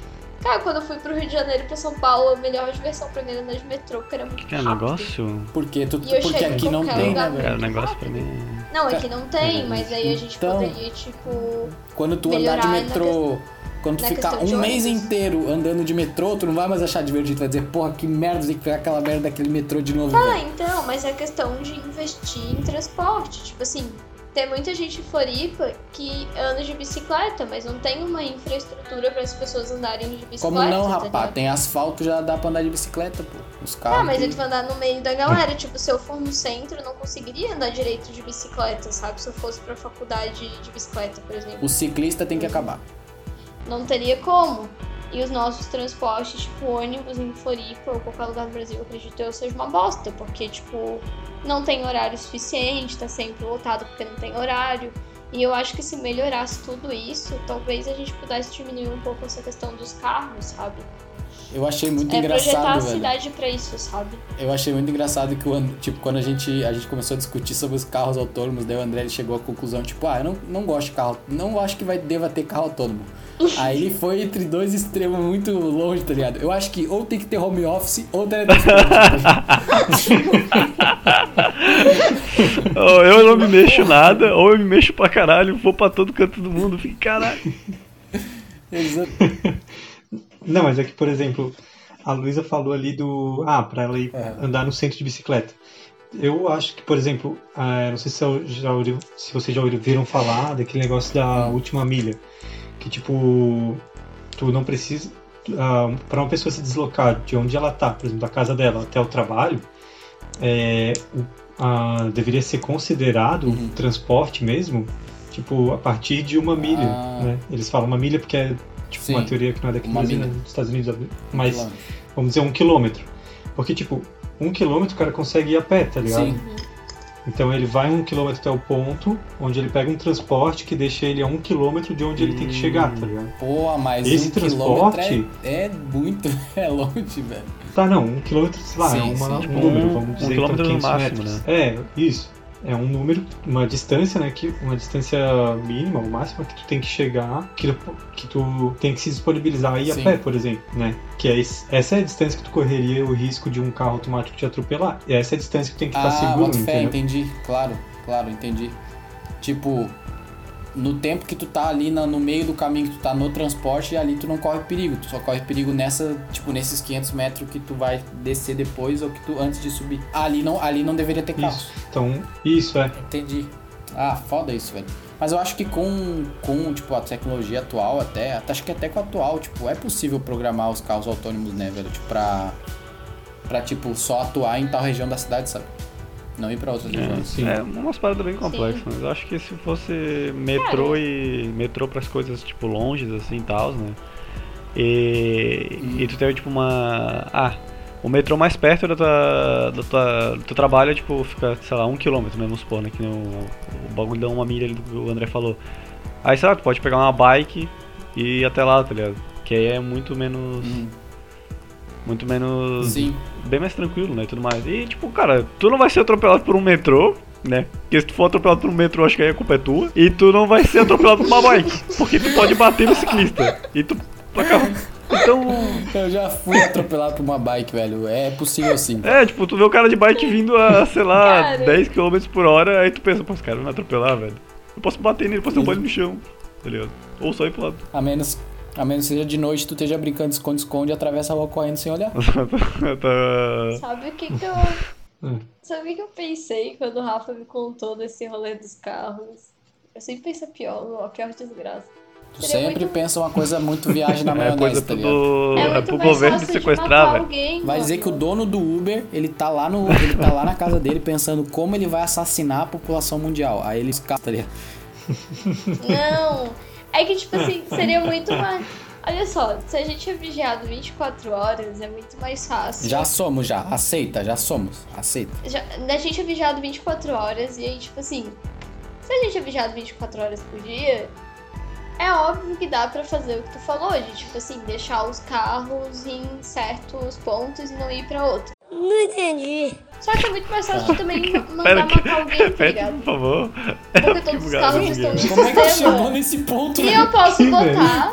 Cara, quando eu fui pro Rio de Janeiro e pra São Paulo, a melhor diversão pra mim era andar de metrô, porque era muito Que é rápido. negócio? Porque, tu, E eu porque aqui não tem, né, Cara, velho? negócio pra mim. Não, que não tem, mas aí a gente Então- poderia, tipo... Quando tu andar de metrô, quando tu ficar um mês inteiro andando de metrô, tu não vai mais achar divertido. Tu vai dizer, porra, que merda, tem que pegar aquela merda daquele metrô de novo. Tá, velho. então, mas é questão de investir em transporte. Tipo assim, tem muita gente em Floripa que anda de bicicleta, mas não tem uma infraestrutura para as pessoas andarem de bicicleta. Como não, tá rapaz? Tem asfalto, já dá pra andar de bicicleta, pô. Os carros. Ah, mas que- ele vai andar no meio da galera. Tipo, se eu for no centro, eu não conseguiria andar direito de bicicleta, sabe? Se eu fosse pra faculdade de bicicleta, por exemplo. O ciclista tem que acabar. Não teria como. E os nossos transportes, tipo ônibus em Floripa ou qualquer lugar do Brasil, acredito eu, seja uma bosta. Porque, tipo, não tem horário suficiente, tá sempre lotado porque não tem horário. E eu acho que se melhorasse tudo isso, talvez a gente pudesse diminuir um pouco essa questão dos carros, sabe? Eu achei muito é projetar a engraçado, velho. cidade pra isso, sabe? Eu achei muito engraçado que, o tipo, quando a gente, a gente começou a discutir sobre os carros autônomos, daí o André chegou à conclusão, tipo, ah, eu não, não gosto de carro, não acho que vai, deva ter carro autônomo. Aí foi entre dois extremos muito longe, tá ligado? Eu acho que ou tem que ter home office ou teletransporte. Ou eu não me mexo nada, ou eu me mexo pra caralho, vou pra todo canto do mundo, fico caralho. Exato. Não, mas é que, por exemplo, a Luísa falou ali do. Ah, pra ela ir andar no centro de bicicleta. Eu acho que, por exemplo, ah, não sei se, já ouvi- se vocês já ouviram falar daquele negócio da última milha. Que, tipo, tu não precisa. ah, para uma pessoa se deslocar de onde ela tá, por exemplo, da casa dela até o trabalho, é, ah, deveria ser considerado Uhum. o transporte mesmo, tipo, a partir de uma milha. Ah. Né? Eles falam uma milha porque é tipo, uma Sim. teoria que não é daqui do Uma Brasil, né? dos Estados Unidos, mas Quilômetro. vamos dizer um quilômetro. Porque, tipo, um quilômetro o cara consegue ir a pé, tá ligado? Sim. Então ele vai um quilômetro até o ponto, onde ele pega um transporte que deixa ele a um quilômetro de onde ele tem que chegar, tá ligado? Pô, mas Esse um transporte- é, é muito, é longe, velho. Tá, não, um quilômetro, sei lá, Sim, é uma, sim. um Tipo, número, um- vamos um dizer, quilômetro então, no 500 máximo, metros. né? É, isso. É um número, uma distância, né? Que, uma distância mínima, ou máxima que tu tem que chegar, que tu, que tu tem que se disponibilizar aí a Sim. pé, por exemplo, né? Que é esse- essa é a distância que tu correria o risco de um carro automático te atropelar. E essa é a distância que tu tem que estar Ah, seguro, boto fé, entendeu? entendi. Claro, claro, entendi. Tipo, no tempo que tu tá ali na- no meio do caminho que tu tá no transporte, ali tu não corre perigo. Tu só corre perigo nessa, tipo, nesses 500 metros que tu vai descer depois ou que tu antes de subir. Ali não, ali não deveria ter carro. Isso. Então, isso é. Entendi. Ah, foda isso, velho. Mas eu acho que com, com tipo, a tecnologia atual, até, até- acho que até com a atual, tipo, é possível programar os carros autônomos, né, velho? Tipo, pra, pra, tipo, só atuar em tal região da cidade, sabe? Não ir pra outras regiões. É, é umas paradas bem complexas, mas eu acho que se fosse metrô e. metrô pras coisas tipo longes assim e tal, né? E, e tu tem tipo uma. Ah, O metrô mais perto da tua, da tua, do teu trabalho, tipo, fica, sei lá, um quilômetro, né? Vamos supor, né? Que nem o, o bagulho dá uma milha ali do que o André falou. Aí, sei lá, tu pode pegar uma bike e ir até lá, tá ligado? Que aí é muito menos. Muito menos. Sim. Bem mais tranquilo, né? E tudo mais. E, tipo, cara, tu não vai ser atropelado por um metrô, né? Porque se tu for atropelado por um metrô, acho que aí a culpa é tua. E tu não vai ser atropelado por uma bike. Porque tu pode bater no ciclista. E tu acaba. Então. Eu já fui atropelado por uma bike, velho. É possível sim. É, tipo, tu vê o cara de bike vindo a, sei lá, Cara. 10 km por hora, aí tu pensa, pô, esse cara vai me atropelar, velho. Eu posso bater nele, posso dar um banho no chão, tá ligado? Ou só ir pro lado. A menos, a menos que seja de noite, tu esteja brincando de esconde-esconde e atravessa a rua correndo sem olhar. tá... Sabe o que que eu... Sabe o que eu pensei quando o Rafa me contou desse rolê dos carros? Eu sempre penso a pior, a pior desgraça. Tu Seria sempre muito- pensa uma coisa muito viagem na É maionese, coisa tá pro- ligado? É é pro governo sequestrar, velho. alguém, Vai dizer que o dono do Uber, ele tá lá no, ele tá lá na casa dele pensando como ele vai assassinar a população mundial. Aí ele escapa, tá ligado? Não, é que tipo assim, seria muito mais... Olha só, se a gente é vigiado 24 horas, é muito mais fácil. Já somos, já. Aceita, já somos. Aceita. Já, a gente é vigiado 24 horas e aí, tipo assim, se a gente é vigiado 24 horas por dia, é óbvio que dá pra fazer o que tu falou, de tipo assim, deixar os carros em certos pontos e não ir pra outro. Não entendi. Só que é muito mais fácil de também ma- mandar Pera que, matar alguém, tá repete, ligado? por favor. Porque todos os carros estão no Como é que chegou nesse ponto? E eu posso Que, botar.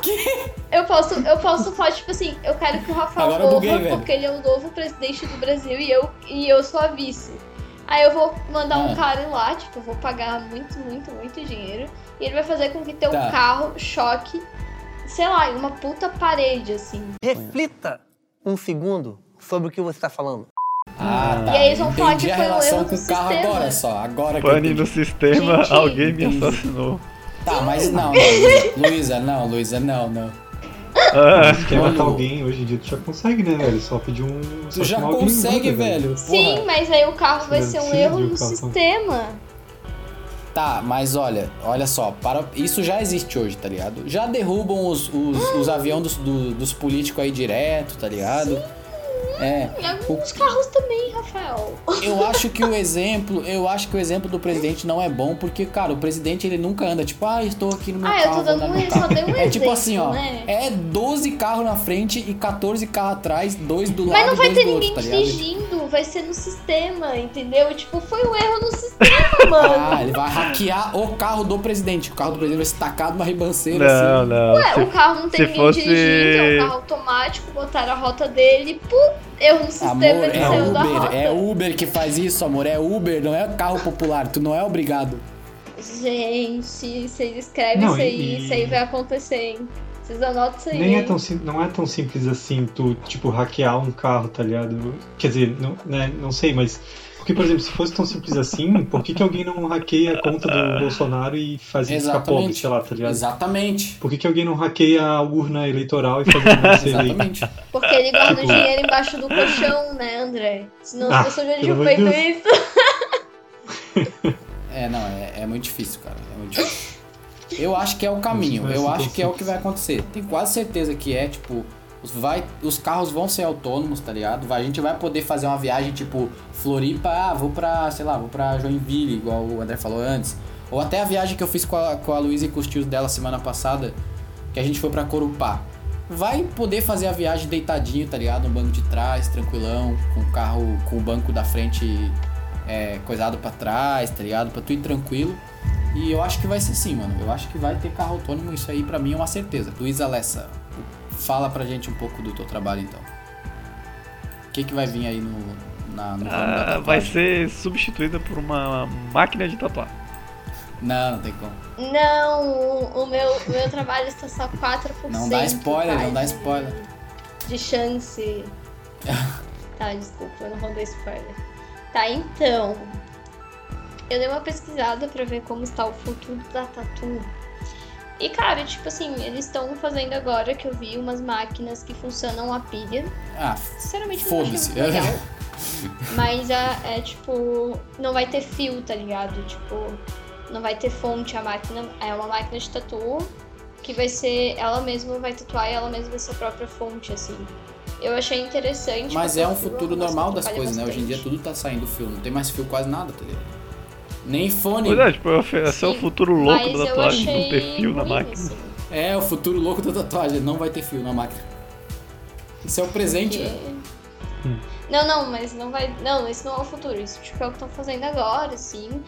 Eu posso, eu posso falar, tipo assim, eu quero que o Rafael Agora morra buguei, velho. porque ele é o novo presidente do Brasil e eu, e eu sou a vice. Aí eu vou mandar um Ah. cara lá, tipo, eu vou pagar muito, muito, muito dinheiro. E ele vai fazer com que teu Tá. carro choque, sei lá, em uma puta parede, assim. Reflita um segundo sobre o que você está falando. Ah, tá. E aí eles vão falar Entendi que a foi um relação erro com do o carro sistema. agora só. Agora que Pane entendi. no sistema, Gente. alguém me assassinou. Tá, mas não, não, Luísa. Luísa, não, Luísa, não, não. Ah, Se quer matar alguém, hoje em dia tu já consegue, né, velho? Só pedir um. Tu já alguém consegue, velho. Sim, Porra. mas aí o carro vai ser um erro no carro. sistema. Tá, mas olha, olha só, para, isso já existe hoje, tá ligado? Já derrubam os, os, os aviões dos, do- dos políticos aí direto, tá ligado? É. E alguns carros também, Rafael. Eu acho que o exemplo, eu acho que o exemplo do presidente não é bom, porque, cara, o presidente ele nunca anda tipo, ah, estou aqui no meu Ah, eu carro. tô vou dando andar no um- meu só carro." dei um É tipo assim, ó, né? é 12 carros na frente e 14 carros atrás, dois do lado Mas não vai dois ter ninguém outro, tá dirigindo, vai ser no sistema, entendeu? Tipo, foi um erro no sistema, mano. Ah, ele vai hackear o carro do presidente. O carro do presidente vai ser tacado numa ribanceira Não, assim. não. Ué, se- o carro não tem ninguém fosse- dirigindo, é um carro automático, botaram a rota dele, pum, erro no sistema, Amor, ele é saiu da rota. Uber, é Uber que faz isso, amor. É Uber, não é carro popular. Tu não é obrigado. Gente, vocês escrevem Não, isso aí, e- isso aí vai acontecer, hein? Vocês anotam isso aí. Nem é tão, não é tão simples assim tu, tipo, hackear um carro, tá ligado? Quer dizer, não, né, não sei, mas. Porque, por exemplo, se fosse tão simples assim, por que, que alguém não hackeia a conta do Bolsonaro e faz ele ficar pobre, Exatamente. sei lá, tá ligado? Exatamente. Por que, que alguém não hackeia a urna eleitoral e faz ele aí? Exatamente. Porque ele guarda o Tipo- dinheiro embaixo do colchão, né, André? Senão Ah, as pessoas já tinham feito Deus. isso. É, não, é, é muito difícil, cara. É muito difícil. Eu acho que é o caminho. Eu se acho que é o que vai acontecer. Tenho quase certeza que é, tipo, vai, os carros vão ser autônomos, tá ligado? A gente vai poder fazer uma viagem, tipo, Floripa, ah, vou pra, sei lá, vou pra Joinville, igual o André falou antes. Ou até a viagem que eu fiz com a, com a Luísa e com os tios dela semana passada, que a gente foi pra Corupá. Vai poder fazer a viagem deitadinho, tá ligado? No banco de trás, tranquilão, com o carro, com o banco da frente é, coisado pra trás, tá ligado? Pra tu ir tranquilo. E eu acho que vai ser sim, mano. Eu acho que vai ter carro autônomo, isso aí pra mim é uma certeza. Luiz Alessa, fala pra gente um pouco do teu trabalho então. O que que vai vir aí no, na, no Ah, vai ser substituída por uma máquina de tatuar. Não, não tem como. Não, o, meu, o meu trabalho está só 4%. Não dá spoiler, não dá spoiler. De chance. tá, desculpa, eu não vou dar spoiler. Tá, então. Eu dei uma pesquisada pra ver como está o futuro da tatu. E, cara, tipo assim, eles estão fazendo agora que eu vi umas máquinas que funcionam a pilha. Ah, Sinceramente, foda-se. muito legal. Mas é, é tipo, não vai ter fio, tá ligado? Tipo, não vai ter fonte a máquina. É uma máquina de tatu que vai ser. Ela mesma vai tatuar e ela mesma vai ser a própria fonte, assim. eu achei interessante. Mas é um futuro normal das coisas, né? Hoje em dia bastante. tudo tá saindo fio, não tem mais fio quase nada, tá ligado? Nem fone. Pois é, tipo, esse é o futuro louco da tatuagem, não ter fio na máquina. assim. É, o futuro louco da tatuagem, não vai ter fio na máquina. Isso é o presente, Porque- velho. Não, não, mas não vai. Não, isso não é o futuro. Isso tipo, é o que estão fazendo agora, sim.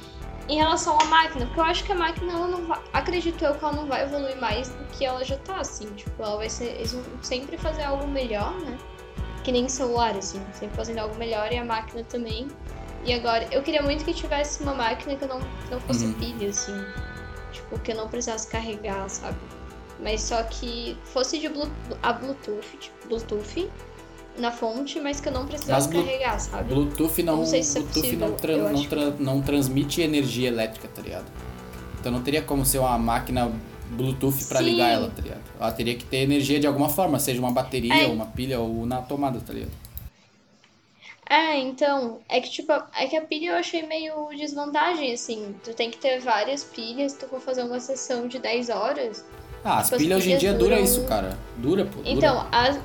Em relação à máquina, porque eu acho que a máquina ela não vai. Acredito eu que ela não vai evoluir mais do que ela já tá, assim. Tipo, ela vai ser. Eles vão sempre fazer algo melhor, né? Que nem celular, assim. Sempre fazendo algo melhor e a máquina também. E agora, eu queria muito que tivesse uma máquina que não, que não fosse Uhum. pilha, assim. Tipo, que eu não precisasse carregar, sabe? Mas só que fosse de Blu- a Bluetooth, tipo, Bluetooth na fonte, mas que eu não precisasse carregar, sabe? Bluetooth não, Não se é Bluetooth possível, não, tra- não, tra- não transmite energia elétrica, tá ligado? Então não teria como ser uma máquina Bluetooth pra Sim. ligar ela, tá ligado? Ela teria que ter energia de alguma forma, seja uma bateria, É. uma pilha ou na tomada, tá ligado? É, então, é que tipo, é que a pilha eu achei meio desvantagem, assim. Tu tem que ter várias pilhas, se tu for fazer uma sessão de 10 horas. Ah, as tipo, pilhas hoje em dia dura duram- isso, cara. Dura, pô. Dura. Então, as.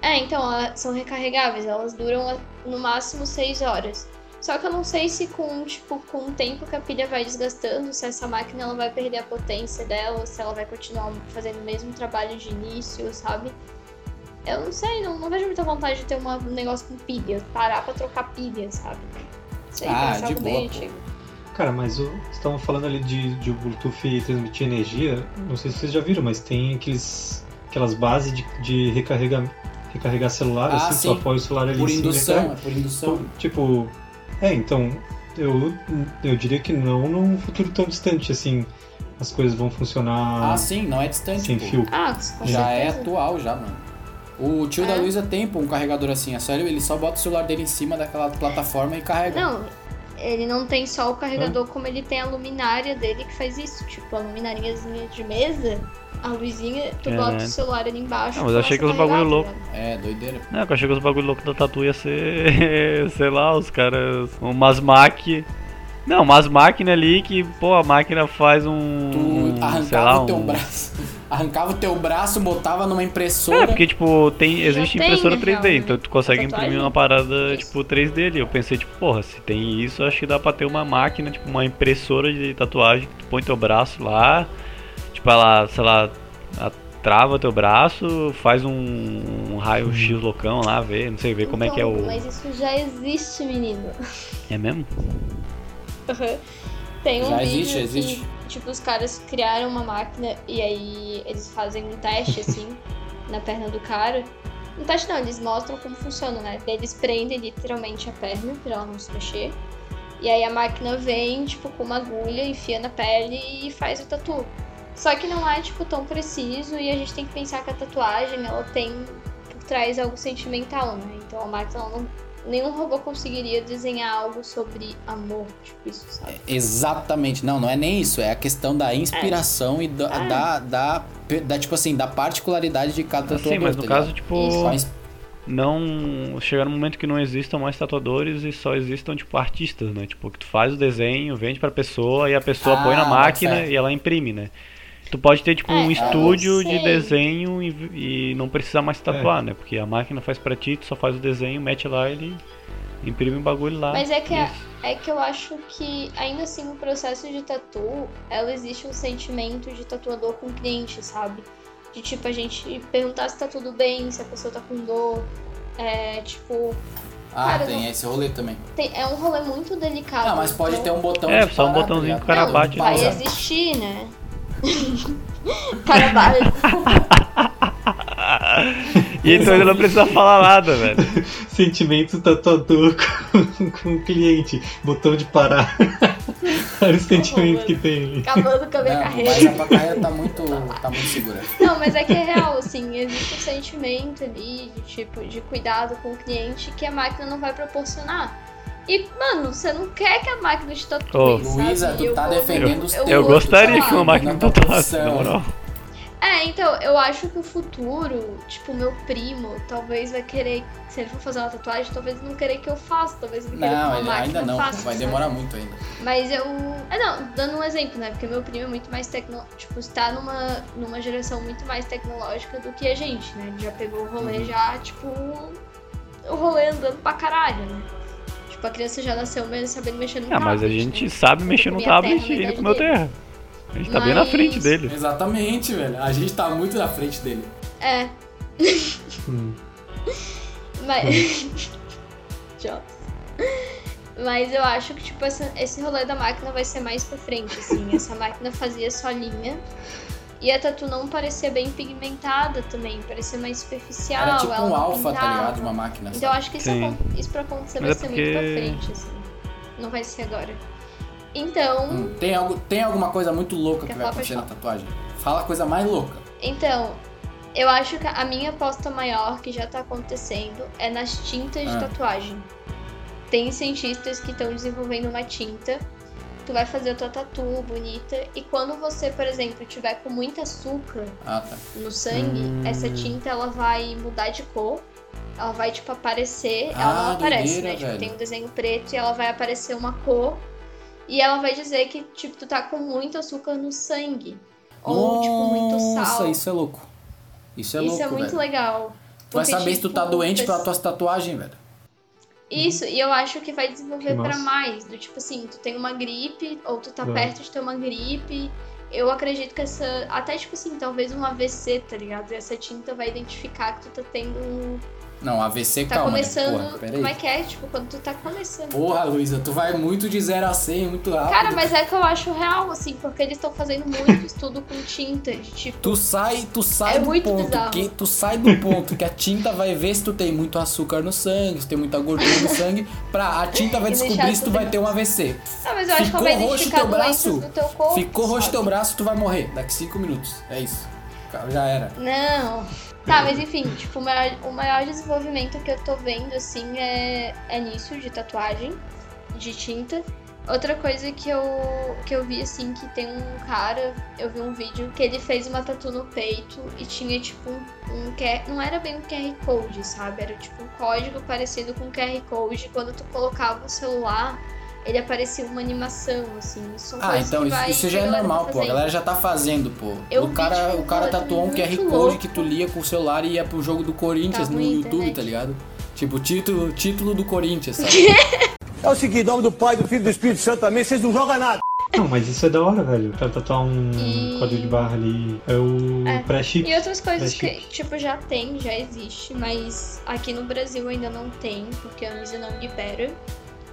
É, então, elas são recarregáveis, elas duram no máximo 6 horas. Só que eu não sei se com, tipo, com o tempo que a pilha vai desgastando, se essa máquina ela vai perder a potência dela, se ela vai continuar fazendo o mesmo trabalho de início, sabe? Eu não sei, não, não vejo muita vontade de ter uma- um negócio com pilha, parar pra trocar pilha, sabe? Sei, Ah, de boa, antigo. Cara, mas o, vocês estavam falando ali de, de o Bluetooth transmitir energia. Não sei se vocês já viram, mas tem aqueles, aquelas bases de, de recarregar, recarregar celular, Ah, assim, sim. tu apoia o celular ali Por em cima indução, recarrega. é por indução. Tipo, é, então, eu, eu diria que não num futuro tão distante, assim, as coisas vão funcionar Ah, sim, não é distante. sem pô. fio. Ah, com Já é atual, já, mano. O tio da É. Luísa tem pô, um carregador assim, é sério, ele só bota o celular dele em cima daquela plataforma e carrega. Não, ele não tem só o carregador, como ele tem a luminária dele que faz isso. Tipo, a luminariazinha de mesa, a luzinha, tu É. bota o celular ali embaixo. Não, mas eu achei que os bagulho tá louco. É, doideira. Não, eu achei que os bagulho louco da tatu ia ser, sei lá, os caras, umas máquinas. Não, umas máquinas ali que, pô, a máquina faz um, Tu um, arrancava lá, o teu um... braço. Arrancava o teu braço, botava numa impressora. É, porque, tipo, tem, existe tem, impressora na 3D, real, né? então tu consegue imprimir uma parada, tipo, 3D ali. Eu pensei, tipo, porra, se tem isso, acho que dá pra ter uma máquina, tipo, uma impressora de tatuagem, que tu põe teu braço lá, tipo, ela, sei lá, ela trava teu braço, faz um, um raio-x loucão lá, vê, não sei, vê como é que é Então, o... Mas isso já existe, menino. É mesmo? Tem um Já vídeo existe, já que, existe. Tipo, os caras criaram uma máquina e aí eles fazem um teste, assim, na perna do cara. Um teste não, eles mostram como funciona, né? Eles prendem literalmente a perna pra ela não se mexer. E aí a máquina vem, tipo, com uma agulha, enfia na pele e faz o tatu. Só que não é, tipo, tão preciso e a gente tem que pensar que a tatuagem, ela tem por trás algo sentimental, né? Então a máquina, ela não... Nenhum robô conseguiria desenhar algo sobre amor, tipo isso, sabe? Exatamente. Não, não é nem isso. É a questão da inspiração e da, É. da, da, da, tipo assim, da particularidade de cada tatuador. Sim, mas no tá caso, ligado? tipo, ins- não chegar no momento que não existam mais tatuadores e só existam tipo artistas, né? Tipo, que tu faz o desenho, vende pra pessoa e a pessoa Ah, põe na bota máquina e ela imprime, né? Tu pode ter tipo É, um eu estúdio de desenho e, e não precisar mais tatuar, né? Porque a máquina faz pra ti, tu só faz o desenho, mete lá e ele imprime o bagulho lá. Mas é que, é, é que eu acho que, ainda assim, no processo de tatu, ela existe um sentimento de tatuador com cliente, sabe? De tipo, a gente perguntar se tá tudo bem, se a pessoa tá com dor. É, tipo. Ah, cara, tem não- esse rolê também. tem- é um rolê muito delicado. Ah, mas pode então- ter um botão É, de só um botãozinho tá que o cara bate, Vai Pausa. existir, né? cara. E então ele não precisa falar nada, velho. Sentimento tatuador com, com o cliente. Botão de parar. Olha os sentimentos que tem ali. Acabando com a minha Não, carreira. mas a carreira tá muito, tá muito segura. Não, mas é que é real, assim, existe um sentimento ali de tipo de cuidado com o cliente que a máquina não vai proporcionar. E, mano, você não quer que a máquina te tatue, Ô, sabe? Luísa, tu Eu tá defendendo os eu teus. Eu gostaria falar. que uma máquina na tua tatuasse, na moral. É, então, eu acho que o futuro, tipo, meu primo, talvez vai querer, se ele for fazer uma tatuagem, talvez não querer que eu faça, talvez ele queira que Não, uma ele máquina ainda não. faça, vai sabe? demorar muito ainda. Mas eu. É não, dando um exemplo, né? Porque meu primo é muito mais tecno... Tipo, está numa, numa geração muito mais tecnológica do que a gente, né? Ele já pegou o rolê Uhum. já, tipo. O rolê andando pra caralho, né? Tipo, a criança já nasceu mesmo sabendo mexer no Ah, mas a tablet, gente né? sabe Eu mexer no terra tablet na e ele idade comeu dele. terra. A gente tá bem na Mas- frente dele. Exatamente, velho. A gente tá muito na frente dele. É. Mas. Idiota. Mas eu acho que, tipo, essa- esse rolê da máquina vai ser mais pra frente, assim. Essa máquina fazia só linha. E a tatu não parecia bem pigmentada também, parecia mais superficial. Era tipo ela um não alfa, tá ligado? De uma máquina. Então acho que isso, Sim. acon- isso pra acontecer Mas vai é ser muito pra porque- frente, assim. Não vai ser agora. Então. Hum, tem, algo, tem alguma coisa muito louca que vai acontecer na tatuagem? Fala a coisa mais louca. Então, eu acho que a minha aposta maior que já tá acontecendo é nas tintas de Ah. tatuagem. Tem cientistas que estão desenvolvendo uma tinta. Tu vai fazer a tua tatu bonita e quando você, por exemplo, tiver com muito açúcar Ah, tá. no sangue, Hum. essa tinta ela vai mudar de cor. Ela vai tipo aparecer, ela Ah, não aparece, doideira, né? Tipo, tem um desenho preto e ela vai aparecer uma cor e ela vai dizer que tipo tu tá com muito açúcar no sangue ou tipo muito Nossa, sal. isso é louco. Isso é Isso louco, é muito velho. legal. Tu vai saber se tu tá tipo, doente pela tua tatuagem, velho. Isso, e eu acho que vai desenvolver massa. mais. Do tipo assim, tu tem uma gripe, ou tu tá Uhum. perto de ter uma gripe. Eu acredito que essa. Até tipo assim, talvez um AVC, tá ligado? E essa tinta vai identificar que tu tá tendo um. Não, AVC, Tá calma. né? começando. Porra, peraí. como é que é? Tipo, quando tu tá começando. Porra, Luísa, tu vai muito de 0 a 100, muito rápido. Cara, mas é que eu acho real, assim, porque eles estão fazendo muito estudo com tinta. Tipo, Tu sai, tu sai É do muito ponto bizarro. que tu sai do ponto que a tinta vai ver se tu tem muito açúcar no sangue, se tem muita gordura no sangue, pra a tinta vai descobrir se tu vai ter um AVC. Ah, mas eu acho que Ficou ela vai roxo teu braço, do teu corpo. ficou roxo sabe? teu braço, tu vai morrer daqui 5 minutos. É isso. Já era. Não. Tá, mas enfim, tipo, o maior, o maior desenvolvimento que eu tô vendo, assim, é, é nisso, de tatuagem, de tinta. Outra coisa que eu, que eu vi, assim, que tem um cara, eu vi um vídeo que ele fez uma tatu no peito e tinha, tipo, um, um QR, não era bem um QR Code, sabe? Era, tipo, um código parecido com um QR Code. Quando tu colocava o celular, ele aparecia uma animação, assim. Isso são Ah, então que isso, vai, isso já é galera tá normal, pô. A galera já tá fazendo, pô. Eu o vi, cara, tipo, o cara tatuou um QR Code que tu lia com o celular e ia pro jogo do Corinthians Tá no YouTube, internet. tá ligado? Tipo, título, título do Corinthians, sabe? É o seguinte, nome do Pai, do Filho e do Espírito Santo também, vocês não jogam nada. Não, mas isso é da hora, velho. Pra tatuar um E- código de barra ali. É o É. pré-chip. E outras coisas que, tipo, já tem, já existe, mas aqui no Brasil ainda não tem, porque a Anvisa não libera.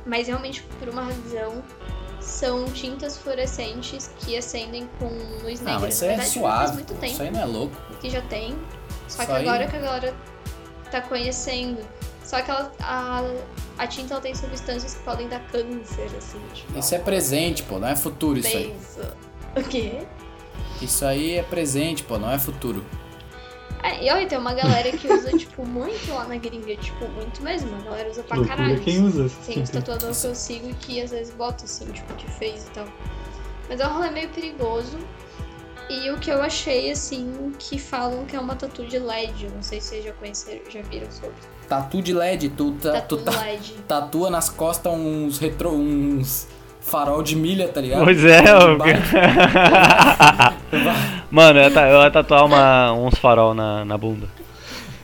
Mas realmente, por uma razão, são tintas fluorescentes que acendem com luz negra. Mas isso aí é verdade, suave. Muito pô. tempo Isso aí não é louco. pô. que já tem. Só Isso que aí- agora que a galera tá conhecendo. Só que ela, a, a tinta ela tem substâncias que podem dar câncer, assim. Tipo, Isso é presente, pô, não é futuro isso aí. pensa. O quê? Isso aí é presente, pô, não é futuro. E olha, tem uma galera que usa, tipo, muito lá na gringa, tipo, muito mesmo. A galera usa pra Loucura caralho. quem usa essa Tem uns tinta. tatuadores que eu sigo que às vezes bota assim, tipo, que fez e tal. Mas é um rolê meio perigoso. E o que eu achei, assim, que falam que é uma tatu de LED. Não sei se vocês já conheceram, já viram sobre. Tatu de LED, tu, tá, Tatu tu tá, LED. tatua nas costas uns retro. uns farol de milha, tá ligado? Pois é, bike. Mano, eu ia, ta- eu ia tatuar uma, uns farol na, na bunda.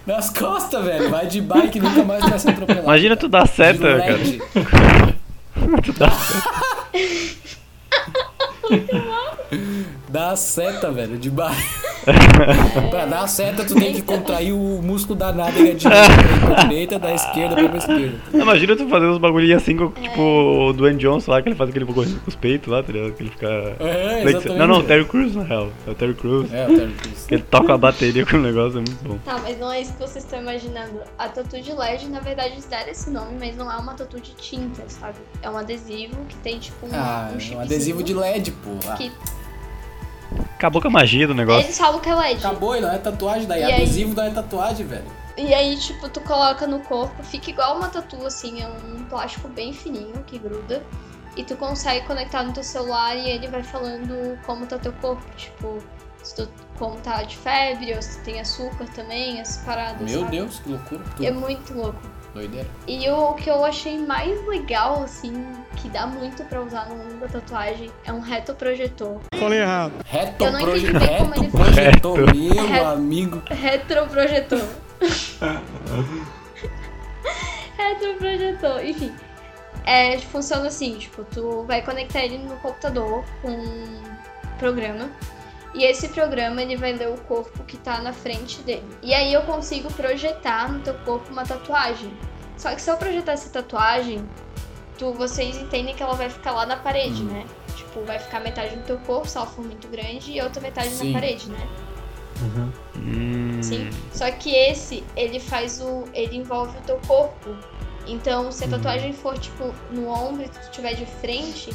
Nas costas, velho. Vai de bike e nunca mais vai ser atropelado. Imagina tu dar seta, cara. Tu dá seta. Dá a seta, velho, de bike. pra dar a seta, tu tem que contrair o músculo da nádega direita pra direita, da esquerda pra esquerda. Imagina tu fazer uns bagulhinhos assim, com, tipo o Dwayne Johnson lá, que ele faz aquele bagulho com os peitos lá, tá ligado? Que ele fica. É, exatamente, Não, não, o velho. Terry Crews na real. É o Terry Crews. É, o Terry Crews. Que ele toca a bateria com o negócio, é muito bom. Tá, mas não é isso que vocês estão imaginando. A tatu de LED, na verdade, eles deram esse nome, mas não é uma tatu de tinta, sabe? É um adesivo que tem, tipo, um, Ah, um um adesivo de LED. Ah, Que Acabou com a magia do negócio. eles falam que é LED. Acabou, e não é tatuagem daí. E aí? Adesivo não é tatuagem, velho. E aí, tipo, tu coloca no corpo, fica igual uma tatu, assim, é um plástico bem fininho que gruda. E tu consegue conectar no teu celular e ele vai falando como tá teu corpo, tipo, Se tu como tá de febre, ou se tu tem açúcar também, essas paradas. Meu sabe? Deus, que loucura. Tu- É muito louco. Doideira. E o que eu achei mais legal, assim, que dá muito pra usar no mundo da tatuagem, é um retoprojetor. Falei errado. Reto, Eu não proje... entendi bem como ele reto projetor, Reto. meu Reto. amigo. Retroprojetor. Retroprojetor, enfim. É, funciona assim, tipo, tu vai conectar ele no computador com um programa. E esse programa ele vai ler o corpo que tá na frente dele. E aí eu consigo projetar no teu corpo uma tatuagem. Só que se eu projetar essa tatuagem, tu, vocês entendem que ela vai ficar lá na parede, né? Tipo, vai ficar metade no teu corpo, se ela for muito grande, e outra metade Sim. na parede, né? Hum. Sim. Só que esse, ele faz o. ele envolve o teu corpo. Então, se a tatuagem for, tipo, no ombro e tu estiver de frente,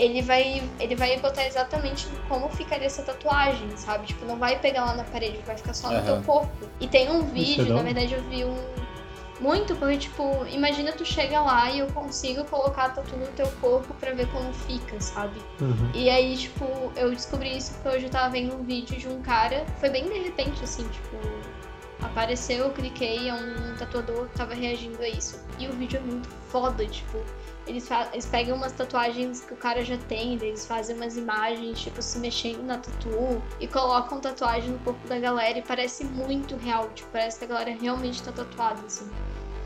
ele vai. Ele vai botar exatamente como ficaria essa tatuagem, sabe? Tipo, não vai pegar lá na parede, vai ficar só no Aham. teu corpo. E tem um Isso é vídeo, da na verdade eu vi um. Muito, porque, tipo, imagina tu chega lá e eu consigo colocar a tatu no teu corpo pra ver como fica, sabe? Uhum. E aí, tipo, eu descobri isso porque hoje eu tava vendo um vídeo de um cara. Foi bem de repente, assim, tipo. Apareceu, eu cliquei, é um tatuador que tava reagindo a isso. E o vídeo é muito foda, tipo. Eles, eles pegam umas tatuagens que o cara já tem, daí eles fazem umas imagens, tipo, se mexendo na tatu e colocam tatuagem no corpo da galera e parece muito real, tipo, parece que a galera realmente tá tatuada, assim.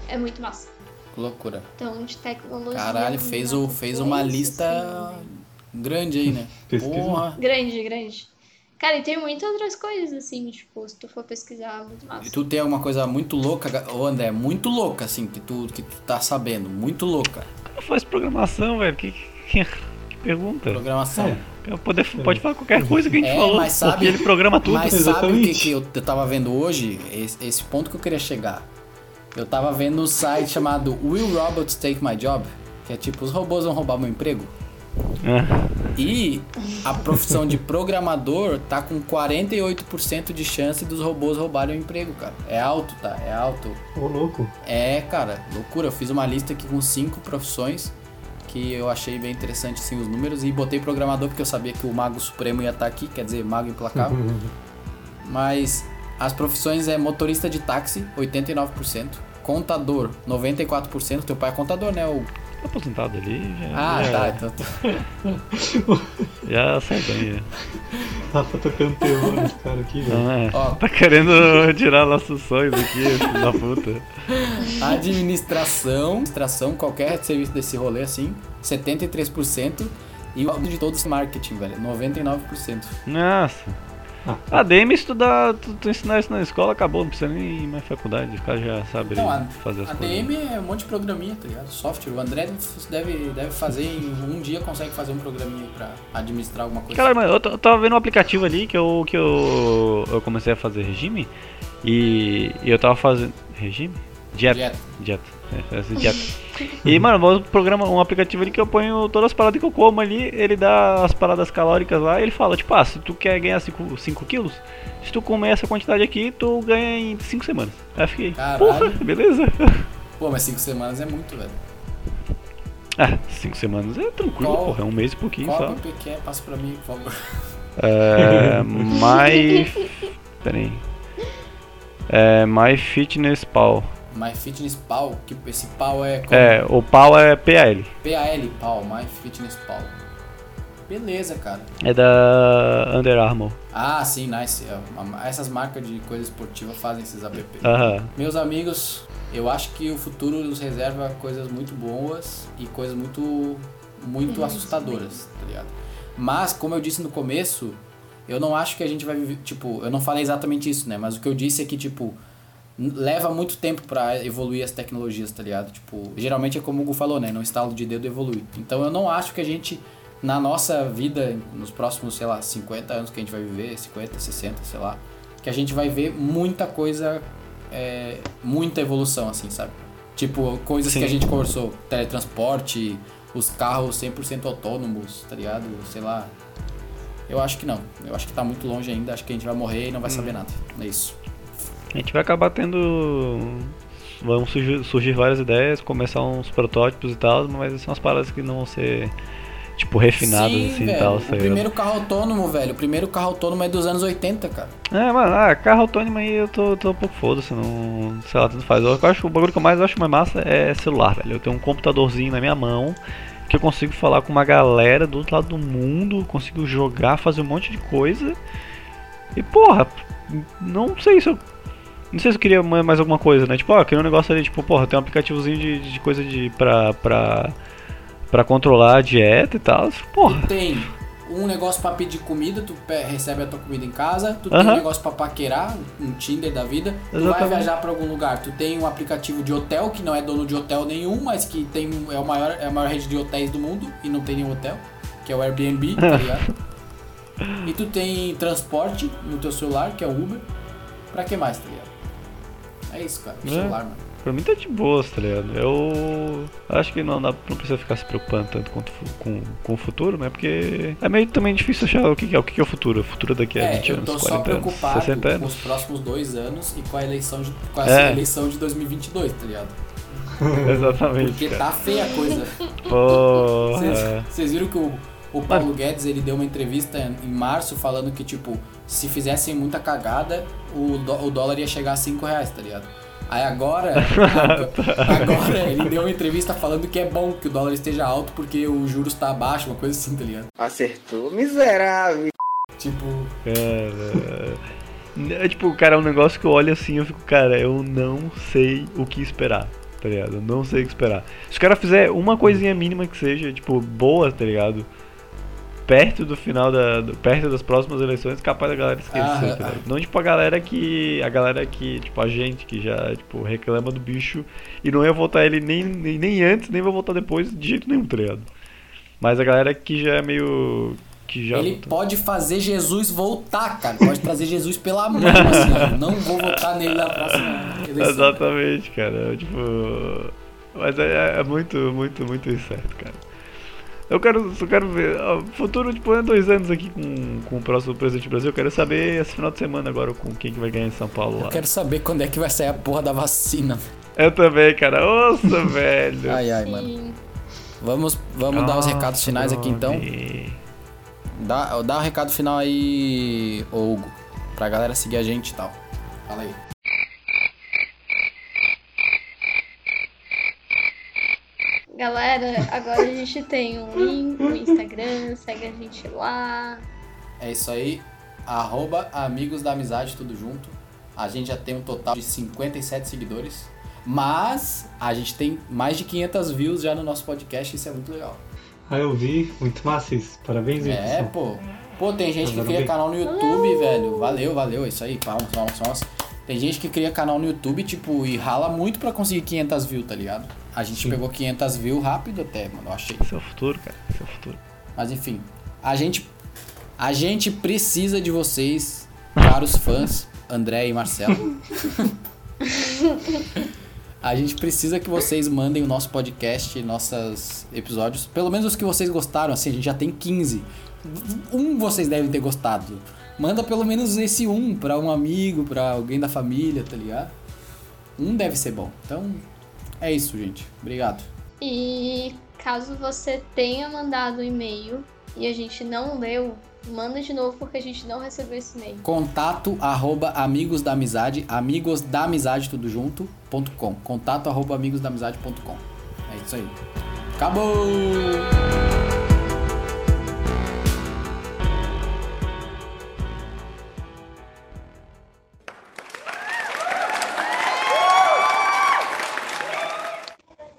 É muito massa. Loucura. Então, de tecnologia. Caralho, fez, o, fez uma lista grande aí, né? Porra. Grande, grande. Cara, e tem muitas outras coisas, assim, tipo, se tu for pesquisar, é muito massa. E tu tem alguma coisa muito louca, ô André, muito louca, assim, que tu, que tu tá sabendo, muito louca. Faz programação, velho. Que, que, que pergunta? Programação. É. Pode, pode falar qualquer coisa que a gente É, falou. mas sabe, ele programa tudo. Mas sabe o que, que eu, eu tava vendo hoje? Esse, esse ponto que eu queria chegar. Eu tava vendo um site chamado Will Robots Take My Job? Que é tipo, os robôs vão roubar meu emprego? É. E a profissão de programador tá com 48% de chance dos robôs roubarem o emprego, cara. É alto, tá? É alto. Ô, louco. É, cara, loucura. Eu fiz uma lista aqui com cinco profissões que eu achei bem interessante, assim, os números. E botei programador porque eu sabia que o Mago Supremo ia estar aqui, quer dizer, Mago Implacável. Mas as profissões é motorista de táxi, 89%. Contador, 94%. Teu pai é contador, né? O... Tá aposentado ali. Já, Ah, já, tá. Então... Já sai bem. Rafa tocando terror nesse cara aqui, velho. É. Tá querendo tirar nossos sonhos aqui, filho da puta. Administração, administração, qualquer serviço desse rolê assim, 73%. E o de todos marketing, velho, 99%. Nossa. A DM estudar, tu, tu ensinar isso na escola, acabou, não precisa nem ir mais faculdade, o cara já sabe Não, a, fazer as a coisas. DM é um monte de programinha, tá ligado? Software. O André deve, deve fazer em um dia, consegue fazer um programinha pra administrar alguma coisa. Cara, mano, eu, eu tava vendo um aplicativo ali que eu, que eu, eu comecei a fazer regime e, e eu tava fazendo. Regime? Dieta. Dieta. Dieta. É, dieta. E, mano, um programa, um aplicativo ali que eu ponho todas as paradas que eu como ali, ele dá as paradas calóricas lá e ele fala, tipo, ah, se tu quer ganhar 5 quilos, se tu comer essa quantidade aqui, tu ganha em 5 semanas. Aí eu fiquei, Caralho. porra, beleza. Pô, mas 5 semanas é muito, velho. Ah, 5 semanas é tranquilo, Qual- porra, é um mês e pouquinho Qual só. app que é? Passa pra mim, por favor. É. My. Pera aí. É. My Fitness Pal. My Fitness Pal, que esse pau é como? É, o pau é PAL. PAL, Pal, My Fitness Pal. Beleza, cara. É da Under Armour. Ah, sim, nice. É, Essas marcas de coisa esportiva fazem esses app. Meus amigos, eu acho que o futuro nos reserva coisas muito boas e coisas muito, muito Uhum, assustadoras, tá ligado? Mas, como eu disse no começo, eu não acho que a gente vai viver. Tipo, eu não falei exatamente isso, né? Mas o que eu disse é que, tipo, leva muito tempo pra evoluir as tecnologias, tá ligado? Tipo, geralmente é como o Hugo falou, né? No estalo de dedo evolui. Então eu não acho que a gente, na nossa vida, nos próximos, sei lá, 50 anos que a gente vai viver, 50, 60, sei lá, que a gente vai ver muita coisa, é, muita evolução, assim, sabe? Tipo, coisas Sim. que a gente conversou, teletransporte, os carros 100% autônomos, tá ligado? Sei lá. Eu acho que não. Eu acho que tá muito longe ainda. Acho que a gente vai morrer e não vai saber nada. É isso. A gente vai acabar tendo. Vão surgir, surgir várias ideias, começar uns protótipos e tal, mas são as paradas que não vão ser tipo, refinadas Sim, assim e tal. o primeiro carro autônomo, velho. O primeiro carro autônomo é dos anos 80, cara. É, mano, ah, carro autônomo aí eu tô, tô um pouco foda-se, não. Sei lá, tanto faz. Eu acho o bagulho que eu mais acho mais massa é celular, velho. Eu tenho um computadorzinho na minha mão que eu consigo falar com uma galera do outro lado do mundo, consigo jogar, fazer um monte de coisa. E porra, não sei se eu. Não sei se eu queria ma- mais alguma coisa, né? Tipo, ó, queria um negócio ali, tipo, porra, tem um aplicativozinho de, de coisa de. pra. pra. pra controlar a dieta e tal. Porra. Tem um negócio pra pedir comida, tu recebe a tua comida em casa. Tu tem um negócio pra paquerar, um Tinder da vida. Tu vai Exatamente. viajar pra algum lugar. Tu tem um aplicativo de hotel, que não é dono de hotel nenhum, mas que tem, é, o maior, é a maior rede de hotéis do mundo e não tem nenhum hotel, que é o Airbnb, tá ligado? e tu tem transporte no teu celular, que é o Uber. Pra que mais, tá ligado? É isso, cara. É. celular, mano. Pra mim tá de boas, tá ligado? Eu acho que não, não precisa ficar se preocupando tanto fu- com, com o futuro, né? Porque é meio também difícil achar o que, é o que, é o futuro. O futuro daqui a É, 20 eu anos, tô 40 só anos, preocupado 60 com anos. os próximos dois anos e com a eleição de, com a É. eleição de 2022, tá ligado? Exatamente. Porque cara. tá feia a coisa. Vocês viram que o, o Paulo Guedes ele deu uma entrevista em março falando que, tipo, se fizessem muita cagada, o, o dólar ia chegar a 5 reais, tá ligado? Aí agora, agora ele deu uma entrevista falando que é bom que o dólar esteja alto porque o juros tá abaixo, uma coisa assim, tá ligado? Acertou, miserável. Tipo. Cara. É tipo, cara, é um negócio que eu olho assim e eu fico, cara, eu não sei o que esperar, tá ligado? Eu não sei o que esperar. Se o cara fizer uma coisinha mínima que seja, tipo, boa, tá ligado? Perto do final da. do- perto das próximas eleições, capaz da galera esquecer, Ah, tá? Não tipo a galera que. A galera que, tipo, a gente que já, tipo, reclama do bicho e não ia votar ele nem, nem, nem antes, nem vai votar depois de jeito nenhum, tá ligado? Mas a galera que já é meio. que já. Ele pode fazer Jesus voltar, cara. Pode trazer Jesus pela mão, assim, ó. Não vou votar nele na próxima eleição. Exatamente, cara. Tipo. Mas é, é muito, muito, muito incerto, cara. Eu quero, só quero ver. ó, Futuro, tipo, é dois anos aqui com, com o próximo presidente do Brasil. Eu quero saber esse final de semana agora com quem que vai ganhar em São Paulo lá. Eu quero saber quando é que vai sair a porra da vacina. Eu também, cara. Nossa, velho. Ai, ai, mano. Vamos, vamos dar os recados finais aqui então. Dá, dá o recado final aí, Hugo. Pra galera seguir a gente e tal. Fala aí. Galera, agora a gente tem um link no Instagram, segue a gente lá. É isso aí. Arroba Amigos da Amizade, tudo junto. A gente já tem um total de 57 seguidores. Mas a gente tem mais de 500 views já no nosso podcast, isso é muito legal. Ah, eu vi, muito massa isso. Parabéns, É, pô. Pô, tem gente que cria bem. canal no YouTube, velho. Valeu, valeu, é isso aí. Palmas, palmas, palmas. Tem gente que cria canal no YouTube, tipo, e rala muito pra conseguir 500 views, tá ligado? A gente pegou 500 views rápido até, mano, eu achei. Esse é o futuro, cara. Esse é o futuro. Mas enfim, a gente a gente precisa de vocês, caros fãs, André e Marcelo. A gente precisa que vocês mandem o nosso podcast, nossos episódios, pelo menos os que vocês gostaram, assim, a gente já tem 15. Um vocês devem ter gostado. Manda pelo menos esse um pra um amigo, pra alguém da família, tá ligado? Um deve ser bom. Então, é isso, gente. Obrigado. E caso você tenha mandado um e-mail e a gente não leu, manda de novo porque a gente não recebeu esse e-mail. Contato arroba amigos da amizade, amigos da amizade tudo junto, ponto com. Contato arroba amigos da amizade ponto com. É isso aí. Acabou!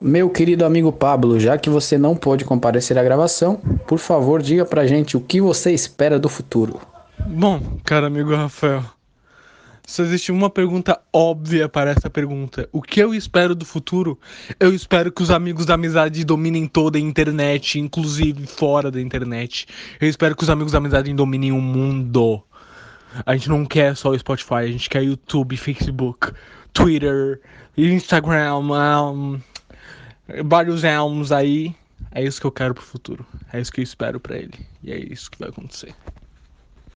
Meu querido amigo Pablo, já que você não pôde comparecer à gravação, por favor diga pra gente o que você espera do futuro. Bom, cara amigo Rafael, só existe uma pergunta óbvia para essa pergunta. O que eu espero do futuro? Eu espero que os amigos da amizade dominem toda a internet, inclusive fora da internet. Eu espero que os amigos da amizade dominem o mundo. A gente não quer só o Spotify, a gente quer YouTube, Facebook, Twitter, Instagram, um, vários elmos aí. É isso que eu quero pro futuro. É isso que eu espero pra ele. E é isso que vai acontecer.